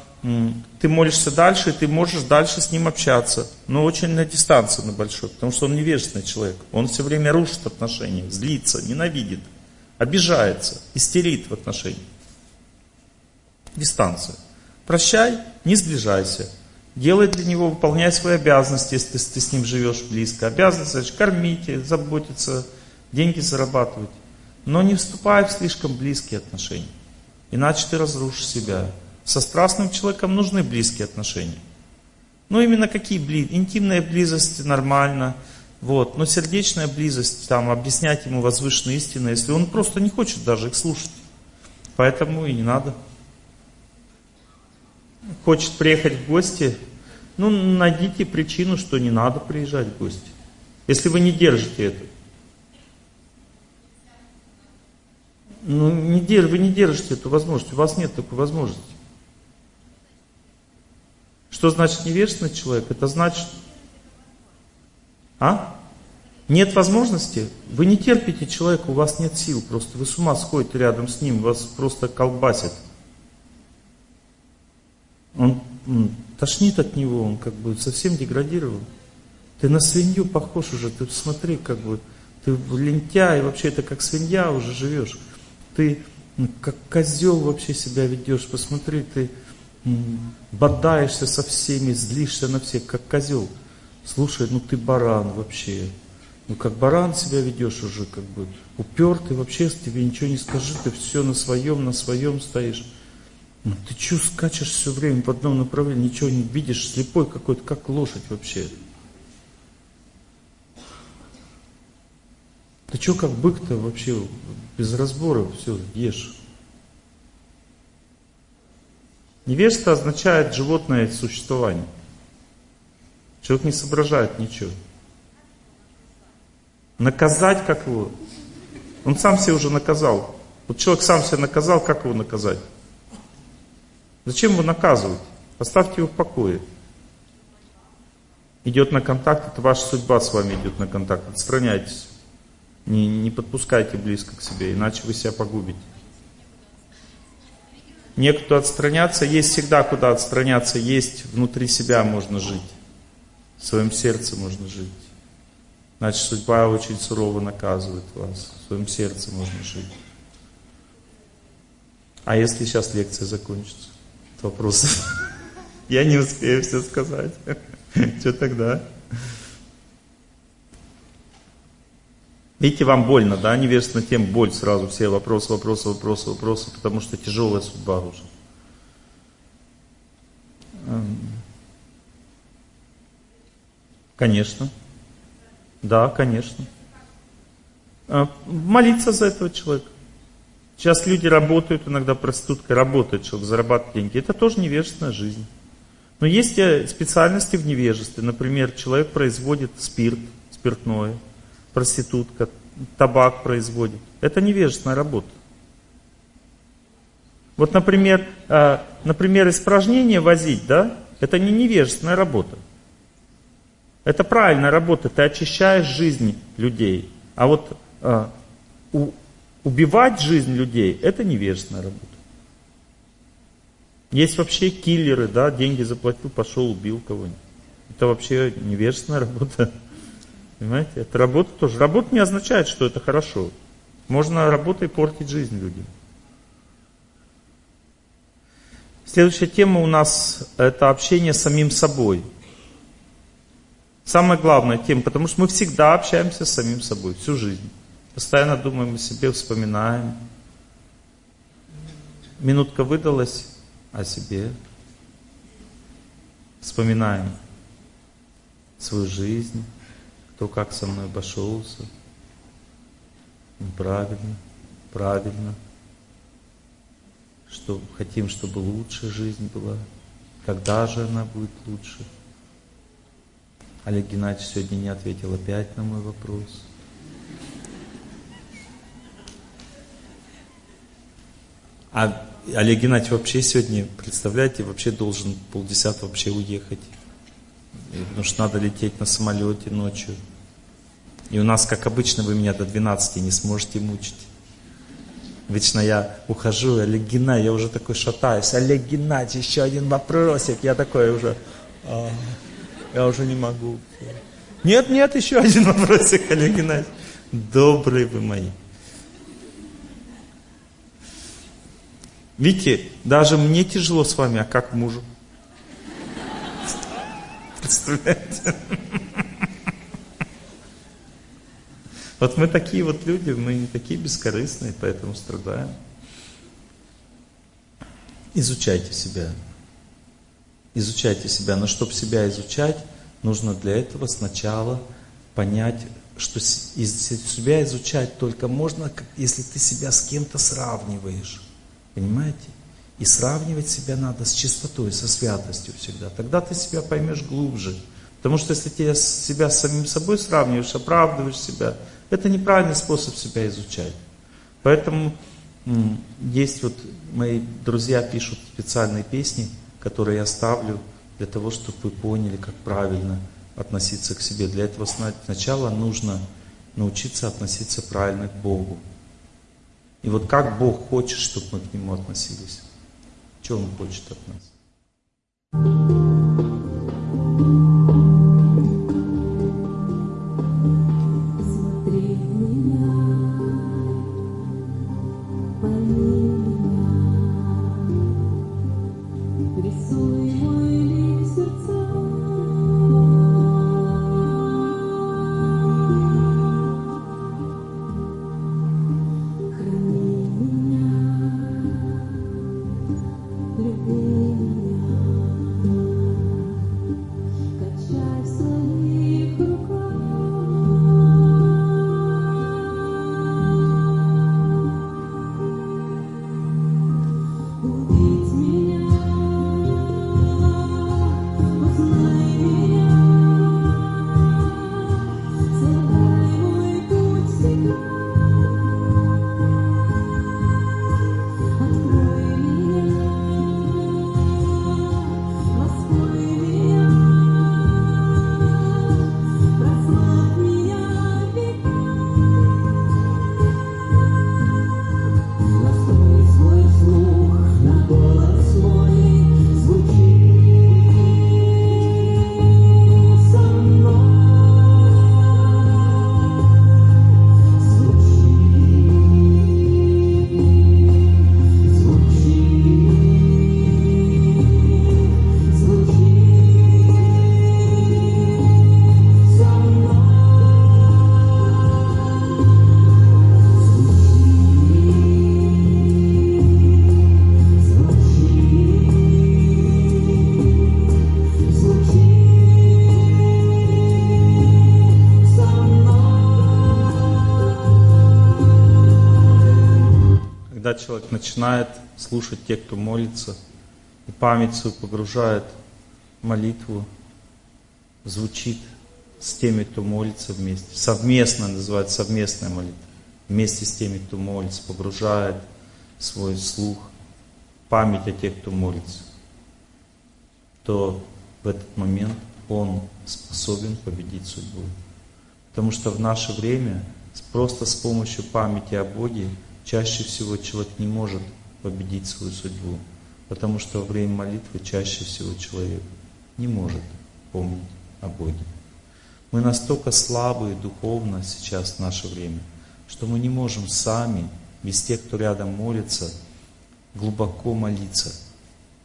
ты молишься дальше, и ты можешь дальше с ним общаться. Но очень на дистанции на большой, потому что он невежественный человек. Он все время рушит отношения, злится, ненавидит, обижается, истерит в отношениях. Дистанция. Прощай, не сближайся. Делай для него, выполняй свои обязанности, если ты, с ним живешь близко. Обязанности, значит, кормите, заботиться, деньги зарабатывать. Но не вступай в слишком близкие отношения. Иначе ты разрушишь себя. Со страстным человеком нужны близкие отношения. Ну, именно какие близкие? Интимная близость нормально. Вот. Но сердечная близость, там, объяснять ему возвышенные истины, если он просто не хочет даже их слушать. Поэтому и не надо. Хочет приехать в гости, ну, найдите причину, что не надо приезжать в гости. Если вы не держите это. Ну, не, вы не держите эту возможность, у вас нет такой возможности. Что значит невежественный человек? Это значит... А? Нет возможности? Вы не терпите человека, у вас нет сил просто. Вы с ума сходите рядом с ним, вас просто колбасит. Он, тошнит от него, он как бы совсем деградирован. Ты на свинью похож уже, ты смотри, как бы, ты лентяй, вообще это как свинья уже живешь. Ты как козел вообще себя ведешь, посмотри, ты бодаешься со всеми, злишься на всех, как козел. Слушай, ну ты баран вообще. Ну как баран себя ведешь уже, как бы упертый, вообще тебе ничего не скажи, ты все на своем, на своем стоишь. Ну ты что скачешь все время в одном направлении, ничего не видишь, слепой какой-то, как лошадь вообще. Ты что как бык-то вообще без разбора все ешь? Невежество означает животное существование. Человек не соображает ничего. Наказать как его? Он сам себя уже наказал. Вот человек сам себя наказал, как его наказать? Зачем его наказывать? Оставьте его в покое. Идет на контакт, это ваша судьба с вами идет на контакт. Отстраняйтесь. Не, не подпускайте близко к себе, иначе вы себя погубите. Некуда отстраняться, есть всегда куда отстраняться, есть внутри себя можно жить. В своем сердце можно жить. Значит, судьба очень сурово наказывает вас. В своем сердце можно жить. А если сейчас лекция закончится? Вопросов. (laughs) Я не успею все сказать. (laughs) Что тогда? Видите, вам больно, да, невежественно тем боль сразу, все вопросы, вопросы, вопросы, вопросы, потому что тяжелая судьба уже. Эм. Конечно. Да, конечно. Э, молиться за этого человека. Сейчас люди работают, иногда проституткой работают, чтобы зарабатывать деньги. Это тоже невежественная жизнь. Но есть э, специальности в невежестве. Например, человек производит спирт, спиртное – проститутка, табак производит. Это невежественная работа. Вот, например, э, например, испражнение возить, да, это не невежественная работа. Это правильная работа, ты очищаешь жизнь людей. А вот э, у, убивать жизнь людей, это невежественная работа. Есть вообще киллеры, да, деньги заплатил, пошел, убил кого-нибудь. Это вообще невежественная (laughs) работа. Понимаете? Это работа тоже. Работа не означает, что это хорошо. Можно работой портить жизнь людям. Следующая тема у нас это общение с самим собой. Самая главная тема, потому что мы всегда общаемся с самим собой, всю жизнь. Постоянно думаем о себе, вспоминаем. Минутка выдалась о себе. Вспоминаем свою жизнь, кто как со мной обошелся. Правильно, правильно. Что хотим, чтобы лучшая жизнь была. Когда же она будет лучше? Олег Геннадьевич сегодня не ответил опять на мой вопрос. А Олег Геннадьевич вообще сегодня, представляете, вообще должен полдесятого вообще уехать. Потому что надо лететь на самолете ночью. И у нас, как обычно, вы меня до 12 не сможете мучить. Вечно я ухожу, Олег Геннадьевич, я уже такой шатаюсь. Олег Геннадьевич, еще один вопросик. Я такой уже, а, я уже не могу. Нет, нет, еще один вопросик, Олег Геннадьевич. Добрые вы мои. Видите, даже мне тяжело с вами, а как мужу? Представляете? Вот мы такие вот люди, мы не такие бескорыстные, поэтому страдаем. Изучайте себя. Изучайте себя. Но чтобы себя изучать, нужно для этого сначала понять, что себя изучать только можно, если ты себя с кем-то сравниваешь. Понимаете? И сравнивать себя надо с чистотой, со святостью всегда. Тогда ты себя поймешь глубже. Потому что если ты себя с самим собой сравниваешь, оправдываешь себя, это неправильный способ себя изучать. Поэтому есть вот мои друзья пишут специальные песни, которые я ставлю для того, чтобы вы поняли, как правильно относиться к себе. Для этого сначала нужно научиться относиться правильно к Богу. И вот как Бог хочет, чтобы мы к Нему относились. Что Он хочет от нас? Человек начинает слушать тех, кто молится, и память свою погружает молитву, звучит с теми, кто молится вместе. Совместно называется совместная молитва. Вместе с теми, кто молится, погружает свой слух, память о тех, кто молится, то в этот момент он способен победить судьбу. Потому что в наше время просто с помощью памяти о Боге чаще всего человек не может победить свою судьбу, потому что во время молитвы чаще всего человек не может помнить о Боге. Мы настолько слабые духовно сейчас в наше время, что мы не можем сами, без тех, кто рядом молится, глубоко молиться.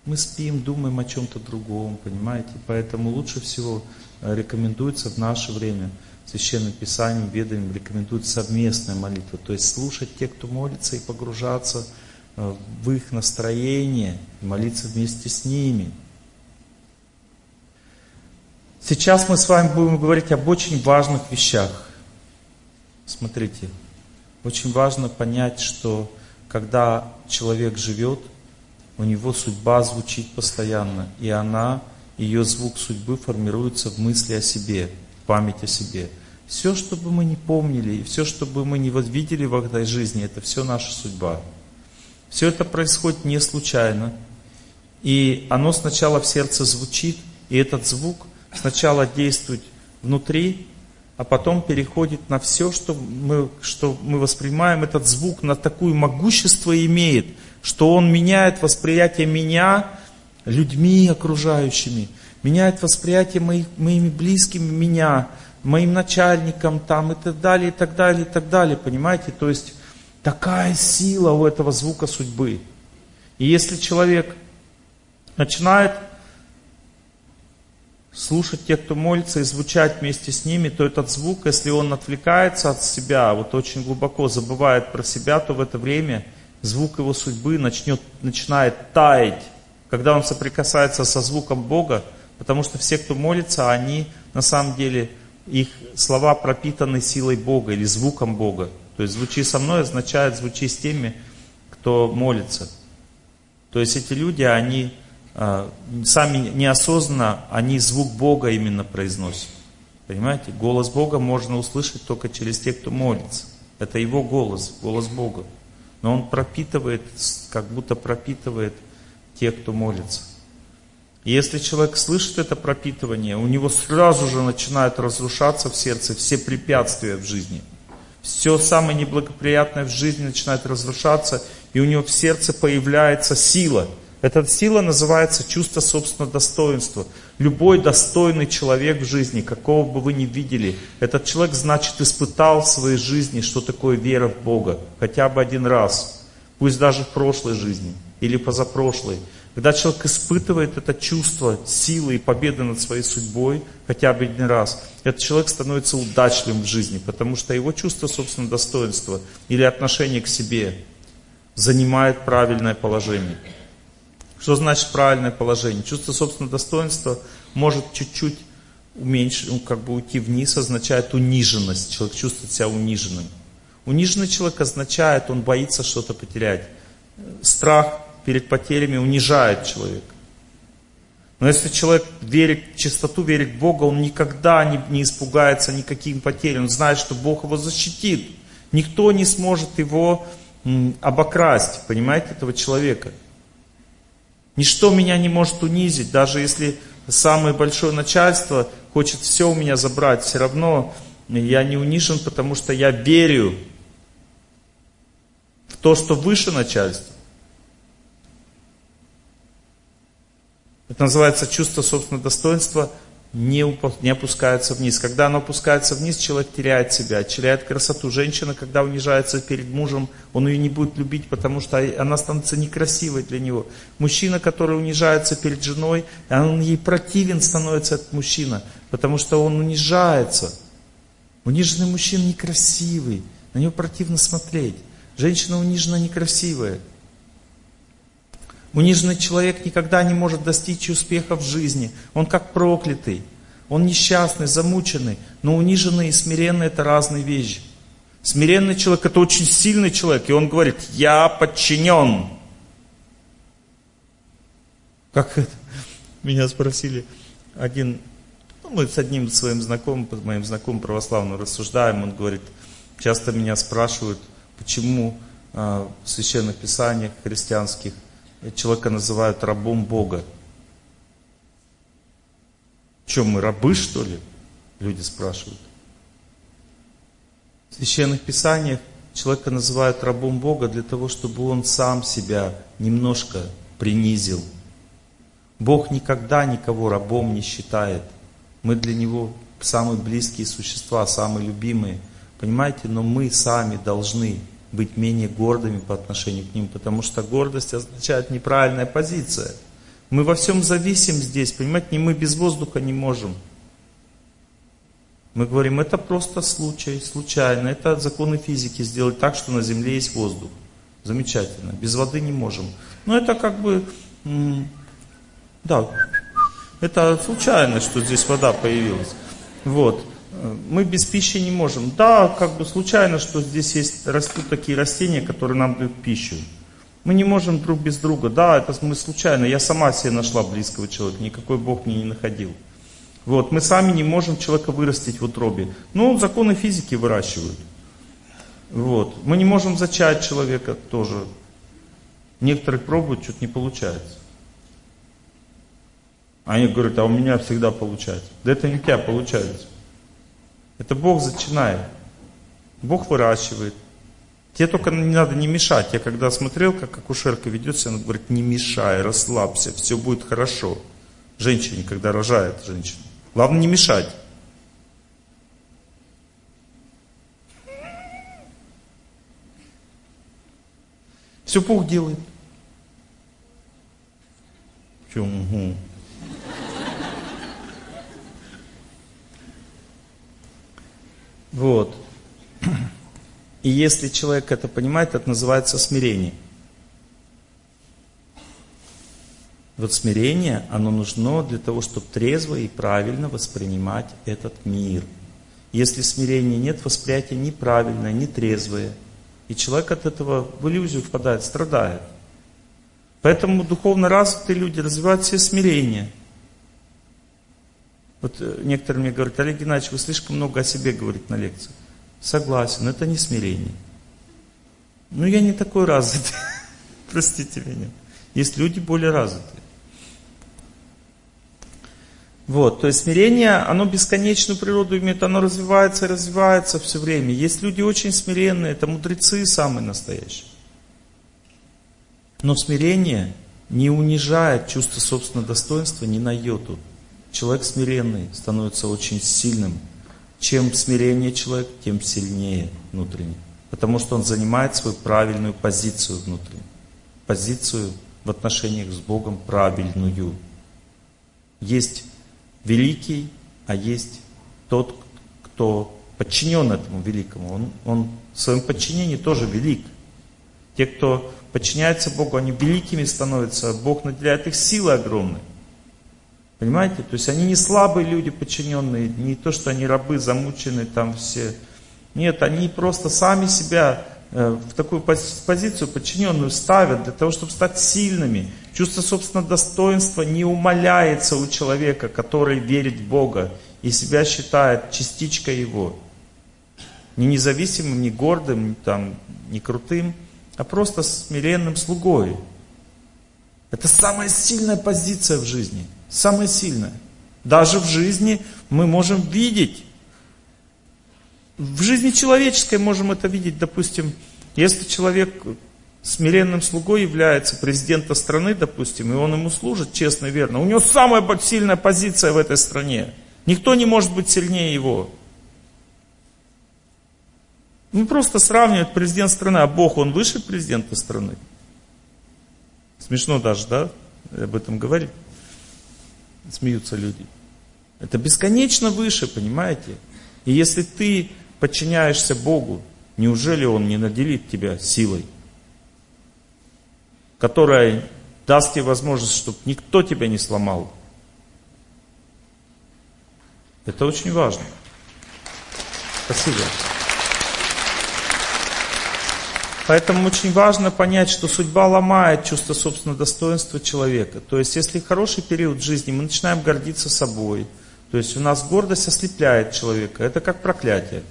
Мы спим, думаем о чем-то другом, понимаете? Поэтому лучше всего э, рекомендуется в наше время Священным Писанием, Веданием рекомендует совместная молитва. То есть слушать тех, кто молится, и погружаться э, в их настроение, и молиться вместе с ними. Сейчас мы с вами будем говорить об очень важных вещах. Смотрите, очень важно понять, что когда человек живет, у него судьба звучит постоянно, и она, ее звук судьбы формируется в мысли о себе, в память о себе. Все, что бы мы не помнили, и все, что бы мы не видели в этой жизни, это все наша судьба. Все это происходит не случайно. И оно сначала в сердце звучит, и этот звук сначала действует внутри, а потом переходит на все, что мы, что мы воспринимаем. Этот звук на такое могущество имеет, что он меняет восприятие меня людьми окружающими, меняет восприятие моих, моими близкими меня, моим начальником там и так далее, и так далее, и так далее, понимаете? То есть такая сила у этого звука судьбы. И если человек начинает слушать тех, кто молится, и звучать вместе с ними, то этот звук, если он отвлекается от себя, вот очень глубоко забывает про себя, то в это время звук его судьбы начнет, начинает таять, когда он соприкасается со звуком Бога, потому что все, кто молится, они на самом деле, их слова пропитаны силой Бога или звуком Бога. То есть «звучи со мной» означает «звучи с теми, кто молится». То есть эти люди, они а, сами неосознанно, они звук Бога именно произносят. Понимаете? Голос Бога можно услышать только через тех, кто молится. Это Его голос, голос Бога. Но Он пропитывает, как будто пропитывает тех, кто молится. И если человек слышит это пропитывание, у него сразу же начинают разрушаться в сердце все препятствия в жизни. Все самое неблагоприятное в жизни начинает разрушаться, и у него в сердце появляется сила – эта сила называется чувство собственного достоинства. Любой достойный человек в жизни, какого бы вы ни видели, этот человек, значит, испытал в своей жизни, что такое вера в Бога. Хотя бы один раз. Пусть даже в прошлой жизни или позапрошлой. Когда человек испытывает это чувство силы и победы над своей судьбой, хотя бы один раз, этот человек становится удачливым в жизни, потому что его чувство собственного достоинства или отношение к себе занимает правильное положение. Что значит правильное положение? Чувство собственного достоинства может чуть-чуть уменьшить, ну, как бы уйти вниз, означает униженность. Человек чувствует себя униженным. Униженный человек означает, он боится что-то потерять. Страх перед потерями унижает человека. Но если человек верит в чистоту, верит в Бога, он никогда не, не испугается никаким потерям. Он знает, что Бог его защитит. Никто не сможет его обокрасть, понимаете, этого человека. Ничто меня не может унизить, даже если самое большое начальство хочет все у меня забрать, все равно я не унижен, потому что я верю в то, что выше начальства. Это называется чувство собственного достоинства – не, не опускается вниз. Когда оно опускается вниз, человек теряет себя, теряет красоту. Женщина, когда унижается перед мужем, он ее не будет любить, потому что она становится некрасивой для него. Мужчина, который унижается перед женой, он ей противен становится этот мужчина, потому что он унижается. Униженный мужчина некрасивый, на него противно смотреть. Женщина унижена некрасивая. Униженный человек никогда не может достичь успеха в жизни. Он как проклятый. Он несчастный, замученный. Но униженный и смиренный это разные вещи. Смиренный человек это очень сильный человек. И он говорит, я подчинен. Как это? Меня спросили один, ну, мы с одним своим знакомым, моим знакомым православным рассуждаем, он говорит, часто меня спрашивают, почему э, в священных писаниях христианских человека называют рабом Бога. Чем мы, рабы что ли? Люди спрашивают. В священных писаниях человека называют рабом Бога для того, чтобы он сам себя немножко принизил. Бог никогда никого рабом не считает. Мы для Него самые близкие существа, самые любимые. Понимаете? Но мы сами должны быть менее гордыми по отношению к ним, потому что гордость означает неправильная позиция. Мы во всем зависим здесь, понимаете, не мы без воздуха не можем. Мы говорим, это просто случай, случайно, это законы физики сделать так, что на Земле есть воздух. Замечательно, без воды не можем. Но это как бы, да, это случайно, что здесь вода появилась. Вот. Мы без пищи не можем. Да, как бы случайно, что здесь есть, растут такие растения, которые нам дают пищу. Мы не можем друг без друга. Да, это мы случайно. Я сама себе нашла близкого человека. Никакой Бог мне не находил. Вот, мы сами не можем человека вырастить в утробе. Но законы физики выращивают. Вот. Мы не можем зачать человека тоже. Некоторые пробуют, что-то не получается. Они говорят, а у меня всегда получается. Да это не у тебя получается. Это Бог зачинает. Бог выращивает. Тебе только не надо не мешать. Я когда смотрел, как акушерка ведет себя, она говорит, не мешай, расслабься, все будет хорошо. Женщине, когда рожает женщина. Главное не мешать. Все Бог делает. Че, угу. Вот. И если человек это понимает, это называется смирение. Вот смирение, оно нужно для того, чтобы трезво и правильно воспринимать этот мир. Если смирения нет, восприятие неправильное, нетрезвое. И человек от этого в иллюзию впадает, страдает. Поэтому духовно развитые люди развивают все смирение. Вот э, некоторые мне говорят, Олег Геннадьевич, вы слишком много о себе говорите на лекциях. Согласен, это не смирение. Ну, я не такой развитый. (laughs) Простите меня. Есть люди более развитые. Вот, то есть смирение, оно бесконечную природу имеет, оно развивается и развивается все время. Есть люди очень смиренные, это мудрецы самые настоящие. Но смирение не унижает чувство собственного достоинства ни на йоту. Человек смиренный становится очень сильным. Чем смирение человек, тем сильнее внутренне. Потому что он занимает свою правильную позицию внутреннюю. Позицию в отношениях с Богом правильную. Есть великий, а есть тот, кто подчинен этому великому. Он, он в своем подчинении тоже велик. Те, кто подчиняется Богу, они великими становятся, а Бог наделяет их силой огромной. Понимаете? То есть они не слабые люди, подчиненные, не то, что они рабы, замученные там все. Нет, они просто сами себя э, в такую позицию подчиненную ставят для того, чтобы стать сильными. Чувство собственного достоинства не умаляется у человека, который верит в Бога и себя считает частичкой Его. Не независимым, не гордым, там, не крутым, а просто смиренным слугой. Это самая сильная позиция в жизни – Самое сильное. Даже в жизни мы можем видеть. В жизни человеческой можем это видеть. Допустим, если человек смиренным слугой является президента страны, допустим, и он ему служит честно и верно, у него самая сильная позиция в этой стране. Никто не может быть сильнее его. Ну, просто сравнивать президент страны, а Бог, он выше президента страны. Смешно даже, да, об этом говорить смеются люди. Это бесконечно выше, понимаете? И если ты подчиняешься Богу, неужели Он не наделит тебя силой, которая даст тебе возможность, чтобы никто тебя не сломал? Это очень важно. Спасибо. Поэтому очень важно понять, что судьба ломает чувство собственного достоинства человека. То есть, если хороший период жизни, мы начинаем гордиться собой. То есть, у нас гордость ослепляет человека. Это как проклятие.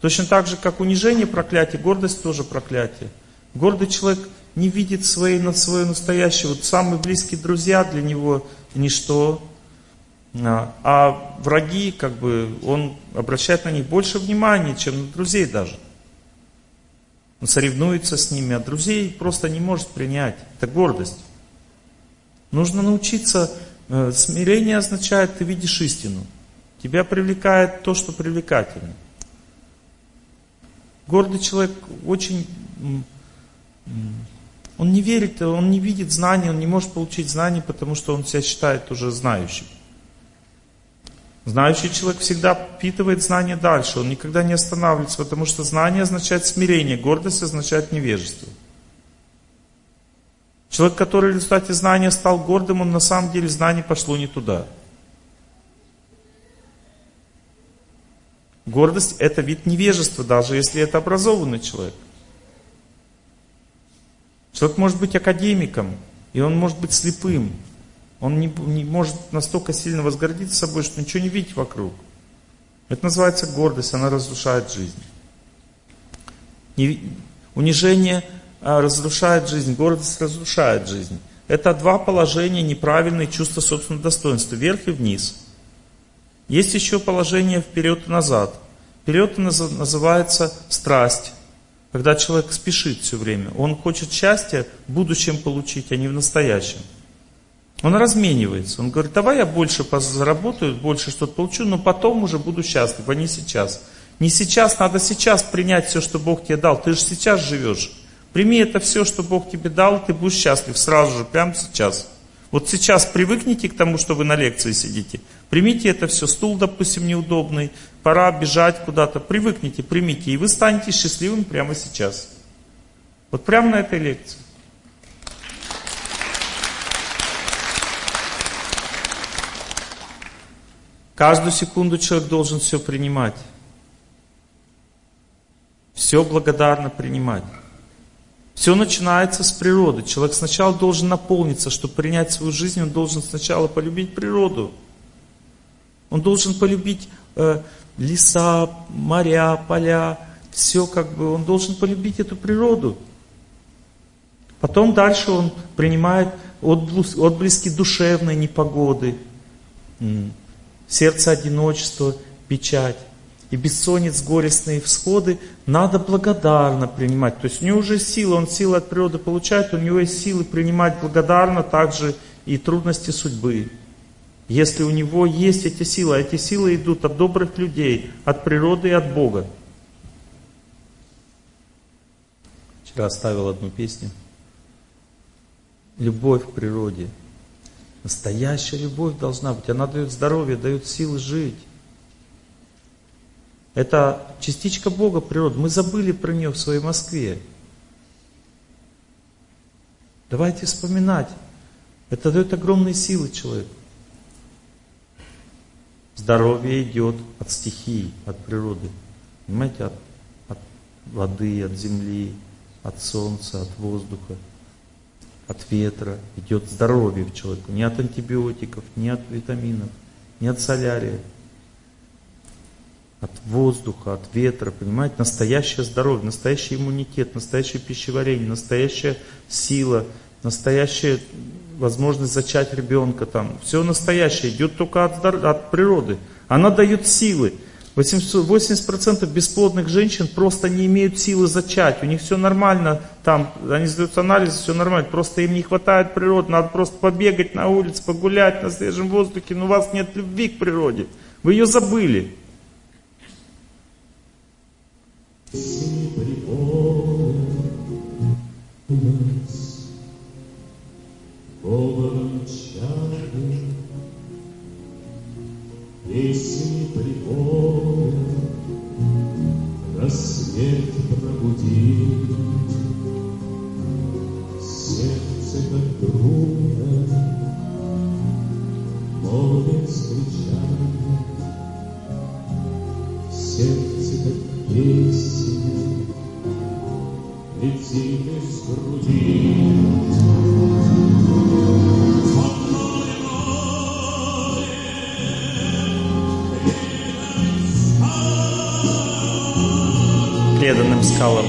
Точно так же, как унижение проклятие, гордость тоже проклятие. Гордый человек не видит своей, на свое настоящее. Вот самые близкие друзья для него ничто. А, а враги, как бы, он обращает на них больше внимания, чем на друзей даже. Он соревнуется с ними, а друзей просто не может принять. Это гордость. Нужно научиться, э, смирение означает, ты видишь истину. Тебя привлекает то, что привлекательно. Гордый человек очень... Он не верит, он не видит знаний, он не может получить знаний, потому что он себя считает уже знающим. Знающий человек всегда впитывает знания дальше, он никогда не останавливается, потому что знание означает смирение, гордость означает невежество. Человек, который в результате знания стал гордым, он на самом деле знание пошло не туда. Гордость это вид невежества, даже если это образованный человек. Человек может быть академиком, и он может быть слепым. Он не, не может настолько сильно возгордиться собой, что ничего не видеть вокруг. Это называется гордость, она разрушает жизнь. Унижение а, разрушает жизнь, гордость разрушает жизнь. Это два положения неправильные чувства собственного достоинства, вверх и вниз. Есть еще положение вперед и назад. Вперед называется страсть, когда человек спешит все время. Он хочет счастья в будущем получить, а не в настоящем. Он разменивается. Он говорит, давай я больше заработаю, больше что-то получу, но потом уже буду счастлив, а не сейчас. Не сейчас, надо сейчас принять все, что Бог тебе дал. Ты же сейчас живешь. Прими это все, что Бог тебе дал, ты будешь счастлив сразу же, прямо сейчас. Вот сейчас привыкните к тому, что вы на лекции сидите. Примите это все, стул, допустим, неудобный, пора бежать куда-то. Привыкните, примите, и вы станете счастливым прямо сейчас. Вот прямо на этой лекции. Каждую секунду человек должен все принимать. Все благодарно принимать. Все начинается с природы. Человек сначала должен наполниться, чтобы принять свою жизнь, он должен сначала полюбить природу. Он должен полюбить э, леса, моря, поля, все как бы, он должен полюбить эту природу. Потом дальше он принимает отблески душевной непогоды, сердце одиночества, печать и бессонниц, горестные всходы, надо благодарно принимать. То есть у него уже сила, он силы от природы получает, у него есть силы принимать благодарно также и трудности судьбы. Если у него есть эти силы, а эти силы идут от добрых людей, от природы и от Бога. Вчера оставил одну песню. Любовь к природе. Настоящая любовь должна быть. Она дает здоровье, дает силы жить. Это частичка Бога природы. Мы забыли про нее в своей Москве. Давайте вспоминать. Это дает огромные силы человеку. Здоровье идет от стихии, от природы. Понимаете, от, от воды, от земли, от солнца, от воздуха, от ветра. Идет здоровье в человеку. Не от антибиотиков, не от витаминов, не от солярия от воздуха, от ветра, понимаете, настоящее здоровье, настоящий иммунитет, настоящее пищеварение, настоящая сила, настоящая возможность зачать ребенка там. Все настоящее идет только от, от природы. Она дает силы. 80% бесплодных женщин просто не имеют силы зачать. У них все нормально, там, они сдают анализ, все нормально. Просто им не хватает природы, надо просто побегать на улице, погулять на свежем воздухе, но у вас нет любви к природе. Вы ее забыли. Говором чады Песни припомнят Рассвет пробудит Сердце как друга Море встречает Сердце как песня летит из груди. Скалам.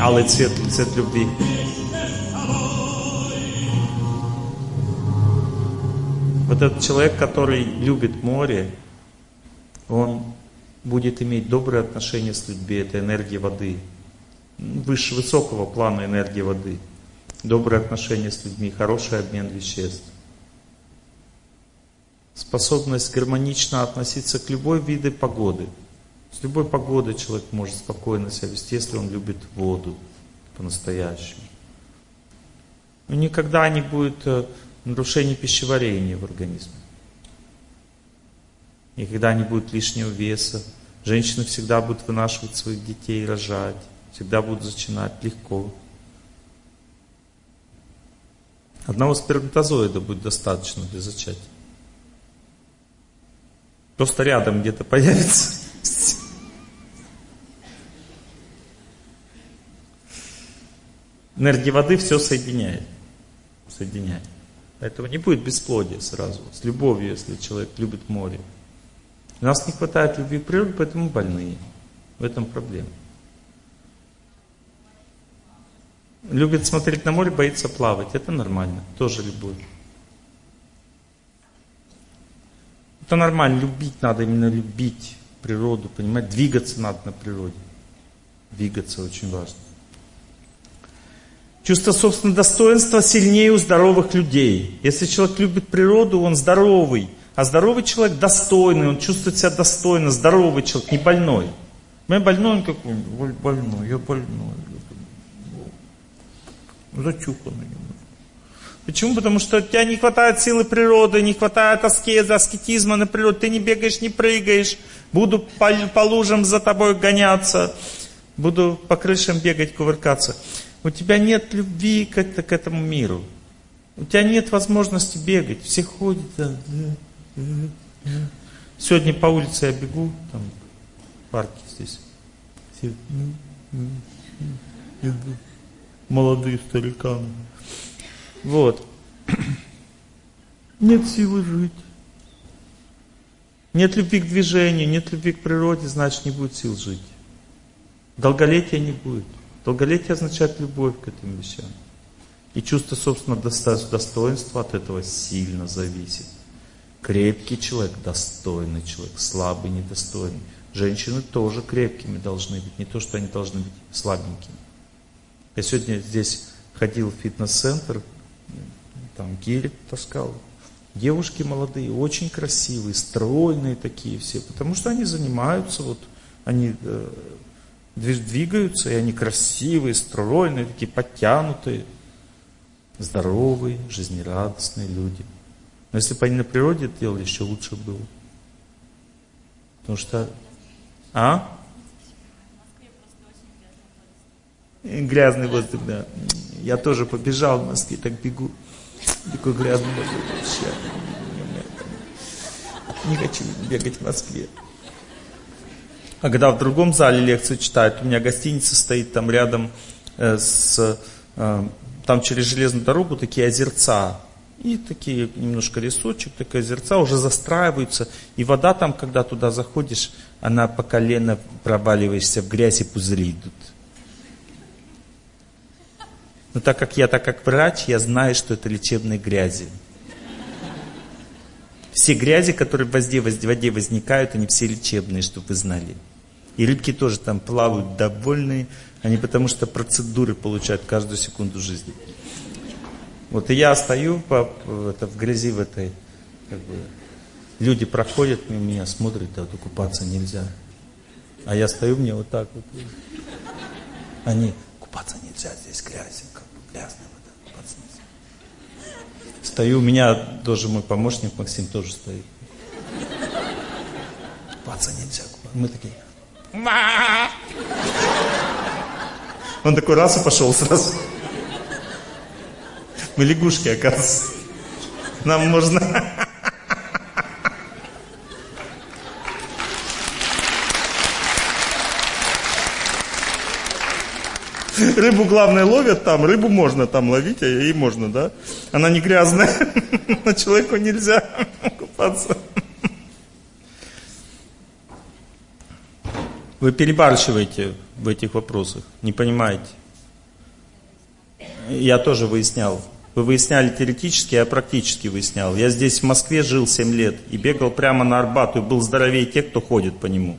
алый цвет, цвет любви. Вот этот человек, который любит море, он будет иметь добрые отношения с людьми, это энергия воды. Выше высокого плана энергии воды. Добрые отношения с людьми, хороший обмен веществ. Способность гармонично относиться к любой виду погоды. С любой погодой человек может спокойно себя вести, если он любит воду по-настоящему. И никогда не будет э, нарушений пищеварения в организме. Никогда не будет лишнего веса. Женщины всегда будут вынашивать своих детей, рожать. Всегда будут зачинать легко. Одного сперматозоида будет достаточно для зачатия. Просто рядом где-то появится. Энергия воды все соединяет. Соединяет. Поэтому не будет бесплодия сразу. С любовью, если человек любит море. У нас не хватает любви к природе, поэтому больные. В этом проблема. Любит смотреть на море, боится плавать. Это нормально. Тоже любовь. Это нормально. Любить надо, именно любить природу, понимать. Двигаться надо на природе. Двигаться очень важно. Чувство собственного достоинства сильнее у здоровых людей. Если человек любит природу, он здоровый. А здоровый человек достойный, он чувствует себя достойно, здоровый человек, не больной. Я больной, он какой больной, я больной. Зачуханный Почему? Потому что у тебя не хватает силы природы, не хватает аскеза, аскетизма на природе, ты не бегаешь, не прыгаешь, буду по, по лужам за тобой гоняться, буду по крышам бегать, кувыркаться. У тебя нет любви к, к этому миру. У тебя нет возможности бегать. Все ходят, Сегодня по улице я бегу, там в парке здесь. Все, молодые стариканы. Вот. Нет силы жить. Нет любви к движению, нет любви к природе, значит не будет сил жить. Долголетия не будет. Долголетие означает любовь к этим вещам. И чувство собственного достоинства от этого сильно зависит. Крепкий человек, достойный человек, слабый, недостойный. Женщины тоже крепкими должны быть, не то, что они должны быть слабенькими. Я сегодня здесь ходил в фитнес-центр, там гелик таскал. Девушки молодые, очень красивые, стройные такие все, потому что они занимаются, вот, они э, двигаются, и они красивые, стройные, такие подтянутые, здоровые, жизнерадостные люди. Но если бы они на природе делали, еще лучше было. Потому что... А? Грязный воздух, да. Я тоже побежал в Москве, так бегу. Такой грязный воздух вообще. Не хочу бегать в Москве. А когда в другом зале лекцию читают, у меня гостиница стоит там рядом э, с... Э, там через железную дорогу такие озерца и такие немножко лесочек, такая озерца уже застраиваются. И вода там, когда туда заходишь, она по колено проваливаешься в грязь и пузыри идут. Но так как я, так как врач, я знаю, что это лечебные грязи. Все грязи, которые в воде, в воде возникают, они все лечебные, чтобы вы знали. И рыбки тоже там плавают довольные, они потому что процедуры получают каждую секунду жизни. Вот и я стою по, это, в грязи в этой, как бы, люди проходят мимо меня, смотрят, да, вот купаться нельзя. А я стою, мне вот так вот. Они, купаться нельзя, здесь грязь, как бы грязная вода, купаться нельзя. Стою, у меня тоже мой помощник Максим тоже стоит. Купаться нельзя, купаться. Мы такие, он такой раз и пошел сразу. Мы лягушки, оказывается. Нам можно... Рыбу, главное, ловят там, рыбу можно там ловить, а ей можно, да? Она не грязная, (laughs) но человеку нельзя купаться. Вы перебарщиваете в этих вопросах, не понимаете. Я тоже выяснял Вы выясняли теоретически, я практически выяснял. Я здесь в Москве жил 7 лет и бегал прямо на Арбату, и был здоровее тех, кто ходит по нему.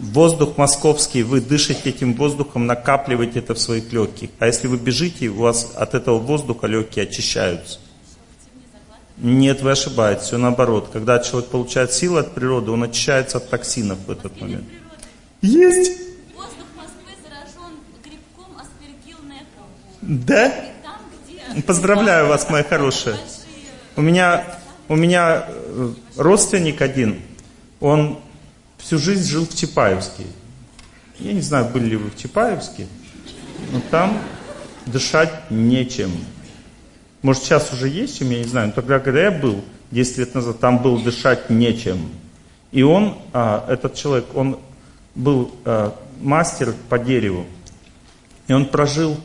Воздух московский, вы дышите этим воздухом, накапливаете это в своих легких. А если вы бежите, у вас от этого воздуха легкие очищаются. Нет, вы ошибаетесь, все наоборот. Когда человек получает силу от природы, он очищается от токсинов в этот момент. Есть! Воздух Москвы заражен грибком аспергилнеком. Да? Поздравляю вас, моя хорошая. У меня, у меня э, родственник один, он всю жизнь жил в Чапаевске. Я не знаю, были ли вы в Чапаевске, но там дышать нечем. Может, сейчас уже есть чем, я не знаю. Но тогда, когда я был, 10 лет назад, там было дышать нечем. И он, а, этот человек, он был а, мастер по дереву. И он прожил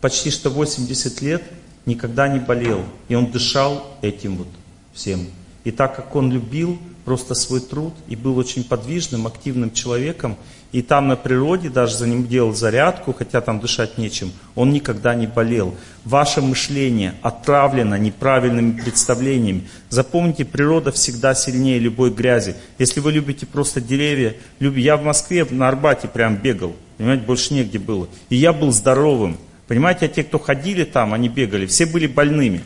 почти что 80 лет, никогда не болел. И он дышал этим вот всем. И так как он любил просто свой труд и был очень подвижным, активным человеком, и там на природе даже за ним делал зарядку, хотя там дышать нечем, он никогда не болел. Ваше мышление отравлено неправильными представлениями. Запомните, природа всегда сильнее любой грязи. Если вы любите просто деревья, люб... я в Москве на Арбате прям бегал, понимаете, больше негде было. И я был здоровым. Понимаете, а те, кто ходили там, они бегали, все были больными.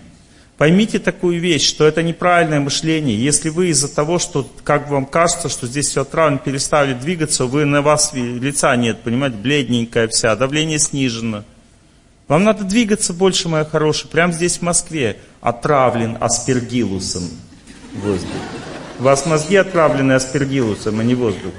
Поймите такую вещь, что это неправильное мышление. Если вы из-за того, что как вам кажется, что здесь все отравлено, перестали двигаться, вы на вас лица нет, понимаете, бледненькая вся, давление снижено. Вам надо двигаться больше, моя хорошая, прямо здесь в Москве. Отравлен аспергилусом воздух. У вас мозги отравлены аспергилусом, а не воздух.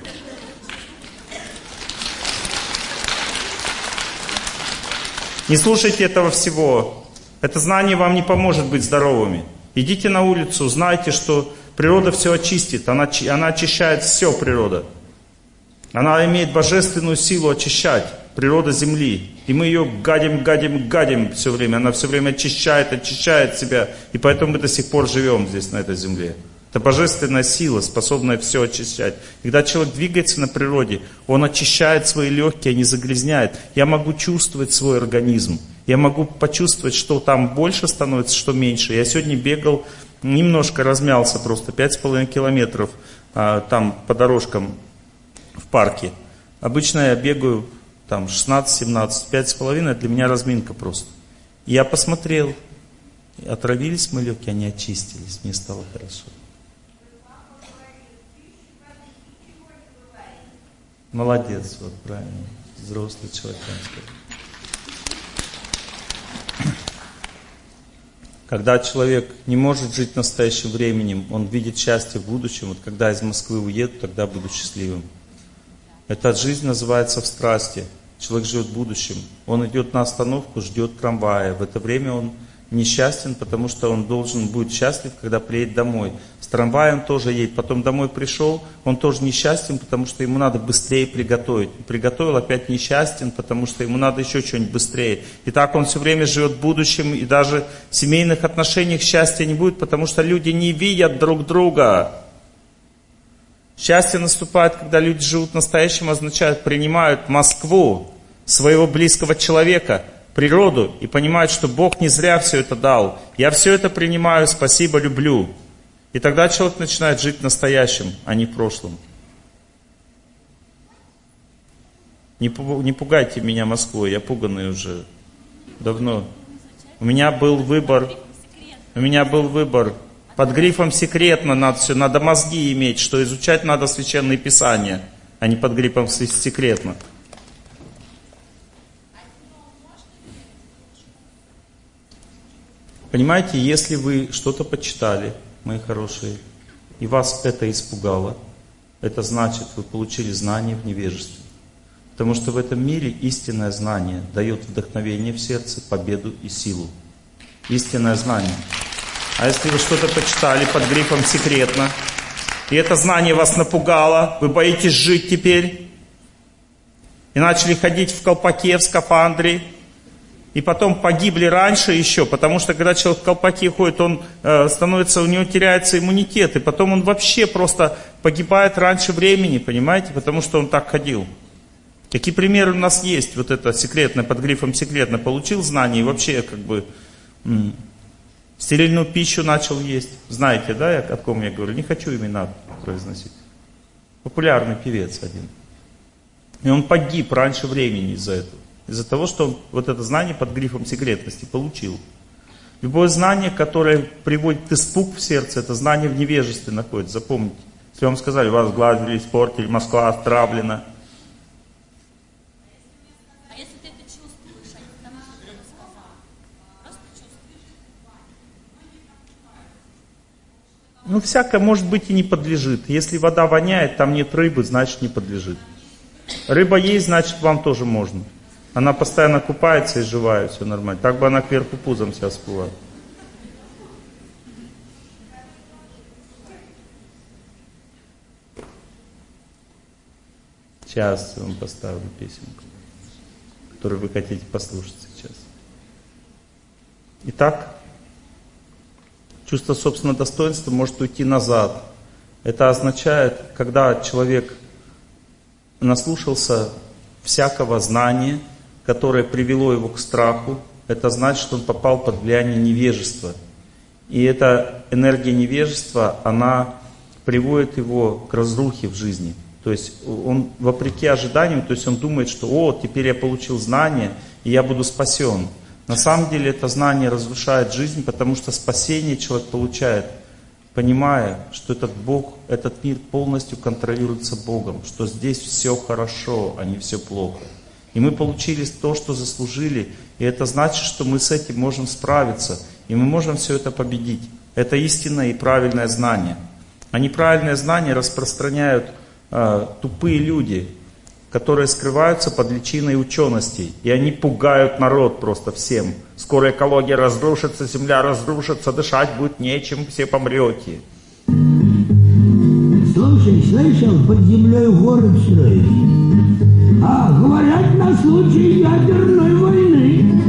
Не слушайте этого всего. Это знание вам не поможет быть здоровыми. Идите на улицу, знайте, что природа все очистит. Она, она очищает все, природа. Она имеет божественную силу очищать. Природа Земли. И мы ее гадим, гадим, гадим все время. Она все время очищает, очищает себя. И поэтому мы до сих пор живем здесь, на этой земле. Это божественная сила, способная все очищать. Когда человек двигается на природе, он очищает свои легкие, не загрязняет. Я могу чувствовать свой организм. Я могу почувствовать, что там больше становится, что меньше. Я сегодня бегал, немножко размялся просто, 5,5 километров а, там по дорожкам в парке. Обычно я бегаю там 16-17, 5,5 для меня разминка просто. я посмотрел, отравились мы легкие, они очистились, мне стало хорошо. Молодец, вот правильно, взрослый человек. Когда человек не может жить настоящим временем, он видит счастье в будущем. Вот когда из Москвы уеду, тогда буду счастливым. Эта жизнь называется в страсти. Человек живет в будущем. Он идет на остановку, ждет трамвая. В это время он несчастен, потому что он должен будет счастлив, когда приедет домой. С трамваем тоже едет, потом домой пришел, он тоже несчастен, потому что ему надо быстрее приготовить. Приготовил, опять несчастен, потому что ему надо еще что-нибудь быстрее. И так он все время живет в будущем, и даже в семейных отношениях счастья не будет, потому что люди не видят друг друга. Счастье наступает, когда люди живут настоящим, означает, принимают Москву, своего близкого человека – природу и понимают, что Бог не зря все это дал. Я все это принимаю, спасибо, люблю. И тогда человек начинает жить настоящим, а не прошлым. Не пугайте меня Москвой, я пуганный уже давно. У меня был выбор, у меня был выбор. Под грифом секретно надо все, надо мозги иметь, что изучать надо священные писания, а не под грифом секретно. Понимаете, если вы что-то почитали, мои хорошие, и вас это испугало, это значит, вы получили знание в невежестве. Потому что в этом мире истинное знание дает вдохновение в сердце, победу и силу. Истинное знание. А если вы что-то почитали под грифом «секретно», и это знание вас напугало, вы боитесь жить теперь, и начали ходить в колпаке, в скафандре, и потом погибли раньше еще, потому что когда человек в колпаке ходит, он э, становится, у него теряется иммунитет, и потом он вообще просто погибает раньше времени, понимаете, потому что он так ходил. Такие примеры у нас есть. Вот это секретное, под грифом секретно получил знание и вообще как бы м, стерильную пищу начал есть. Знаете, да, я, о ком я говорю? Не хочу имена произносить. Популярный певец один. И он погиб раньше времени из-за этого. Из-за того, что он вот это знание под грифом секретности получил. Любое знание, которое приводит испуг в сердце, это знание в невежестве находится. Запомните. Если вам сказали, вас глазили, испортили, Москва отравлена. А если ты это чувствуешь, а не потому что кто-то сказал? Просто чувствуешь. Ну, всякое, может быть, и не подлежит. Если вода воняет, там нет рыбы, значит, не подлежит. Рыба есть, значит, вам тоже можно. Она постоянно купается и живая, все нормально. Так бы она кверху пузом себя всплыла. Сейчас я вам поставлю песенку, которую вы хотите послушать сейчас. Итак, чувство собственного достоинства может уйти назад. Это означает, когда человек наслушался всякого знания, которое привело его к страху, это значит, что он попал под влияние невежества. И эта энергия невежества, она приводит его к разрухе в жизни. То есть он вопреки ожиданиям, то есть он думает, что о, теперь я получил знание, и я буду спасен. На самом деле это знание разрушает жизнь, потому что спасение человек получает, понимая, что этот Бог, этот мир полностью контролируется Богом, что здесь все хорошо, а не все плохо. И мы получили то, что заслужили, и это значит, что мы с этим можем справиться, и мы можем все это победить. Это истинное и правильное знание. А неправильное знание распространяют э, тупые люди, которые скрываются под личиной учености. И они пугают народ просто всем. Скоро экология разрушится, земля разрушится, дышать будет нечем, все помрете. Слушай, слышал, под землей город строить. А, говорят, на случай ядерной войны.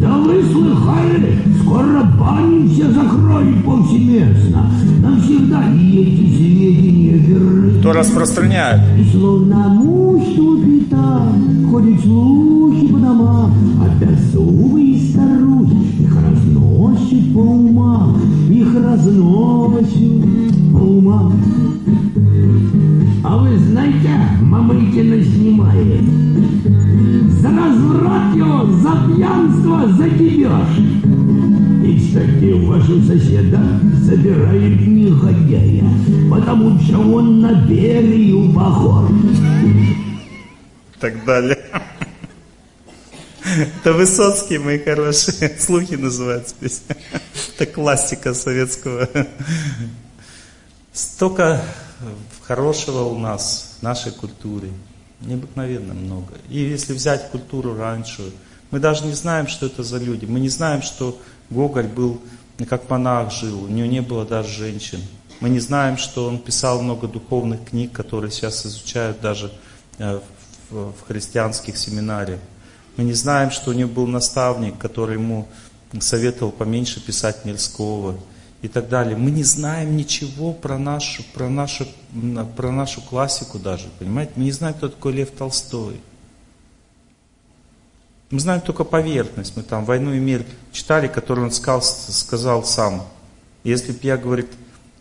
Да вы слыхали, скоро бани все закроют повсеместно. Навсегда и эти сведения верны. Кто распространяет? И словно муж тупита, ходят слухи по домам, а беззубые старухи их разносят по умам, их разносят по умам. А вы знаете, Мамыкина снимает. За разврат его, за пьянство, за кибеж. И, кстати, у вашего соседа забирают негодяя, потому что он на Берию похож. так далее. Это Высоцкий, мои хорошие. Слухи называется песня. Это классика советского. Столько хорошего у нас, в нашей культуре. Необыкновенно много. И если взять культуру раньше, мы даже не знаем, что это за люди. Мы не знаем, что Гоголь был как монах жил, у него не было даже женщин. Мы не знаем, что он писал много духовных книг, которые сейчас изучают даже э, в, христианских семинариях. Мы не знаем, что у него был наставник, который ему советовал поменьше писать Мирского и так далее. Мы не знаем ничего про нашу, про нашу, про нашу классику даже, понимаете? Мы не знаем, кто такой Лев Толстой. Мы знаем только поверхность. Мы там «Войну и мир» читали, который он сказал, сказал сам. Если бы я, говорит,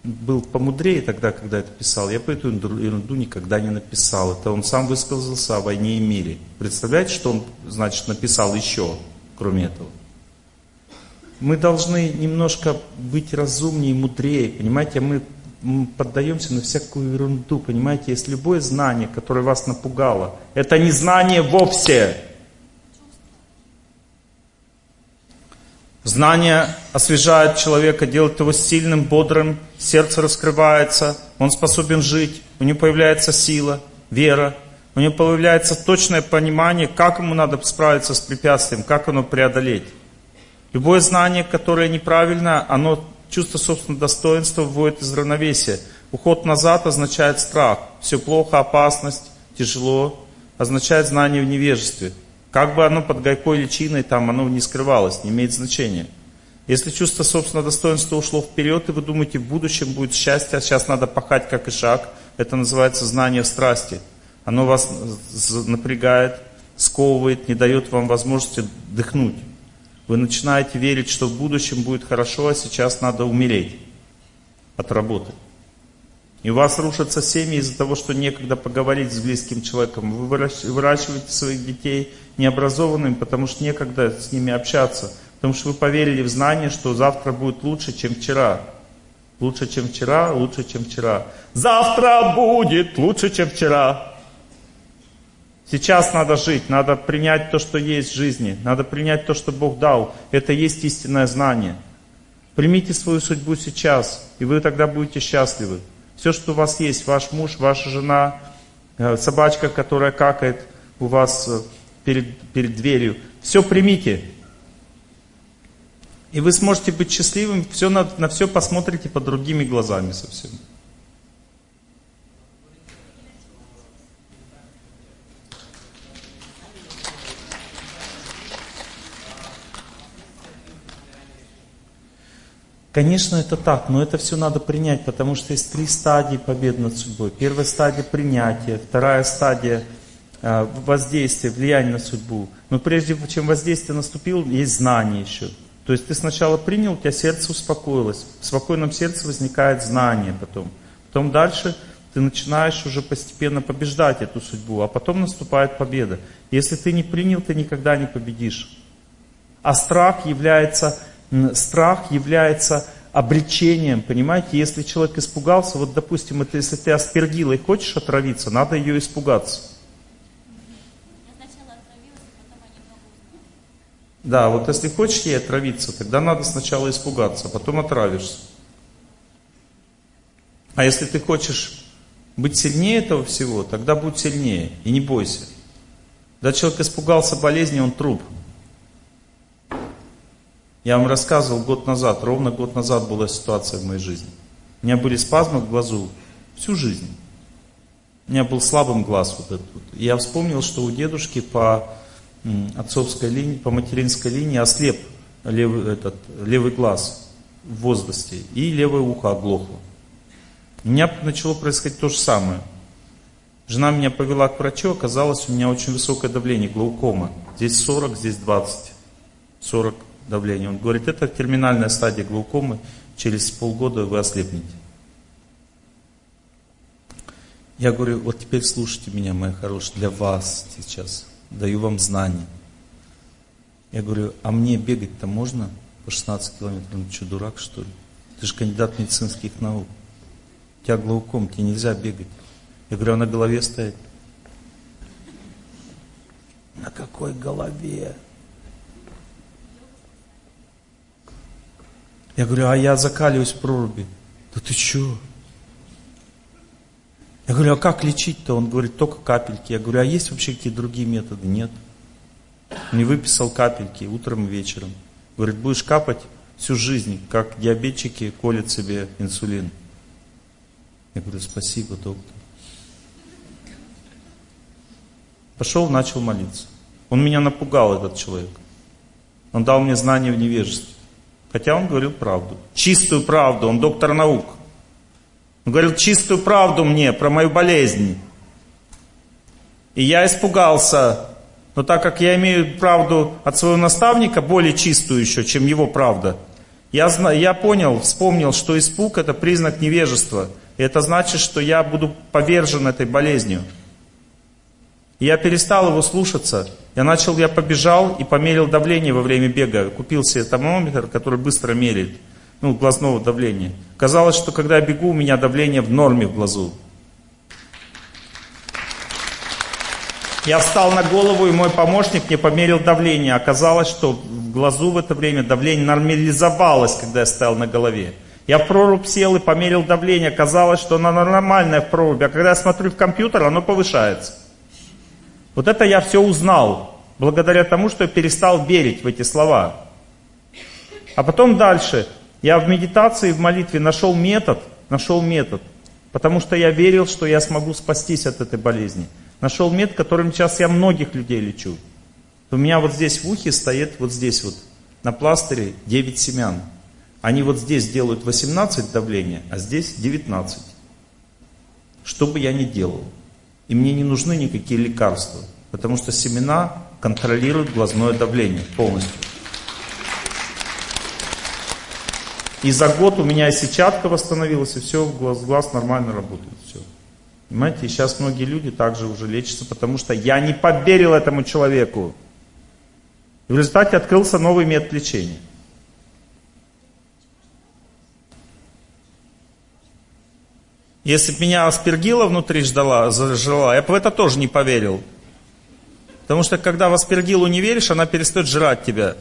был помудрее тогда, когда это писал, я бы эту ерунду никогда не написал. Это он сам высказался о войне и мире. Представляете, что он, значит, написал еще, кроме этого? мы должны немножко быть разумнее, мудрее, понимаете, мы поддаемся на всякую ерунду, понимаете, есть любое знание, которое вас напугало, это не знание вовсе. Знание освежает человека, делает его сильным, бодрым, сердце раскрывается, он способен жить, у него появляется сила, вера, у него появляется точное понимание, как ему надо справиться с препятствием, как оно преодолеть. Любое знание, которое неправильно, оно чувство собственного достоинства вводит из равновесия. Уход назад означает страх. Все плохо, опасность, тяжело. Означает знание в невежестве. Как бы оно под гайкой личиной, там оно не скрывалось, не имеет значения. Если чувство собственного достоинства ушло вперед, и вы думаете, в будущем будет счастье, а сейчас надо пахать как и шаг, это называется знание страсти. Оно вас напрягает, сковывает, не дает вам возможности дыхнуть. Вы начинаете верить, что в будущем будет хорошо, а сейчас надо умереть от работы. И у вас рушатся семьи из-за того, что некогда поговорить с близким человеком. Вы выращиваете своих детей необразованными, потому что некогда с ними общаться. Потому что вы поверили в знание, что завтра будет лучше, чем вчера. Лучше, чем вчера, лучше, чем вчера. Завтра будет лучше, чем вчера. Сейчас надо жить, надо принять то, что есть в жизни, надо принять то, что Бог дал. Это есть истинное знание. Примите свою судьбу сейчас, и вы тогда будете счастливы. Все, что у вас есть, ваш муж, ваша жена, э, собачка, которая какает у вас э, перед, перед дверью, все примите. И вы сможете быть счастливым, все на, на все посмотрите под другими глазами совсем. Конечно, это так, но это все надо принять, потому что есть три стадии победы над судьбой. Первая стадия принятия, вторая стадия э, воздействия, влияния на судьбу. Но прежде чем воздействие наступило, есть знание еще. То есть ты сначала принял, у тебя сердце успокоилось. В спокойном сердце возникает знание потом. Потом дальше ты начинаешь уже постепенно побеждать эту судьбу, а потом наступает победа. Если ты не принял, ты никогда не победишь. А страх является страх является обречением, понимаете? Если человек испугался, вот допустим, это если ты аспергилой хочешь отравиться, надо ее испугаться. Да, вот если хочешь ей отравиться, тогда надо сначала испугаться, потом отравишься. А если ты хочешь быть сильнее этого всего, тогда будь сильнее и не бойся. Когда человек испугался болезни, он труп. Я вам рассказывал год назад, ровно год назад была ситуация в моей жизни. У меня были спазмы в глазу всю жизнь. У меня был слабым глаз вот этот. Я вспомнил, что у дедушки по отцовской линии, по материнской линии ослеп левый, этот, левый глаз в возрасте и левое ухо оглохло. У меня начало происходить то же самое. Жена меня повела к врачу, оказалось, у меня очень высокое давление, глаукома. Здесь 40, здесь 20. 40 давление. Он говорит, это терминальная стадия глаукомы, через полгода вы ослепнете. Я говорю, вот теперь слушайте меня, моя хорошая, для вас сейчас. Даю вам знания. Я говорю, а мне бегать-то можно по 16 километров? Ну что, дурак что ли? Ты же кандидат медицинских наук. У тебя глауком, тебе нельзя бегать. Я говорю, а на голове стоять? На какой голове? Я говорю, а я закаливаюсь в проруби. Да ты что? Я говорю, а как лечить-то? Он говорит, только капельки. Я говорю, а есть вообще какие-то другие методы? Нет. Не выписал капельки утром и вечером. Говорит, будешь капать всю жизнь, как диабетчики колят себе инсулин. Я говорю, спасибо, доктор. Пошел, начал молиться. Он меня напугал, этот человек. Он дал мне знания в невежестве. Хотя он говорил правду. Чистую правду, он доктор наук. Он говорил чистую правду мне про мою болезнь. И я испугался. Но так как я имею правду от своего наставника, более чистую еще, чем его правда, я, я понял, вспомнил, что испуг это признак невежества. И это значит, что я буду повержен этой болезнью. И я перестал его слушаться. Я начал, я побежал и померил давление во время бега. Купил себе томометр, который быстро меряет, ну, глазного давления. Казалось, что когда я бегу, у меня давление в норме в глазу. Я встал на голову, и мой помощник мне померил давление. Оказалось, что в глазу в это время давление нормализовалось, когда я стоял на голове. Я в прорубь сел и померил давление. Оказалось, что оно нормальное в проруби. А когда я смотрю в компьютер, оно повышается. Вот это я все узнал, благодаря тому, что я перестал верить в эти слова. А потом дальше, я в медитации, в молитве нашел метод, нашел метод, потому что я верил, что я смогу спастись от этой болезни. Нашел метод, которым сейчас я многих людей лечу. У меня вот здесь в ухе стоит, вот здесь вот, на пластыре 9 семян. Они вот здесь делают 18 давления, а здесь 19. Что бы я ни делал. И мне не нужны никакие лекарства, потому что семена контролируют глазное давление полностью. И за год у меня и сетчатка восстановилась, и все, глаз, глаз нормально работает. Все. Понимаете, и сейчас многие люди также уже лечатся, потому что я не поверил этому человеку. В результате открылся новый метод лечения. Если бы меня аспергила внутри ждала, жила, я бы в это тоже не поверил. Потому что когда в аспергилу не веришь, она перестает жрать тебя.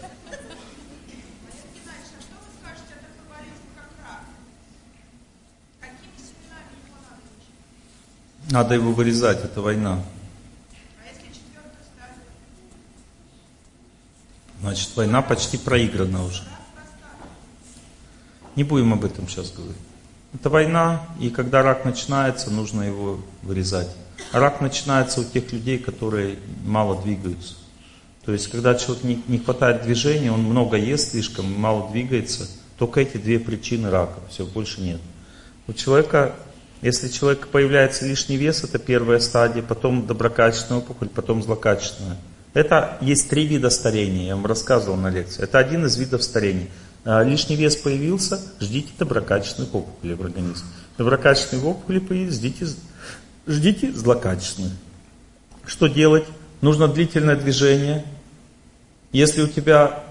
Надо его вырезать, это война. Значит, война почти проиграна уже. Не будем об этом сейчас говорить. Это война, и когда рак начинается, нужно его вырезать. рак начинается у тех людей, которые мало двигаются. То есть, когда человек не, не хватает движения, он много ест слишком, мало двигается, только эти две причины рака, все, больше нет. У человека, если у человека появляется лишний вес, это первая стадия, потом доброкачественная опухоль, потом злокачественная. Это есть три вида старения, я вам рассказывал на лекции. Это один из видов старения. А, лишний вес появился, ждите доброкачественных опухолей в организме. Доброкачественные опухоли появились, ждите, ждите злокачественные. Что делать? Нужно длительное движение. Если у тебя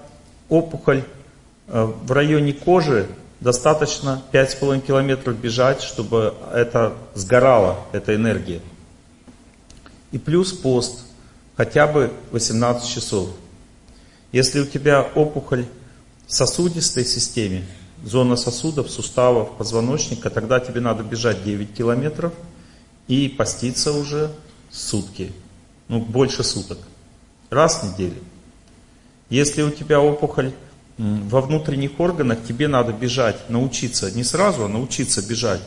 опухоль э, в районе кожи, достаточно 5,5 километров бежать, чтобы это сгорала, эта энергия. И плюс пост, хотя бы 18 часов. Если у тебя опухоль сосудистой системе, зона сосудов, суставов, позвоночника, тогда тебе надо бежать 9 километров и поститься уже сутки, ну больше суток, раз в неделю. Если у тебя опухоль во внутренних органах, тебе надо бежать, научиться, не сразу, а научиться бежать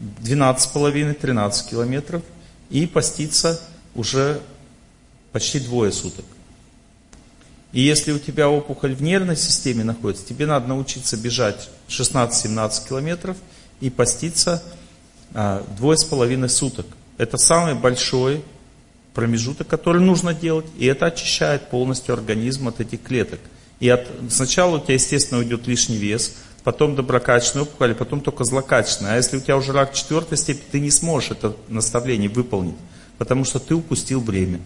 12,5-13 километров и поститься уже почти двое суток. И если у тебя опухоль в нервной системе находится, тебе надо научиться бежать 16-17 километров и поститься а, двое с половиной суток. Это самый большой промежуток, который нужно делать, и это очищает полностью организм от этих клеток. И от, сначала у тебя, естественно, уйдет лишний вес, потом доброкачественная опухоль, а потом только злокачественная. А если у тебя уже рак четвертой степени, ты не сможешь это наставление выполнить, потому что ты упустил время.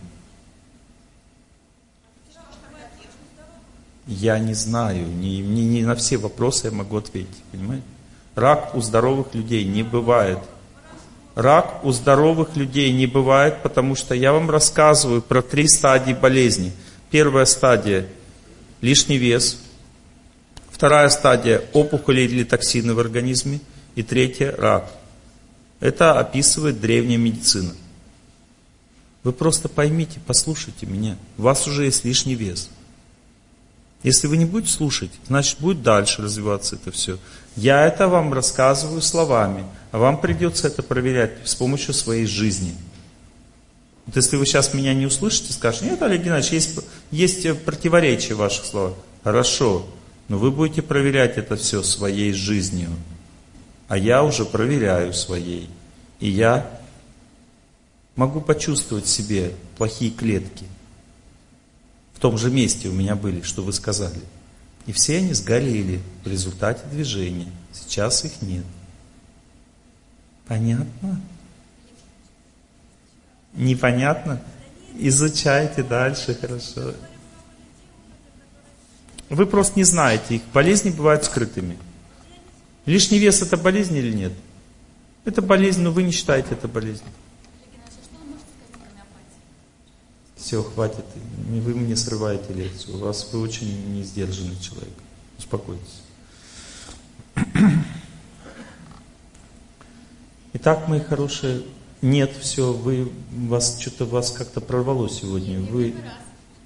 Я не знаю, не, не, не на все вопросы я могу ответить, понимаете? Рак у здоровых людей не бывает. Рак у здоровых людей не бывает, потому что я вам рассказываю про три стадии болезни. Первая стадия – лишний вес. Вторая стадия – опухоли или токсины в организме. И третья – рак. Это описывает древняя медицина. Вы просто поймите, послушайте меня. У вас уже есть лишний вес – если вы не будете слушать, значит будет дальше развиваться это все. Я это вам рассказываю словами, а вам придется это проверять с помощью своей жизни. Вот если вы сейчас меня не услышите, скажете, нет, Олег Геннадьевич, есть, есть противоречие в ваших словах. Хорошо, но вы будете проверять это все своей жизнью. А я уже проверяю своей. И я могу почувствовать в себе плохие клетки – в том же месте у меня были, что вы сказали. И все они сгорели в результате движения. Сейчас их нет. Понятно? Непонятно? Изучайте дальше, хорошо. Вы просто не знаете их. Болезни бывают скрытыми. Лишний вес это болезнь или нет? Это болезнь, но вы не считаете это болезнью. Все, хватит. Вы мне срываете лекцию. У вас вы очень несдержанный человек. Успокойтесь. Итак, мои хорошие, нет, все, вы, вас что-то вас как-то прорвало сегодня. Вы,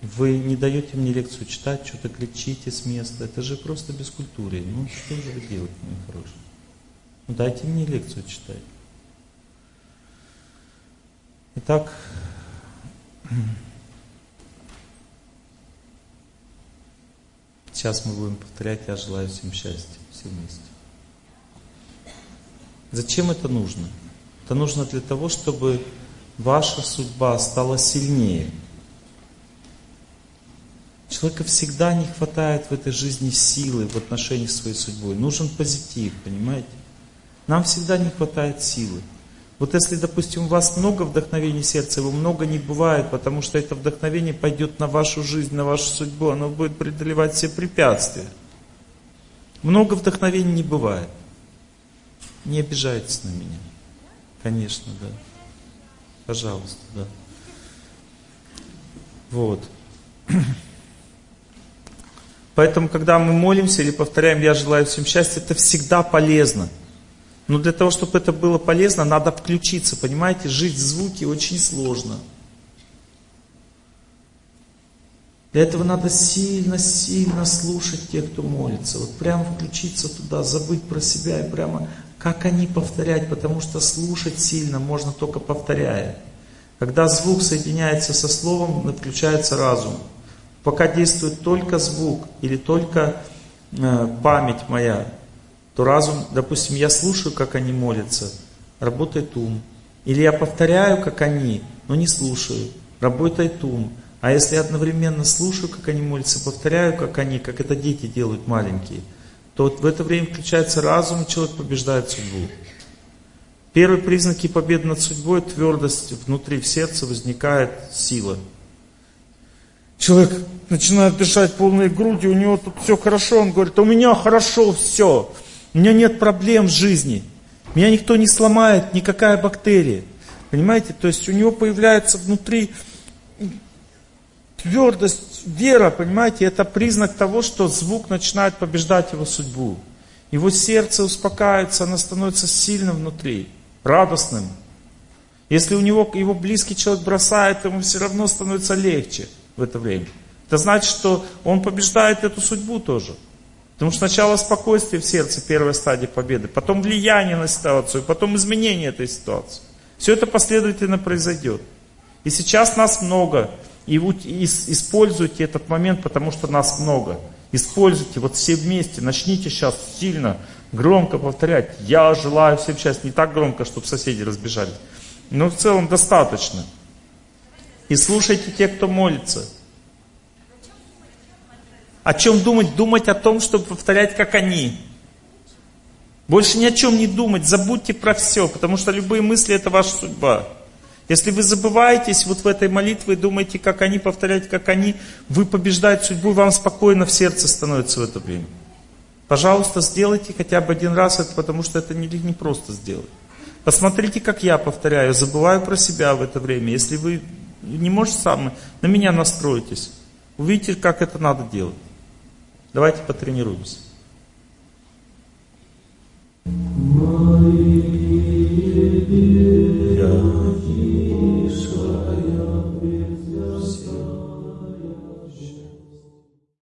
вы не даете мне лекцию читать, что-то кричите с места. Это же просто бескультурие. Ну, что же вы делаете, мои хорошие? Ну, дайте мне лекцию читать. Итак, (clears throat) Сейчас мы будем повторять «Я желаю всем счастья» все вместе. Зачем это нужно? Это нужно для того, чтобы ваша судьба стала сильнее. Человека всегда не хватает в этой жизни силы в отношении своей судьбой. Нужен позитив, понимаете? Нам всегда не хватает силы. Вот если, допустим, у вас много вдохновений сердца, его много не бывает, потому что это вдохновение пойдет на вашу жизнь, на вашу судьбу, оно будет преодолевать все препятствия. Много вдохновений не бывает. Не обижайтесь на меня. Конечно, да. Пожалуйста, да. Вот. (clears throat) Поэтому, когда мы молимся или повторяем «Я желаю всем счастья», это всегда полезно. Но для того, чтобы это было полезно, надо включиться, понимаете? Жить в звуке очень сложно. Для этого надо сильно-сильно слушать тех, кто молится. Вот прямо включиться туда, забыть про себя и прямо как они повторять, потому что слушать сильно можно только повторяя. Когда звук соединяется со словом, включается разум. Пока действует только звук или только э, память моя, то разум, допустим, я слушаю, как они молятся, работает ум. Или я повторяю, как они, но не слушаю, работает ум. А если я одновременно слушаю, как они молятся, повторяю, как они, как это дети делают маленькие, то вот в это время включается разум, и человек побеждает судьбу. Первые признаки победы над судьбой – твердость внутри в сердце возникает сила. Человек начинает дышать полной грудью, у него тут все хорошо, он говорит, у меня хорошо все, у меня нет проблем в жизни. Меня никто не сломает, никакая бактерия. Понимаете? То есть у него появляется внутри твердость, вера, понимаете? Это признак того, что звук начинает побеждать его судьбу. Его сердце успокаивается, оно становится сильным внутри, радостным. Если у него его близкий человек бросает, ему все равно становится легче в это время. Это значит, что он побеждает эту судьбу тоже. Потому что сначала спокойствие в сердце, первая стадия победы, потом влияние на ситуацию, потом изменение этой ситуации. Все это последовательно произойдет. И сейчас нас много. И используйте этот момент, потому что нас много. Используйте вот все вместе. Начните сейчас сильно, громко повторять. Я желаю всем счастья. Не так громко, чтобы соседи разбежались. Но в целом достаточно. И слушайте тех, кто молится. О чем думать? Думать о том, чтобы повторять, как они. Больше ни о чем не думать, забудьте про все, потому что любые мысли это ваша судьба. Если вы забываетесь вот в этой молитве и думаете, как они, повторяете, как они, вы побеждаете судьбу, вам спокойно в сердце становится в это время. Пожалуйста, сделайте хотя бы один раз это, потому что это не, не просто сделать. Посмотрите, как я повторяю, забываю про себя в это время. Если вы не можете сам, на меня настроитесь. Увидите, как это надо делать. Давайте потренируемся. Мои